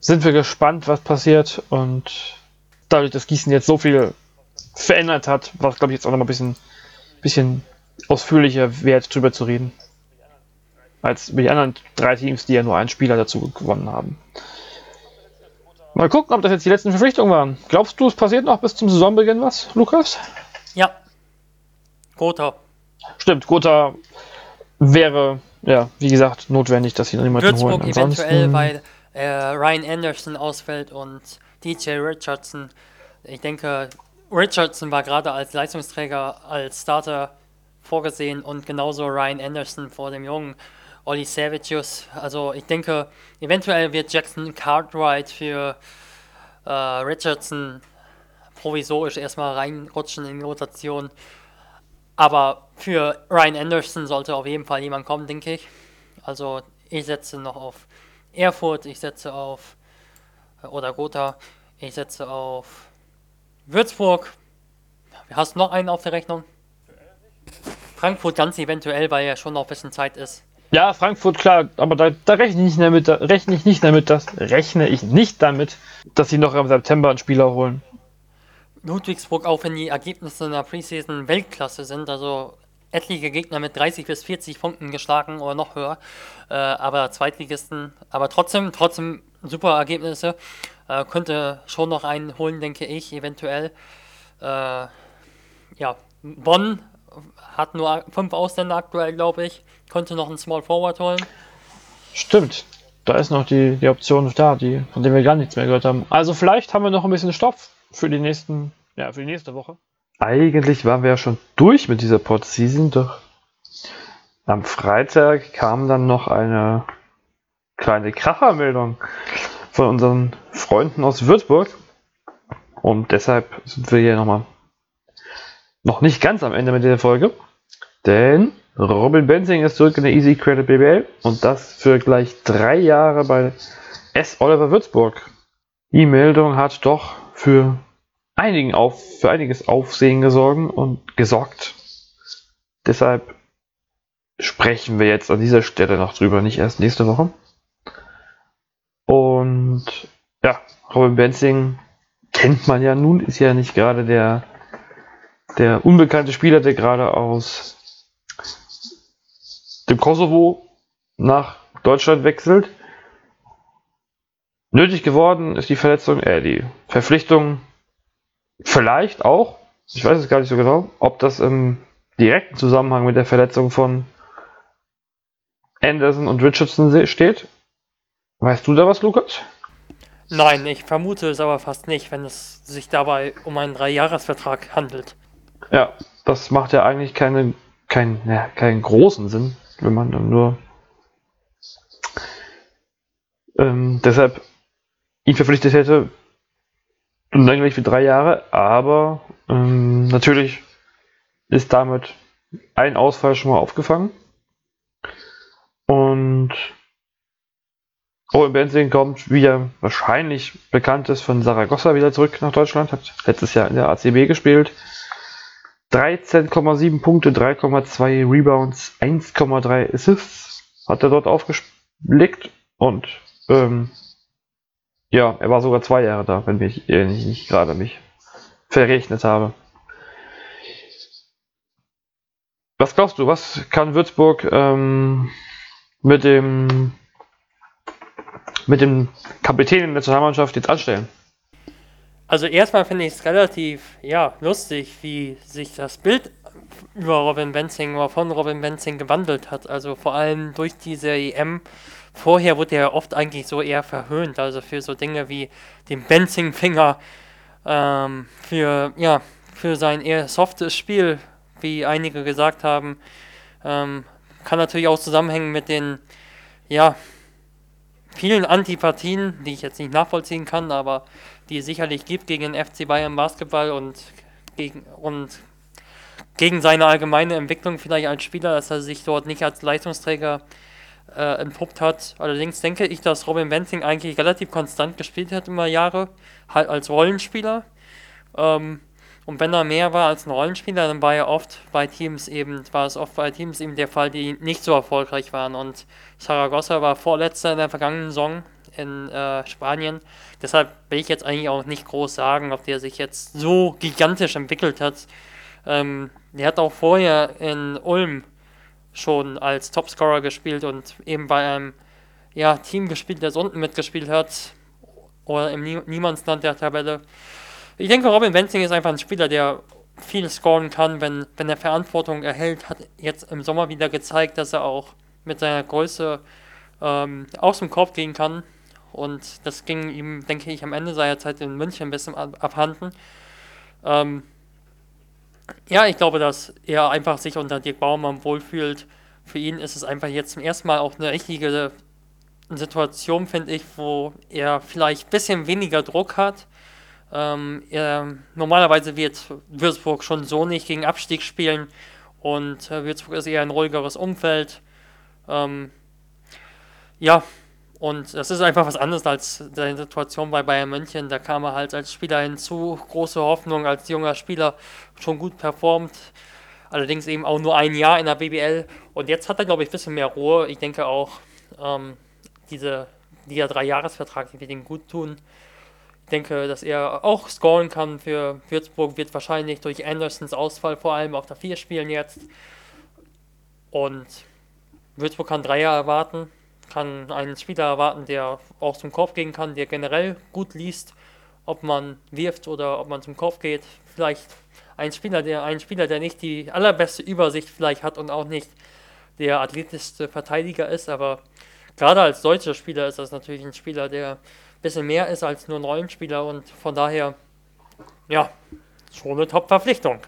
Sind wir gespannt, was passiert. Und dadurch, dass Gießen jetzt so viel verändert hat, war es, glaube ich, jetzt auch noch mal ein bisschen, bisschen ausführlicher wert, drüber zu reden. Als über die anderen drei Teams, die ja nur einen Spieler dazu gewonnen haben. Mal gucken, ob das jetzt die letzten Verpflichtungen waren. Glaubst du, es passiert noch bis zum Saisonbeginn was, Lukas? Ja. Gotha. Stimmt, Gotha wäre, ja, wie gesagt, notwendig, dass sie noch jemanden Würzburg holen. Ansonsten, eventuell, weil äh, Ryan Anderson ausfällt und DJ Richardson. Ich denke, Richardson war gerade als Leistungsträger, als Starter vorgesehen und genauso Ryan Anderson vor dem jungen Olli Savagius. Also ich denke, eventuell wird Jackson Cartwright für äh, Richardson provisorisch erstmal reinrutschen in die Rotation. Aber für Ryan Anderson sollte auf jeden Fall jemand kommen, denke ich. Also ich setze noch auf Erfurt, ich setze auf oder Gotha, ich setze auf Würzburg. Hast du noch einen auf der Rechnung? Frankfurt ganz eventuell, weil ja schon noch ein bisschen Zeit ist. Ja, Frankfurt, klar, aber da, da rechne ich nicht damit, da rechne ich nicht damit, dass, rechne ich nicht damit, dass sie noch im September einen Spieler holen. Ludwigsburg, auch wenn die Ergebnisse in der Preseason Weltklasse sind, also etliche Gegner mit 30 bis 40 Punkten geschlagen oder noch höher, äh, aber Zweitligisten, aber trotzdem, trotzdem super Ergebnisse, äh, könnte schon noch einen holen, denke ich, eventuell. Äh, ja, Bonn hat nur fünf Ausländer aktuell, glaube ich. Könnte noch einen Small Forward holen. Stimmt. Da ist noch die, die Option da, die, von der wir gar nichts mehr gehört haben. Also vielleicht haben wir noch ein bisschen Stoff für die nächsten, ja, für die nächste Woche. Eigentlich waren wir ja schon durch mit dieser Pod-Season, doch am Freitag kam dann noch eine kleine Krachermeldung von unseren Freunden aus Würzburg. Und deshalb sind wir hier nochmal noch nicht ganz am Ende mit dieser Folge, denn Robin Benzing ist zurück in der Easy Credit BBL und das für gleich drei Jahre bei S. Oliver Würzburg. Die Meldung hat doch für, einigen auf, für einiges Aufsehen gesorgt und gesorgt. Deshalb sprechen wir jetzt an dieser Stelle noch drüber, nicht erst nächste Woche. Und ja, Robin Benzing kennt man ja nun, ist ja nicht gerade der der unbekannte Spieler, der gerade aus dem Kosovo nach Deutschland wechselt. Nötig geworden ist die Verletzung, äh, die Verpflichtung vielleicht auch, ich weiß es gar nicht so genau, ob das im direkten Zusammenhang mit der Verletzung von Anderson und Richardson steht. Weißt du da was, Lukas? Nein, ich vermute es aber fast nicht, wenn es sich dabei um einen Dreijahresvertrag handelt. Ja, das macht ja eigentlich keine, kein, ja, keinen großen Sinn, wenn man dann nur ähm, deshalb ihn verpflichtet hätte. Gleich für drei Jahre, aber ähm, natürlich ist damit ein Ausfall schon mal aufgefangen. Und Owen Benzing kommt, wie er wahrscheinlich bekannt ist, von Saragossa wieder zurück nach Deutschland, hat letztes Jahr in der ACB gespielt. 13,7 Punkte, 3,2 Rebounds, 1,3 Assists hat er dort aufgelegt und ähm, ja, er war sogar zwei Jahre da, wenn ich nicht, nicht gerade mich verrechnet habe. Was glaubst du, was kann Würzburg ähm, mit dem mit dem Kapitän in der Nationalmannschaft jetzt anstellen? Also erstmal finde ich es relativ ja, lustig, wie sich das Bild über Robin Benzing oder von Robin Benzing gewandelt hat. Also vor allem durch diese EM. Vorher wurde er oft eigentlich so eher verhöhnt, also für so Dinge wie den Benzing-Finger, ähm, für, ja, für sein eher softes Spiel, wie einige gesagt haben. Ähm, kann natürlich auch zusammenhängen mit den, ja, vielen Antipathien, die ich jetzt nicht nachvollziehen kann, aber die es sicherlich gibt gegen den FC Bayern Basketball und gegen, und gegen seine allgemeine Entwicklung vielleicht als Spieler, dass er sich dort nicht als Leistungsträger äh, entpuppt hat. Allerdings denke ich, dass Robin Benzing eigentlich relativ konstant gespielt hat über Jahre, halt als Rollenspieler. Ähm, und wenn er mehr war als ein Rollenspieler, dann war er oft bei Teams eben, war es oft bei Teams eben der Fall, die nicht so erfolgreich waren. Und Saragossa war vorletzter in der vergangenen Saison in äh, Spanien. Deshalb will ich jetzt eigentlich auch nicht groß sagen, ob der sich jetzt so gigantisch entwickelt hat. Ähm, der hat auch vorher in Ulm schon als Topscorer gespielt und eben bei einem ja, Team gespielt, das unten mitgespielt hat. Oder im Niemandsland der Tabelle. Ich denke, Robin Benzing ist einfach ein Spieler, der viel scoren kann, wenn, wenn er Verantwortung erhält. Hat jetzt im Sommer wieder gezeigt, dass er auch mit seiner Größe ähm, aus dem Korb gehen kann. Und das ging ihm, denke ich, am Ende seiner Zeit in München ein bisschen abhanden. Ähm, ja, ich glaube, dass er einfach sich unter Dirk Baumann wohlfühlt. Für ihn ist es einfach jetzt zum ersten Mal auch eine richtige Situation, finde ich, wo er vielleicht ein bisschen weniger Druck hat ähm, er, normalerweise wird Würzburg schon so nicht gegen Abstieg spielen und äh, Würzburg ist eher ein ruhigeres Umfeld. Ähm, ja, und das ist einfach was anderes als seine Situation bei Bayern München. Da kam er halt als Spieler hinzu, große Hoffnung als junger Spieler, schon gut performt. Allerdings eben auch nur ein Jahr in der BBL. Und jetzt hat er, glaube ich, ein bisschen mehr Ruhe. Ich denke auch, ähm, diese, dieser Dreijahresvertrag, die wird ihm gut tun denke, dass er auch scoren kann für Würzburg, wird wahrscheinlich durch Andersons Ausfall vor allem auf der 4 spielen jetzt. Und Würzburg kann Dreier erwarten, kann einen Spieler erwarten, der auch zum Kopf gehen kann, der generell gut liest, ob man wirft oder ob man zum Kopf geht. Vielleicht ein Spieler, der ein Spieler, der nicht die allerbeste Übersicht vielleicht hat und auch nicht der athletischste Verteidiger ist, aber gerade als deutscher Spieler ist das natürlich ein Spieler, der bisschen mehr ist als nur ein Rollenspieler und von daher, ja, schon eine Top-Verpflichtung.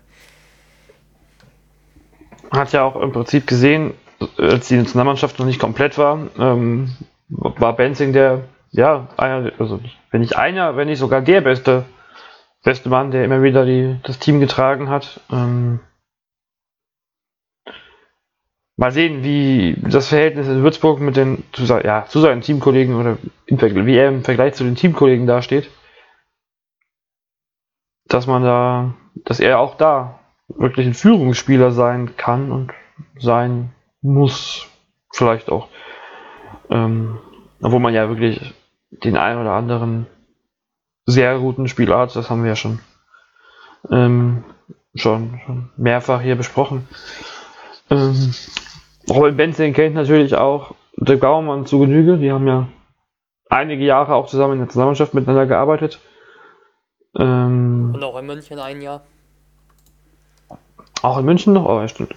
Hat ja auch im Prinzip gesehen, als die Nationalmannschaft noch nicht komplett war, ähm, war Benzing der, ja, einer, also wenn nicht einer, wenn nicht sogar der beste, beste Mann, der immer wieder die, das Team getragen hat. Ähm, Mal sehen, wie das Verhältnis in Würzburg mit den zu, ja, zu seinen Teamkollegen oder wie er im Vergleich zu den Teamkollegen dasteht. Dass man da, dass er auch da wirklich ein Führungsspieler sein kann und sein muss, vielleicht auch. Ähm, obwohl man ja wirklich den einen oder anderen sehr guten Spieler hat, das haben wir ja schon, ähm, schon, schon mehrfach hier besprochen. Ähm, Robin Benzing kennt natürlich auch Dirk Baumann zu Genüge. Die haben ja einige Jahre auch zusammen in der Zusammenarbeit miteinander gearbeitet. Ähm, Und auch in München ein Jahr. Auch in München noch? Oh, ja, stimmt.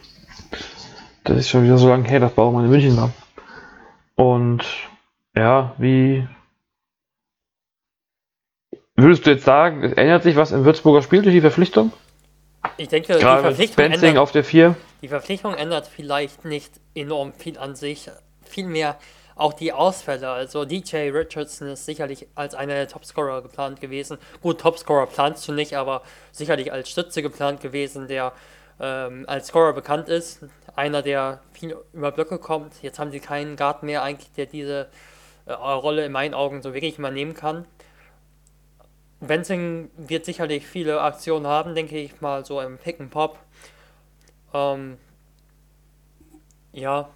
Das ist schon wieder so lange her, dass Baumann in München war. Und ja, wie würdest du jetzt sagen, es ändert sich was im Würzburger Spiel durch die Verpflichtung? Ich denke, Gerade die Verpflichtung ändert, auf der 4. Die Verpflichtung ändert vielleicht nicht enorm viel an sich. Vielmehr auch die Ausfälle. Also DJ Richardson ist sicherlich als einer der Topscorer geplant gewesen. Gut, Topscorer planst du nicht, aber sicherlich als Stütze geplant gewesen, der ähm, als Scorer bekannt ist. Einer, der viel über Blöcke kommt. Jetzt haben sie keinen Guard mehr eigentlich, der diese äh, Rolle in meinen Augen so wirklich übernehmen kann. Benzing wird sicherlich viele Aktionen haben, denke ich mal, so im Pick and Pop. Ähm, ja,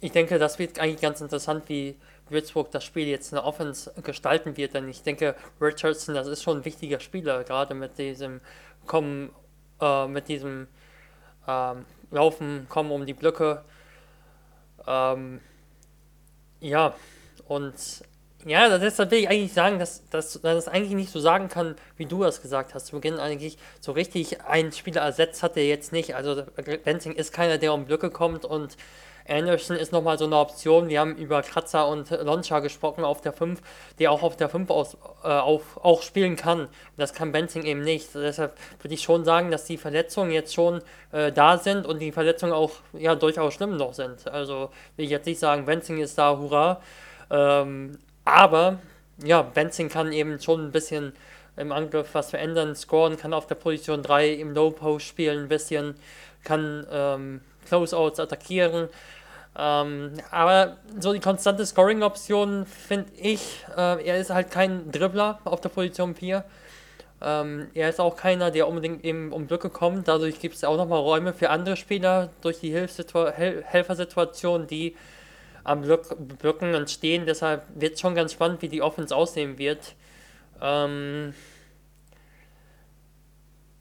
ich denke, das wird eigentlich ganz interessant, wie Würzburg das Spiel jetzt in der Offense gestalten wird, denn ich denke, Richardson, das ist schon ein wichtiger Spieler, gerade mit diesem Kommen, äh, mit diesem ähm, Laufen, Kommen um die Blöcke. Ähm, ja, und ja, das will ich eigentlich sagen, dass, dass, dass es eigentlich nicht so sagen kann, wie du das gesagt hast. Zu Beginn eigentlich so richtig einen Spieler ersetzt hat er jetzt nicht. Also Benzing ist keiner, der um Blöcke kommt und Anderson ist nochmal so eine Option. Wir haben über Kratzer und Loncha gesprochen auf der 5, der auch auf der 5 aus, äh, auf, auch spielen kann. Das kann Benzing eben nicht. Deshalb würde ich schon sagen, dass die Verletzungen jetzt schon äh, da sind und die Verletzungen auch ja, durchaus schlimm noch sind. Also will ich jetzt nicht sagen, Benzing ist da, hurra. Ähm, aber ja, Benzing kann eben schon ein bisschen im Angriff was verändern, scoren, kann auf der Position 3 im Low Post spielen ein bisschen, kann ähm, Closeouts attackieren. Ähm, aber so die konstante Scoring-Option finde ich, äh, er ist halt kein Dribbler auf der Position 4. Ähm, er ist auch keiner, der unbedingt eben um Blöcke kommt. Dadurch gibt es auch nochmal Räume für andere Spieler durch die Hel Helfersituation, die am Blöck Blöcken entstehen. Deshalb wird es schon ganz spannend, wie die Offense aussehen wird. Ähm,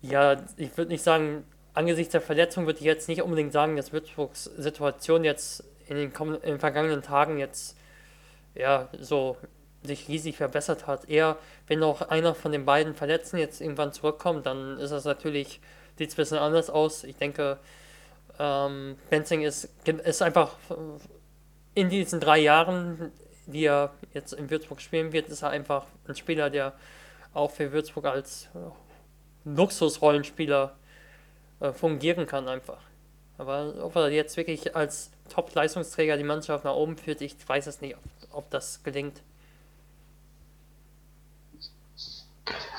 ja, ich würde nicht sagen, angesichts der Verletzung würde ich jetzt nicht unbedingt sagen, dass Würzburgs Situation jetzt in den, in den vergangenen Tagen jetzt ja so sich riesig verbessert hat. Eher, wenn noch einer von den beiden Verletzten jetzt irgendwann zurückkommt, dann ist das natürlich, sieht es ein bisschen anders aus. Ich denke, ähm, Benzing ist, ist einfach in diesen drei Jahren, die er jetzt in Würzburg spielen wird, ist er einfach ein Spieler, der auch für Würzburg als Luxusrollenspieler äh, fungieren kann einfach. Aber ob er jetzt wirklich als Top-Leistungsträger die Mannschaft nach oben führt, ich weiß es nicht, ob, ob das gelingt.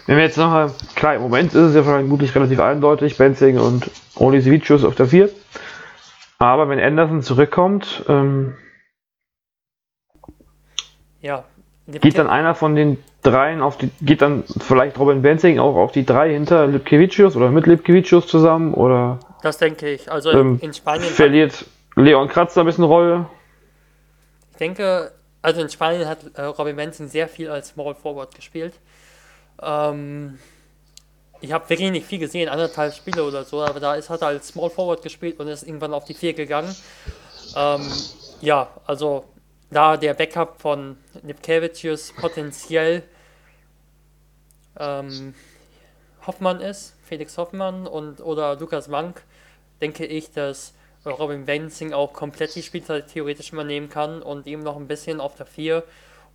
Wenn wir jetzt nochmal, klar, im Moment ist es ja vermutlich relativ eindeutig, Benzing und Olisevicius auf der 4. Aber wenn Anderson zurückkommt, ähm, ja, geht dann einer von den dreien auf die, geht dann vielleicht Robin Benzing auch auf die drei hinter Lipkevicius oder mit Lipkevicius zusammen oder? Das denke ich. Also ähm, in Spanien verliert Leon Kratzer ein bisschen Rolle. Ich denke, also in Spanien hat äh, Robin Benzing sehr viel als Small Forward gespielt. Ähm, ich habe wirklich nicht viel gesehen, anderthalb Spiele oder so, aber da ist, hat er als Small Forward gespielt und ist irgendwann auf die vier gegangen. Ähm, ja, also da der Backup von Lipkevicius potenziell ähm, Hoffmann ist, Felix Hoffmann und oder Lukas Mank, denke ich, dass Robin Benzing auch komplett die Spielzeit theoretisch übernehmen kann und ihm noch ein bisschen auf der 4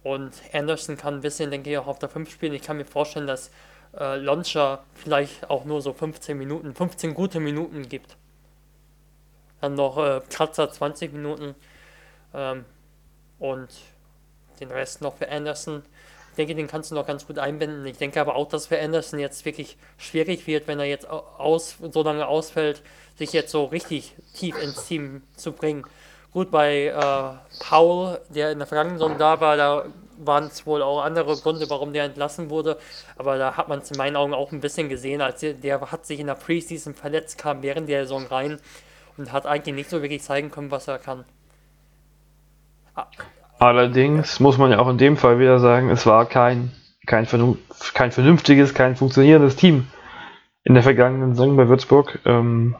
und Anderson kann ein bisschen, denke ich, auch auf der 5 spielen. Ich kann mir vorstellen, dass äh, Launcher vielleicht auch nur so 15 Minuten, 15 gute Minuten gibt. Dann noch äh, Kratzer 20 Minuten ähm, und den Rest noch für Anderson denke, den kannst du noch ganz gut einbinden. Ich denke aber auch, dass für Anderson jetzt wirklich schwierig wird, wenn er jetzt aus, so lange ausfällt, sich jetzt so richtig tief ins Team zu bringen. Gut, bei äh, Paul, der in der vergangenen Saison da war, da waren es wohl auch andere Gründe, warum der entlassen wurde. Aber da hat man es in meinen Augen auch ein bisschen gesehen, als der, der hat sich in der Preseason verletzt, kam während der Saison rein und hat eigentlich nicht so wirklich zeigen können, was er kann. Allerdings muss man ja auch in dem Fall wieder sagen, es war kein, kein, kein vernünftiges, kein funktionierendes Team in der vergangenen Saison bei Würzburg. Ähm,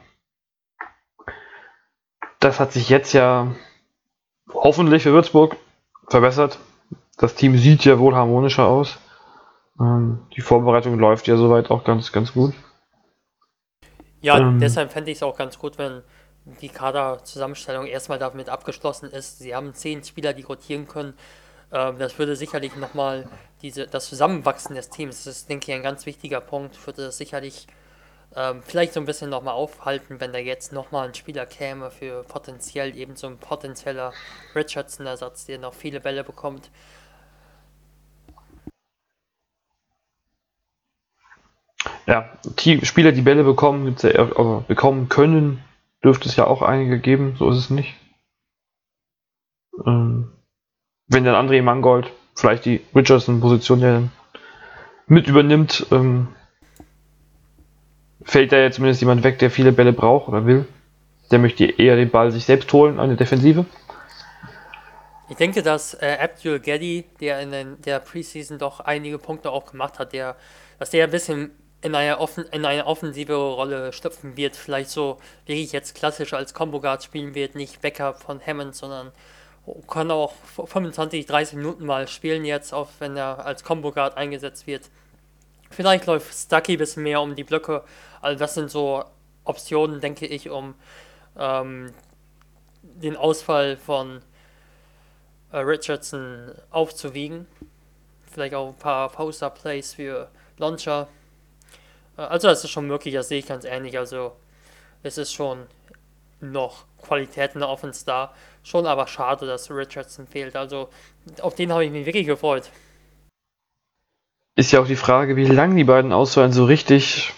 das hat sich jetzt ja hoffentlich für Würzburg verbessert. Das Team sieht ja wohl harmonischer aus. Ähm, die Vorbereitung läuft ja soweit auch ganz, ganz gut. Ja, ähm, deshalb fände ich es auch ganz gut, wenn die Kaderzusammenstellung erstmal damit abgeschlossen ist. Sie haben zehn Spieler, die rotieren können. Ähm, das würde sicherlich nochmal diese, das Zusammenwachsen des Teams, das ist, denke ich, ein ganz wichtiger Punkt, würde das sicherlich ähm, vielleicht so ein bisschen nochmal aufhalten, wenn da jetzt nochmal ein Spieler käme für potenziell eben so ein potenzieller Richardson-Ersatz, der noch viele Bälle bekommt. Ja, die Spieler, die Bälle bekommen, also bekommen können, dürfte es ja auch einige geben, so ist es nicht. Ähm, wenn dann André Mangold vielleicht die Richardson-Position ja mit übernimmt, ähm, fällt da ja zumindest jemand weg, der viele Bälle braucht oder will. Der möchte eher den Ball sich selbst holen, eine Defensive. Ich denke, dass äh, Abdul Geddy, der in den, der Preseason doch einige Punkte auch gemacht hat, der, dass der ein bisschen in eine, offen, in eine offensive Rolle schlüpfen wird, vielleicht so wie ich jetzt klassisch als Combo Guard spielen wird, nicht Backup von Hammond, sondern kann auch 25, 30 Minuten mal spielen jetzt, auch wenn er als Combo Guard eingesetzt wird. Vielleicht läuft Stucky ein bisschen mehr um die Blöcke, also das sind so Optionen, denke ich, um ähm, den Ausfall von äh, Richardson aufzuwiegen. Vielleicht auch ein paar Poster-Plays für Launcher. Also das ist schon möglich, das sehe ich ganz ähnlich. Also es ist schon noch Qualität in der Offense da. Schon aber schade, dass Richardson fehlt. Also auf den habe ich mich wirklich gefreut. Ist ja auch die Frage, wie lang die beiden ausfallen. So richtig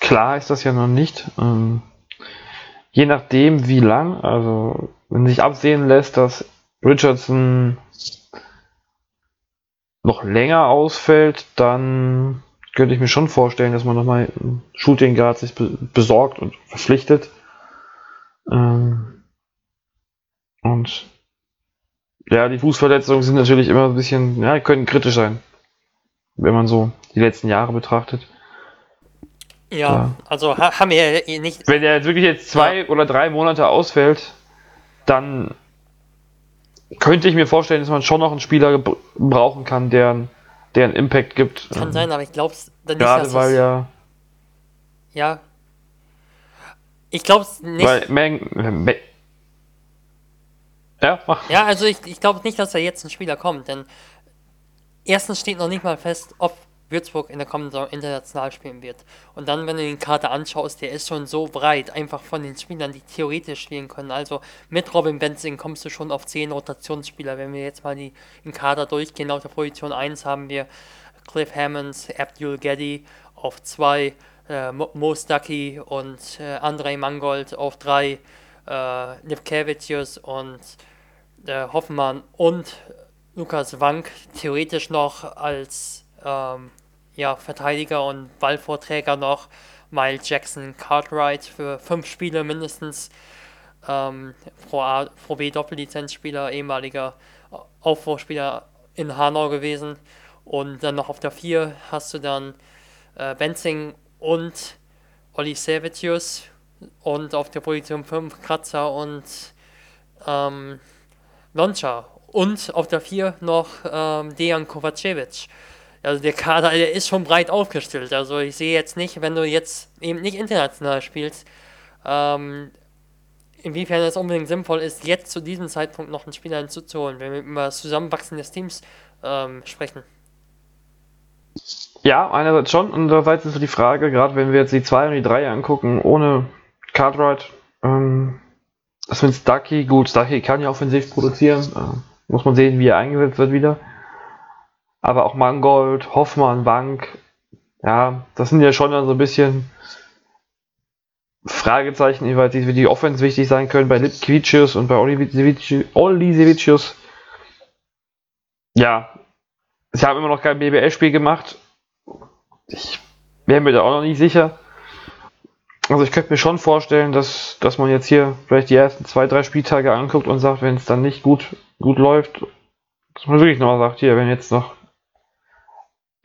klar ist das ja noch nicht. Ähm, je nachdem, wie lang, also wenn sich absehen lässt, dass Richardson noch länger ausfällt, dann könnte ich mir schon vorstellen, dass man nochmal ein Shooting Guard sich besorgt und verpflichtet. Ähm, und ja, die Fußverletzungen sind natürlich immer ein bisschen, ja, können kritisch sein, wenn man so die letzten Jahre betrachtet. Ja, ja. also haben wir ja nicht. Wenn er jetzt wirklich jetzt zwei ja. oder drei Monate ausfällt, dann könnte ich mir vorstellen, dass man schon noch einen Spieler brauchen kann, der, der einen Impact gibt. Kann ähm, sein, aber ich glaube es dann nicht. Gerade weil ja. Ja. Ich glaube es nicht. Weil Mang, ja, mach. Ja, also ich, ich glaube nicht, dass da jetzt ein Spieler kommt, denn erstens steht noch nicht mal fest, ob Würzburg in der kommenden Saison international spielen wird. Und dann, wenn du den Kader anschaust, der ist schon so breit, einfach von den Spielern, die theoretisch spielen können. Also mit Robin Benzing kommst du schon auf 10 Rotationsspieler. Wenn wir jetzt mal die, den Kader durchgehen, auf der Position 1 haben wir Cliff Hammonds, Abdul Geddy auf 2, äh, Mo Stucky und äh, Andrei Mangold auf 3, äh, Lipkevicius und äh, Hoffmann und Lukas Wank theoretisch noch als ähm, ja, Verteidiger und Ballvorträger noch. Miles Jackson Cartwright für fünf Spiele mindestens. Ähm, Pro, A, Pro B Doppellizenzspieler, ehemaliger Aufbauspieler in Hanau gewesen. Und dann noch auf der 4 hast du dann äh, Benzing und Olli Savitius. Und auf der Position 5 Kratzer und ähm, Loncha. Und auf der 4 noch ähm, Dejan Kovacevic. Also der Kader, der ist schon breit aufgestellt. Also ich sehe jetzt nicht, wenn du jetzt eben nicht international spielst, ähm, inwiefern es unbedingt sinnvoll ist, jetzt zu diesem Zeitpunkt noch einen Spieler hinzuzuholen, wenn wir über das Zusammenwachsen des Teams ähm, sprechen. Ja, einerseits schon, andererseits ist so die Frage, gerade wenn wir jetzt die 2 und die 3 angucken, ohne Cartwright, ähm, das mit Stucky, gut, Stucky kann ja offensiv produzieren, äh, muss man sehen, wie er eingesetzt wird wieder aber auch Mangold, Hoffmann, Wank, ja, das sind ja schon dann so ein bisschen Fragezeichen, wie die, die Offense wichtig sein können bei Lipkvicius und bei Olisevicius. Ja, ich habe immer noch kein BBL-Spiel gemacht. Ich wäre mir da auch noch nicht sicher. Also ich könnte mir schon vorstellen, dass, dass man jetzt hier vielleicht die ersten zwei, drei Spieltage anguckt und sagt, wenn es dann nicht gut, gut läuft, dass man wirklich noch sagt, hier, wenn jetzt noch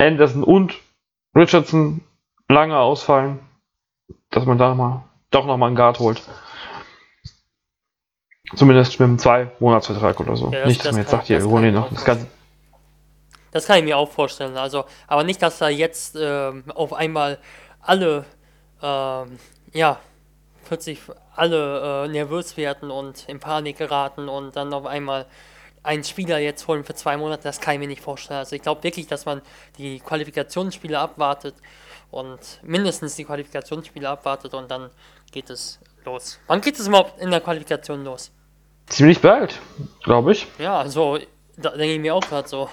Anderson und Richardson lange ausfallen, dass man da mal doch nochmal einen Guard holt. Zumindest mit einem Zwei-Monats-Vertrag oder so. Ja, nicht, dass das man jetzt sagt, hier, wir holen ihn noch. Das, Ganze. das kann ich mir auch vorstellen. Also, aber nicht, dass da jetzt ähm, auf einmal alle, ähm, ja, plötzlich alle äh, nervös werden und in Panik geraten und dann auf einmal einen Spieler jetzt holen für zwei Monate, das kann ich mir nicht vorstellen. Also ich glaube wirklich, dass man die Qualifikationsspiele abwartet und mindestens die Qualifikationsspiele abwartet und dann geht es los. Wann geht es überhaupt in der Qualifikation los? Ziemlich bald, glaube ich. Ja, also da denke ich mir auch gerade so.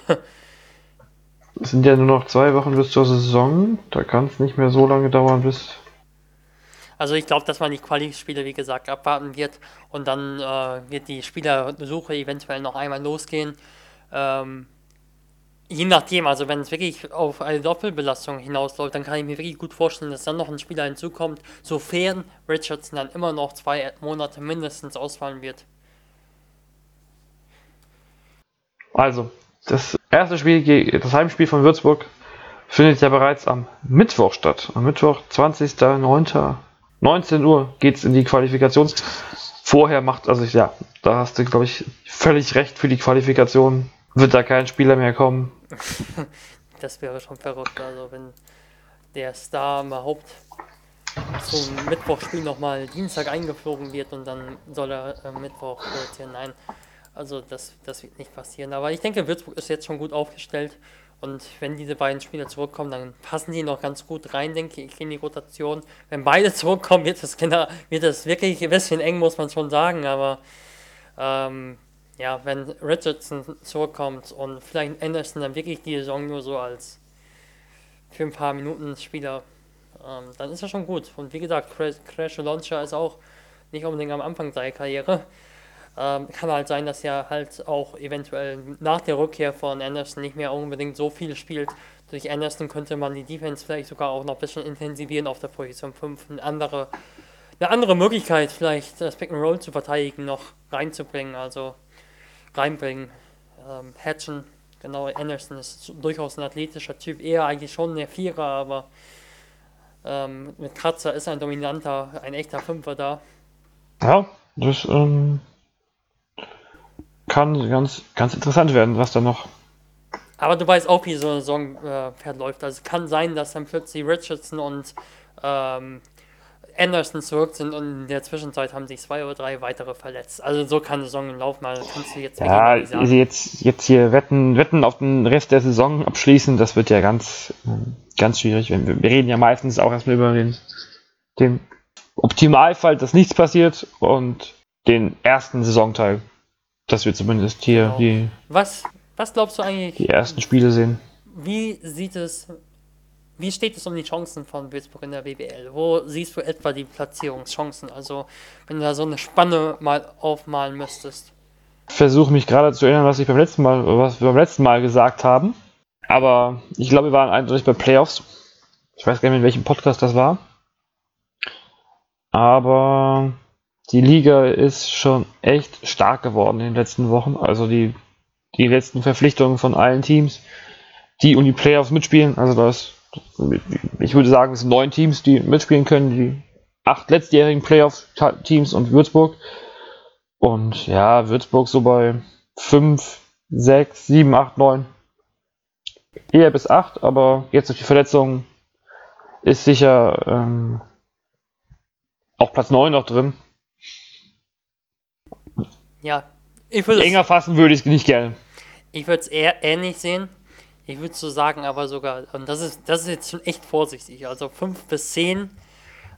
Es sind ja nur noch zwei Wochen bis zur Saison. Da kann es nicht mehr so lange dauern, bis also ich glaube, dass man die Quali-Spiele, wie gesagt, abwarten wird und dann äh, wird die Spielersuche eventuell noch einmal losgehen. Ähm, je nachdem, also wenn es wirklich auf eine Doppelbelastung hinausläuft, dann kann ich mir wirklich gut vorstellen, dass dann noch ein Spieler hinzukommt, sofern Richardson dann immer noch zwei Monate mindestens ausfallen wird. Also, das erste Spiel, das Heimspiel von Würzburg, findet ja bereits am Mittwoch statt. Am Mittwoch, 20.09. 19 Uhr geht es in die Qualifikation. Vorher macht, also ja, da hast du, glaube ich, völlig recht für die Qualifikation. Wird da kein Spieler mehr kommen. das wäre schon verrückt, also wenn der Star überhaupt zum Mittwochspiel nochmal Dienstag eingeflogen wird und dann soll er äh, Mittwoch rotieren. Nein, also das, das wird nicht passieren. Aber ich denke, Würzburg ist jetzt schon gut aufgestellt. Und wenn diese beiden Spieler zurückkommen, dann passen die noch ganz gut rein, denke ich, in die Rotation. Wenn beide zurückkommen, wird es genau, wird es wirklich ein bisschen eng, muss man schon sagen. Aber ähm, ja, wenn Richardson zurückkommt und vielleicht Anderson dann wirklich die Saison nur so als für ein paar Minuten Spieler, ähm, dann ist er schon gut. Und wie gesagt, Crash Launcher ist auch nicht unbedingt am Anfang seiner Karriere. Ähm, kann halt sein, dass er halt auch eventuell nach der Rückkehr von Anderson nicht mehr unbedingt so viel spielt. Durch Anderson könnte man die Defense vielleicht sogar auch noch ein bisschen intensivieren auf der Position 5. Eine andere, eine andere Möglichkeit, vielleicht das Pick and Roll zu verteidigen, noch reinzubringen, also reinbringen. Ähm, Hatchen, genau, Anderson ist durchaus ein athletischer Typ, eher eigentlich schon der Vierer, aber ähm, mit Kratzer ist ein dominanter, ein echter Fünfer da. Ja, das ähm, kann ganz, ganz interessant werden, was da noch. Aber du weißt auch, wie so eine Saison äh, verläuft. Also es kann sein, dass dann plötzlich Richardson und ähm, Anderson zurück sind und in der Zwischenzeit haben sich zwei oder drei weitere verletzt. Also so kann die Saison laufen, also kannst du jetzt Ja, jetzt, jetzt hier wetten, wetten auf den Rest der Saison abschließen, das wird ja ganz, ganz schwierig. Wir, wir reden ja meistens auch erstmal über den, den Optimalfall, dass nichts passiert und den ersten Saisonteil dass wir zumindest hier genau. die. Was, was glaubst du eigentlich? Die ersten Spiele sehen. Wie sieht es, wie steht es um die Chancen von Würzburg in der WBL? Wo siehst du etwa die Platzierungschancen? Also, wenn du da so eine Spanne mal aufmalen müsstest. Versuche mich gerade zu erinnern, was ich beim letzten Mal, was wir beim letzten Mal gesagt haben. Aber ich glaube, wir waren eindeutig bei Playoffs. Ich weiß gar nicht, in welchem Podcast das war. Aber die Liga ist schon echt stark geworden in den letzten Wochen. Also die, die letzten Verpflichtungen von allen Teams, die um die Playoffs mitspielen. Also das, ich würde sagen, es sind neun Teams, die mitspielen können, die acht letztjährigen Playoff-Teams und Würzburg. Und ja, Würzburg so bei fünf, sechs, sieben, acht, neun. Eher bis acht, aber jetzt durch die Verletzung ist sicher ähm, auch Platz neun noch drin. Ja, ich würde Enger fassen würde ich nicht gerne. Ich würde es eher ähnlich sehen. Ich würde so sagen, aber sogar, und das ist, das ist jetzt schon echt vorsichtig. Also 5 bis 10,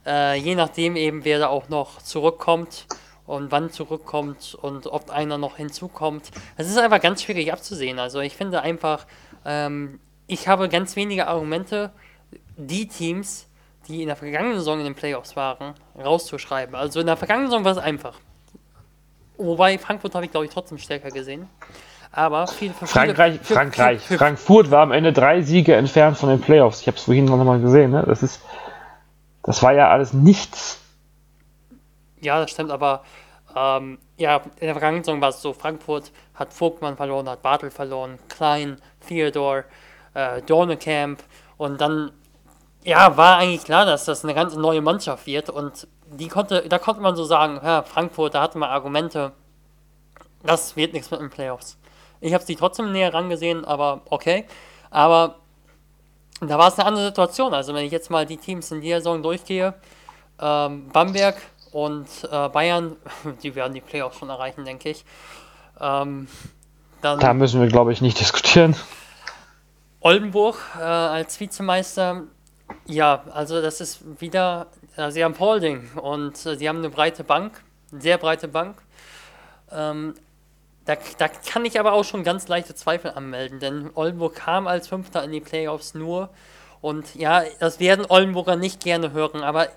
äh, je nachdem eben, wer da auch noch zurückkommt und wann zurückkommt und ob einer noch hinzukommt. Es ist einfach ganz schwierig abzusehen. Also ich finde einfach, ähm, ich habe ganz wenige Argumente, die Teams, die in der vergangenen Saison in den Playoffs waren, rauszuschreiben. Also in der vergangenen Saison war es einfach. Wobei Frankfurt habe ich, glaube ich, trotzdem stärker gesehen. Aber viel für Frankreich, viele, für, Frankreich. Für, für, Frankfurt war am Ende drei Siege entfernt von den Playoffs. Ich habe es vorhin noch mal gesehen. Ne? Das ist, das war ja alles nichts. Ja, das stimmt. Aber ähm, ja, in der vergangenen Saison war es so: Frankfurt hat Vogtmann verloren, hat Bartel verloren, Klein, Theodor, äh, Dornekamp und dann ja, war eigentlich klar, dass das eine ganz neue Mannschaft wird und die konnte, da konnte man so sagen, ja, Frankfurt, da hatte man Argumente, das wird nichts mit den Playoffs. Ich habe sie trotzdem näher rangesehen, aber okay. Aber da war es eine andere Situation. Also wenn ich jetzt mal die Teams in dieser Saison durchgehe, ähm, Bamberg und äh, Bayern, die werden die Playoffs schon erreichen, denke ich. Ähm, dann da müssen wir, glaube ich, nicht diskutieren. Oldenburg äh, als Vizemeister, ja, also das ist wieder sie haben Holding und äh, sie haben eine breite Bank, eine sehr breite Bank. Ähm, da, da kann ich aber auch schon ganz leichte Zweifel anmelden, denn Oldenburg kam als Fünfter in die Playoffs nur. Und ja, das werden Oldenburger nicht gerne hören, aber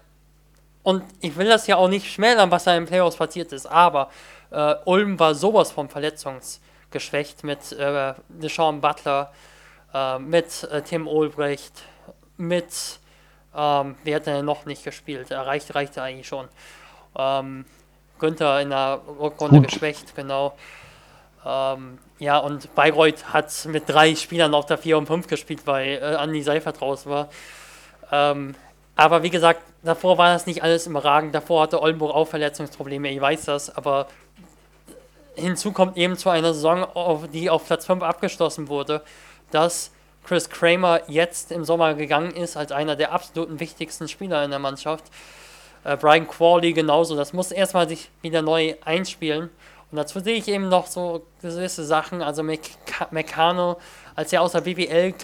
und ich will das ja auch nicht schmälern, was da in den Playoffs passiert ist, aber äh, Ulm war sowas von verletzungsgeschwächt mit äh, Deshaun Butler, äh, mit äh, Tim Olbrecht, mit ähm, wer hat denn noch nicht gespielt? Er reicht, reichte eigentlich schon. Ähm, Günther in der Rückrunde Gut. geschwächt, genau. Ähm, ja, und Bayreuth hat mit drei Spielern auf der 4 und 5 gespielt, weil äh, Andi Seifert raus war. Ähm, aber wie gesagt, davor war das nicht alles überragend. Davor hatte Oldenburg auch Verletzungsprobleme, ich weiß das, aber hinzu kommt eben zu einer Saison, die auf Platz 5 abgeschlossen wurde, dass Chris Kramer jetzt im Sommer gegangen ist, als einer der absoluten wichtigsten Spieler in der Mannschaft. Äh, Brian Crawley genauso. Das muss erstmal sich wieder neu einspielen. Und dazu sehe ich eben noch so gewisse Sachen. Also Meccano, als er aus der BBL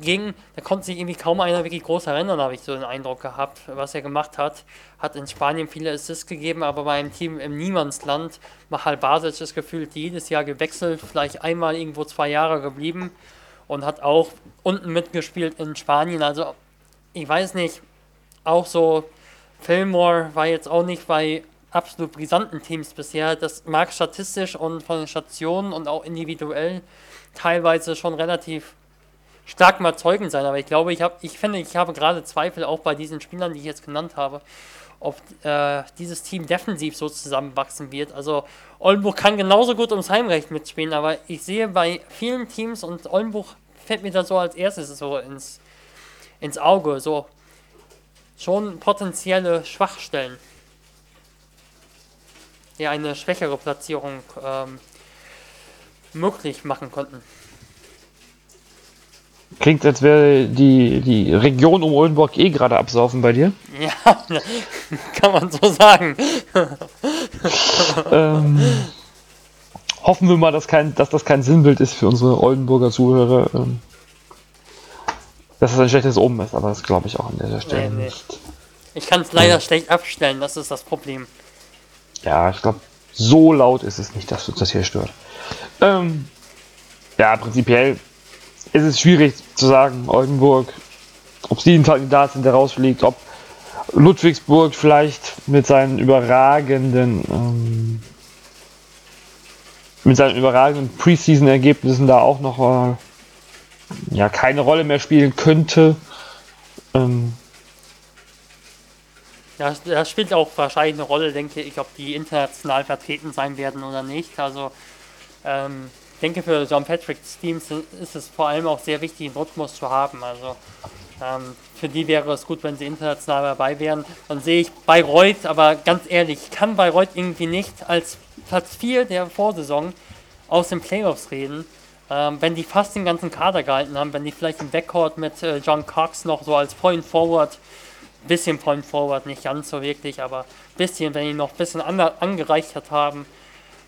ging, da konnte sich irgendwie kaum einer wirklich groß erinnern, habe ich so den Eindruck gehabt, was er gemacht hat. Hat in Spanien viele Assists gegeben, aber bei einem Team im Niemandsland, Machal Basic ist gefühlt jedes Jahr gewechselt, vielleicht einmal irgendwo zwei Jahre geblieben und hat auch unten mitgespielt in Spanien. Also ich weiß nicht, auch so Fillmore war jetzt auch nicht bei absolut brisanten Teams bisher. Das mag statistisch und von den Stationen und auch individuell teilweise schon relativ stark überzeugend sein, aber ich glaube, ich habe, ich finde, ich habe gerade Zweifel auch bei diesen Spielern, die ich jetzt genannt habe, ob äh, dieses Team defensiv so zusammenwachsen wird. Also Oldenburg kann genauso gut ums Heimrecht mitspielen, aber ich sehe bei vielen Teams und Oldenburg fällt mir da so als erstes so ins, ins Auge, so schon potenzielle Schwachstellen, die eine schwächere Platzierung ähm, möglich machen konnten. Klingt, als wäre die, die Region um Oldenburg eh gerade absaufen bei dir. Ja, kann man so sagen. ähm, hoffen wir mal, dass, kein, dass das kein Sinnbild ist für unsere Oldenburger Zuhörer. Ähm, dass es ein schlechtes Omen ist, aber das glaube ich auch an dieser Stelle nee, nee. nicht. Ich kann es leider ja. schlecht abstellen, das ist das Problem. Ja, ich glaube, so laut ist es nicht, dass uns das hier stört. Ähm, ja, prinzipiell ist es schwierig zu sagen, Oldenburg, ob sie ein Kandidat sind, der rausfliegt, ob Ludwigsburg vielleicht mit seinen überragenden ähm, mit seinen überragenden Preseason-Ergebnissen da auch noch äh, ja, keine Rolle mehr spielen könnte. Ähm, ja, das spielt auch wahrscheinlich eine Rolle, denke ich, ob die international vertreten sein werden oder nicht. Also ähm, ich denke, für John Patrick's Teams ist es vor allem auch sehr wichtig, einen Rhythmus zu haben. Also ähm, für die wäre es gut, wenn sie international dabei wären. Dann sehe ich Bayreuth, aber ganz ehrlich, ich kann Bayreuth irgendwie nicht als Platz 4 der Vorsaison aus den Playoffs reden. Ähm, wenn die fast den ganzen Kader gehalten haben, wenn die vielleicht im Backcourt mit äh, John Cox noch so als Point Forward, bisschen Point Forward, nicht ganz so wirklich, aber bisschen, wenn die noch ein bisschen angereichert haben,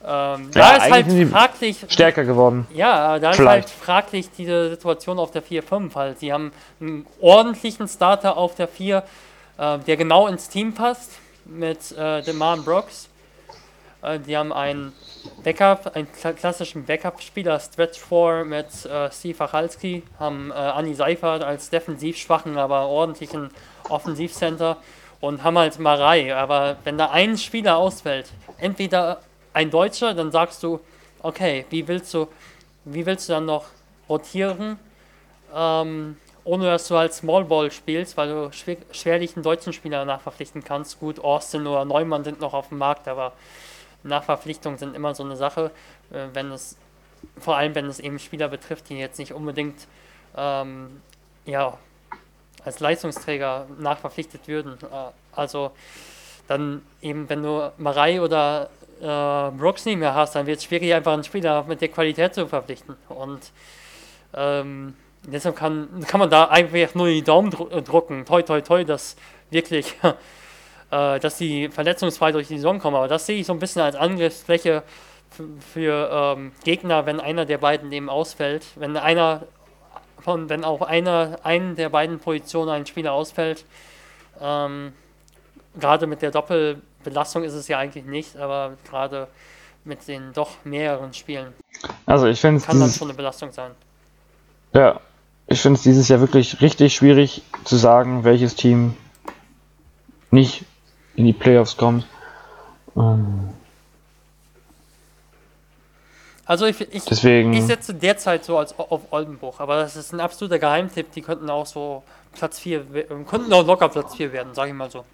ähm, ja, da ist halt fraglich. Stärker geworden. Ja, da Vielleicht. ist halt fraglich diese Situation auf der 4-5 halt. Sie haben einen ordentlichen Starter auf der 4, äh, der genau ins Team passt mit äh, Deman Brooks. Äh, die haben einen Backup, einen klassischen Backup-Spieler, Stretch 4 mit äh, Steve Wachalski, haben äh, Anni Seifert als defensiv schwachen, aber ordentlichen Offensivcenter und haben halt Marei. Aber wenn da ein Spieler ausfällt, entweder ein Deutscher, dann sagst du, okay, wie willst du, wie willst du dann noch rotieren, ähm, ohne dass du halt Small Ball spielst, weil du schwer, schwerlich einen deutschen Spieler nachverpflichten kannst. Gut, Austin oder Neumann sind noch auf dem Markt, aber Nachverpflichtungen sind immer so eine Sache, äh, wenn es, vor allem wenn es eben Spieler betrifft, die jetzt nicht unbedingt ähm, ja, als Leistungsträger nachverpflichtet würden. Äh, also dann eben, wenn du Marei oder äh, Brooks nicht mehr hast, dann wird es schwierig, einfach einen Spieler mit der Qualität zu verpflichten. Und ähm, deshalb kann, kann man da einfach nur die Daumen dr drucken. Toi, toi, toi, dass wirklich, äh, dass die verletzungsfrei durch die Saison kommen. Aber das sehe ich so ein bisschen als Angriffsfläche für ähm, Gegner, wenn einer der beiden eben ausfällt. Wenn einer von, wenn auch einer, einen der beiden Positionen ein Spieler ausfällt, ähm, gerade mit der Doppel Belastung ist es ja eigentlich nicht, aber gerade mit den doch mehreren Spielen also ich kann das schon eine Belastung sein. Ja, ich finde es dieses Jahr wirklich richtig schwierig zu sagen, welches Team nicht in die Playoffs kommt. Ähm also ich, ich, Deswegen, ich setze derzeit so als auf Oldenburg, aber das ist ein absoluter Geheimtipp, die könnten auch so Platz 4, könnten auch locker Platz 4 werden, sage ich mal so.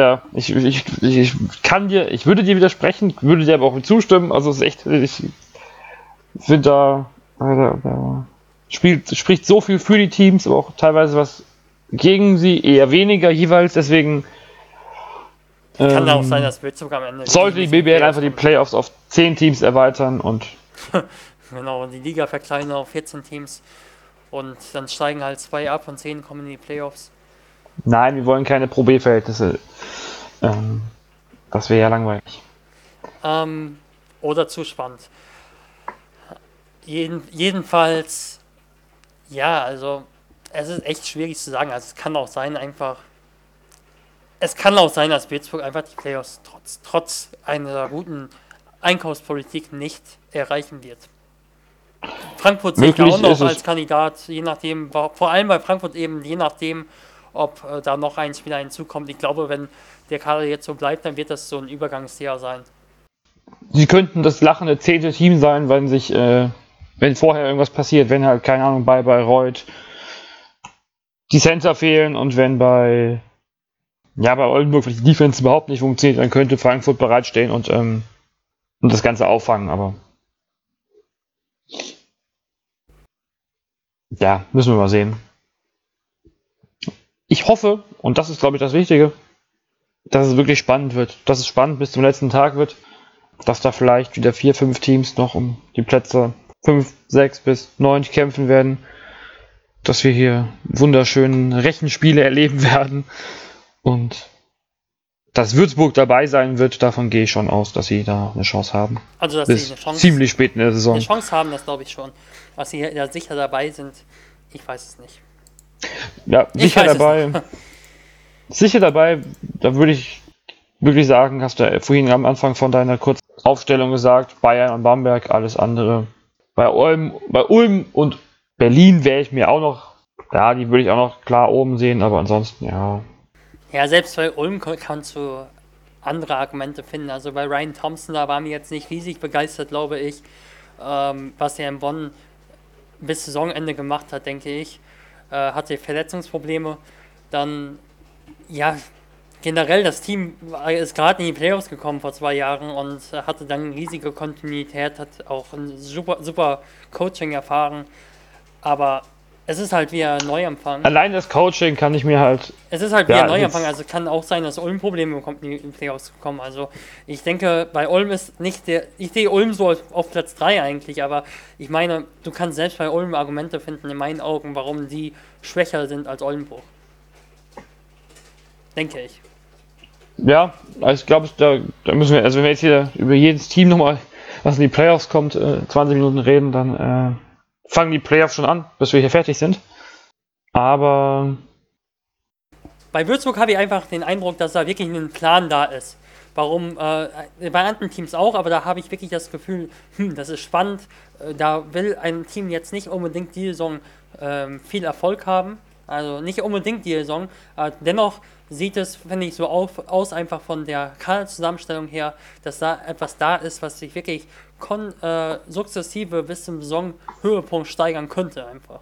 Ja, ich, ich, ich kann dir, ich würde dir widersprechen, würde dir aber auch zustimmen. Also es ist echt, ich finde da, da, da spielt, spricht so viel für die Teams, aber auch teilweise was gegen sie, eher weniger jeweils, deswegen kann ähm, auch sein, dass Würzburg am Ende. Sollte die BBL einfach die Playoffs auf 10 Teams erweitern und Genau, die Liga verkleinern auf 14 Teams und dann steigen halt zwei ab und 10 kommen in die Playoffs. Nein, wir wollen keine Pro B-Verhältnisse. Ähm, das wäre ja langweilig. Ähm, oder zu spannend. Jeden, jedenfalls, ja, also es ist echt schwierig zu sagen. Also es kann auch sein, einfach. Es kann auch sein, dass Pittsburgh einfach die Playoffs trotz, trotz einer guten Einkaufspolitik nicht erreichen wird. Frankfurt sehe ich auch noch als Kandidat, je nachdem, vor allem bei Frankfurt eben, je nachdem, ob äh, da noch ein Spieler hinzukommt. Ich glaube, wenn der Kader jetzt so bleibt, dann wird das so ein Übergangsjahr sein. Sie könnten das lachende zehnte Team sein, wenn sich, äh, wenn vorher irgendwas passiert, wenn halt, keine Ahnung, bei Bayreuth die Center fehlen und wenn bei ja, bei Oldenburg die Defense überhaupt nicht funktioniert, dann könnte Frankfurt bereitstehen und, ähm, und das Ganze auffangen, aber ja, müssen wir mal sehen. Ich hoffe, und das ist, glaube ich, das Wichtige, dass es wirklich spannend wird, dass es spannend bis zum letzten Tag wird, dass da vielleicht wieder vier, fünf Teams noch um die Plätze fünf, sechs bis neun kämpfen werden, dass wir hier wunderschönen Rechenspiele erleben werden und dass Würzburg dabei sein wird, davon gehe ich schon aus, dass sie da eine Chance haben. Also, dass Bis sie eine Chance, ziemlich spät in der Saison. Eine Chance haben, das glaube ich schon. Was sie da sicher dabei sind, ich weiß es nicht. Ja, sicher dabei. sicher dabei, da würde ich wirklich sagen, hast du vorhin am Anfang von deiner kurzen Aufstellung gesagt, Bayern und Bamberg, alles andere. Bei Ulm, bei Ulm und Berlin wäre ich mir auch noch, ja, die würde ich auch noch klar oben sehen, aber ansonsten, ja. Ja, selbst bei Ulm kannst du andere Argumente finden. Also bei Ryan Thompson, da waren wir jetzt nicht riesig begeistert, glaube ich, ähm, was er in Bonn bis Saisonende gemacht hat, denke ich. Äh, hatte Verletzungsprobleme. Dann, ja, generell das Team ist gerade in die Playoffs gekommen vor zwei Jahren und hatte dann riesige Kontinuität, hat auch ein super, super Coaching erfahren. Aber es ist halt wie ein Neuanfang. Allein das Coaching kann ich mir halt. Es ist halt wie ja, ein Neuanfang. Also kann auch sein, dass Ulm Probleme bekommt, in die Playoffs zu kommen. Also ich denke, bei Ulm ist nicht der. Ich sehe Ulm so auf Platz 3 eigentlich, aber ich meine, du kannst selbst bei Ulm Argumente finden, in meinen Augen, warum die schwächer sind als Oldenburg. Denke ich. Ja, also ich glaube, da, da, müssen wir, also wenn wir jetzt hier über jedes Team nochmal, was in die Playoffs kommt, äh, 20 Minuten reden, dann äh, fangen die Playoffs schon an, bis wir hier fertig sind. Aber. Bei Würzburg habe ich einfach den Eindruck, dass da wirklich ein Plan da ist. Warum, äh, bei anderen Teams auch, aber da habe ich wirklich das Gefühl, hm, das ist spannend. Äh, da will ein Team jetzt nicht unbedingt die Saison äh, viel Erfolg haben. Also nicht unbedingt die Saison. Äh, dennoch sieht es, finde ich, so auf, aus, einfach von der Kaderzusammenstellung her, dass da etwas da ist, was sich wirklich kon, äh, sukzessive bis zum Saisonhöhepunkt steigern könnte, einfach.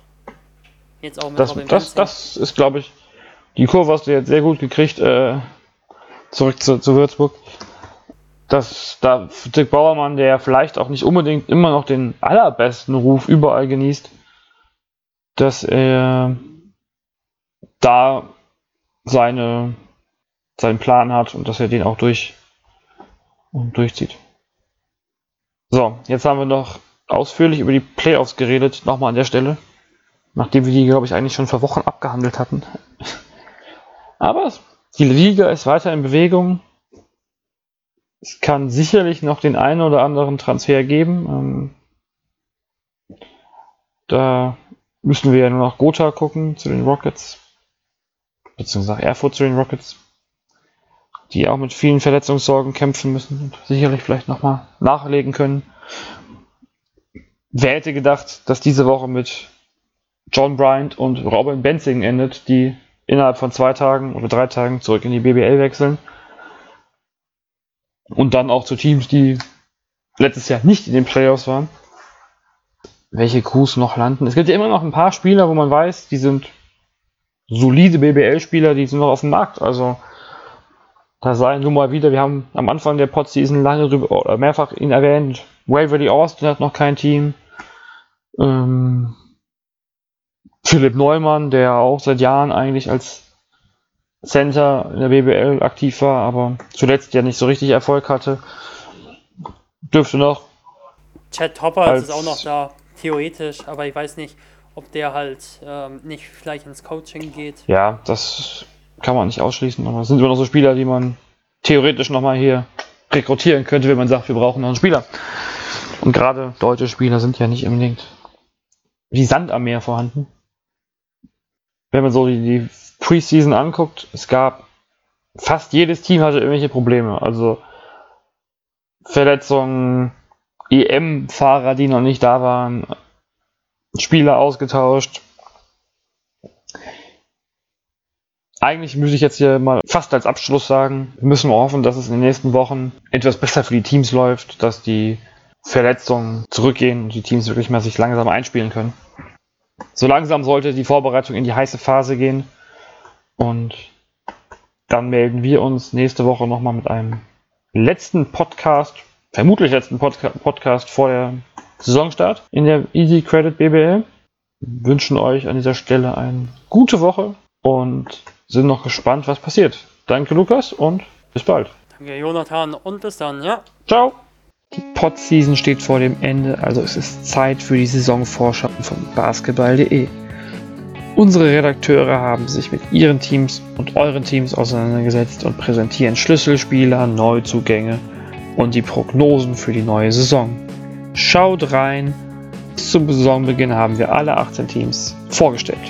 Jetzt auch mit das, das, das ist, glaube ich, die Kurve hast du jetzt sehr gut gekriegt, äh, zurück zu, zu Würzburg. Dass da Dick Bauermann, der vielleicht auch nicht unbedingt immer noch den allerbesten Ruf überall genießt, dass er da seine, seinen Plan hat und dass er den auch durch und durchzieht. So, jetzt haben wir noch ausführlich über die Playoffs geredet, nochmal an der Stelle. Nachdem wir die, glaube ich, eigentlich schon vor Wochen abgehandelt hatten. Aber die Liga ist weiter in Bewegung. Es kann sicherlich noch den einen oder anderen Transfer geben. Ähm, da müssen wir ja nur nach Gotha gucken zu den Rockets beziehungsweise Erfurt zu den Rockets, die auch mit vielen Verletzungssorgen kämpfen müssen und sicherlich vielleicht nochmal nachlegen können. Wer hätte gedacht, dass diese Woche mit John Bryant und Robin Benzing endet, die innerhalb von zwei Tagen oder drei Tagen zurück in die BBL wechseln. Und dann auch zu Teams, die letztes Jahr nicht in den Playoffs waren. Welche Crews noch landen. Es gibt ja immer noch ein paar Spieler, wo man weiß, die sind solide BBL-Spieler, die sind noch auf dem Markt. Also da sei nun mal wieder, wir haben am Anfang der Podseason lange drüber, mehrfach ihn erwähnt, Waverly Austin hat noch kein Team. Ähm, Philipp Neumann, der auch seit Jahren eigentlich als Center in der BBL aktiv war, aber zuletzt ja nicht so richtig Erfolg hatte, dürfte noch Chad Hopper ist auch noch da, theoretisch, aber ich weiß nicht, ob der halt ähm, nicht vielleicht ins Coaching geht. Ja, das kann man nicht ausschließen. Es sind immer noch so Spieler, die man theoretisch nochmal hier rekrutieren könnte, wenn man sagt, wir brauchen noch einen Spieler. Und gerade deutsche Spieler sind ja nicht unbedingt wie Sand am Meer vorhanden. Wenn man so die, die Preseason anguckt, es gab fast jedes Team hatte irgendwelche Probleme. Also Verletzungen, EM-Fahrer, die noch nicht da waren, Spieler ausgetauscht. Eigentlich müsste ich jetzt hier mal fast als Abschluss sagen, wir müssen hoffen, dass es in den nächsten Wochen etwas besser für die Teams läuft, dass die Verletzungen zurückgehen und die Teams wirklich mal sich langsam einspielen können. So langsam sollte die Vorbereitung in die heiße Phase gehen und dann melden wir uns nächste Woche nochmal mit einem letzten Podcast, vermutlich letzten Podca Podcast vor der Saisonstart in der Easy Credit BBL. Wir wünschen euch an dieser Stelle eine gute Woche und sind noch gespannt, was passiert. Danke, Lukas, und bis bald. Danke, Jonathan, und bis dann, ja. Ciao! Die Pod-Season steht vor dem Ende, also es ist Zeit für die Saisonvorschau von basketball.de. Unsere Redakteure haben sich mit ihren Teams und euren Teams auseinandergesetzt und präsentieren Schlüsselspieler, Neuzugänge und die Prognosen für die neue Saison. Schaut rein! Bis zum Saisonbeginn haben wir alle 18 Teams vorgestellt.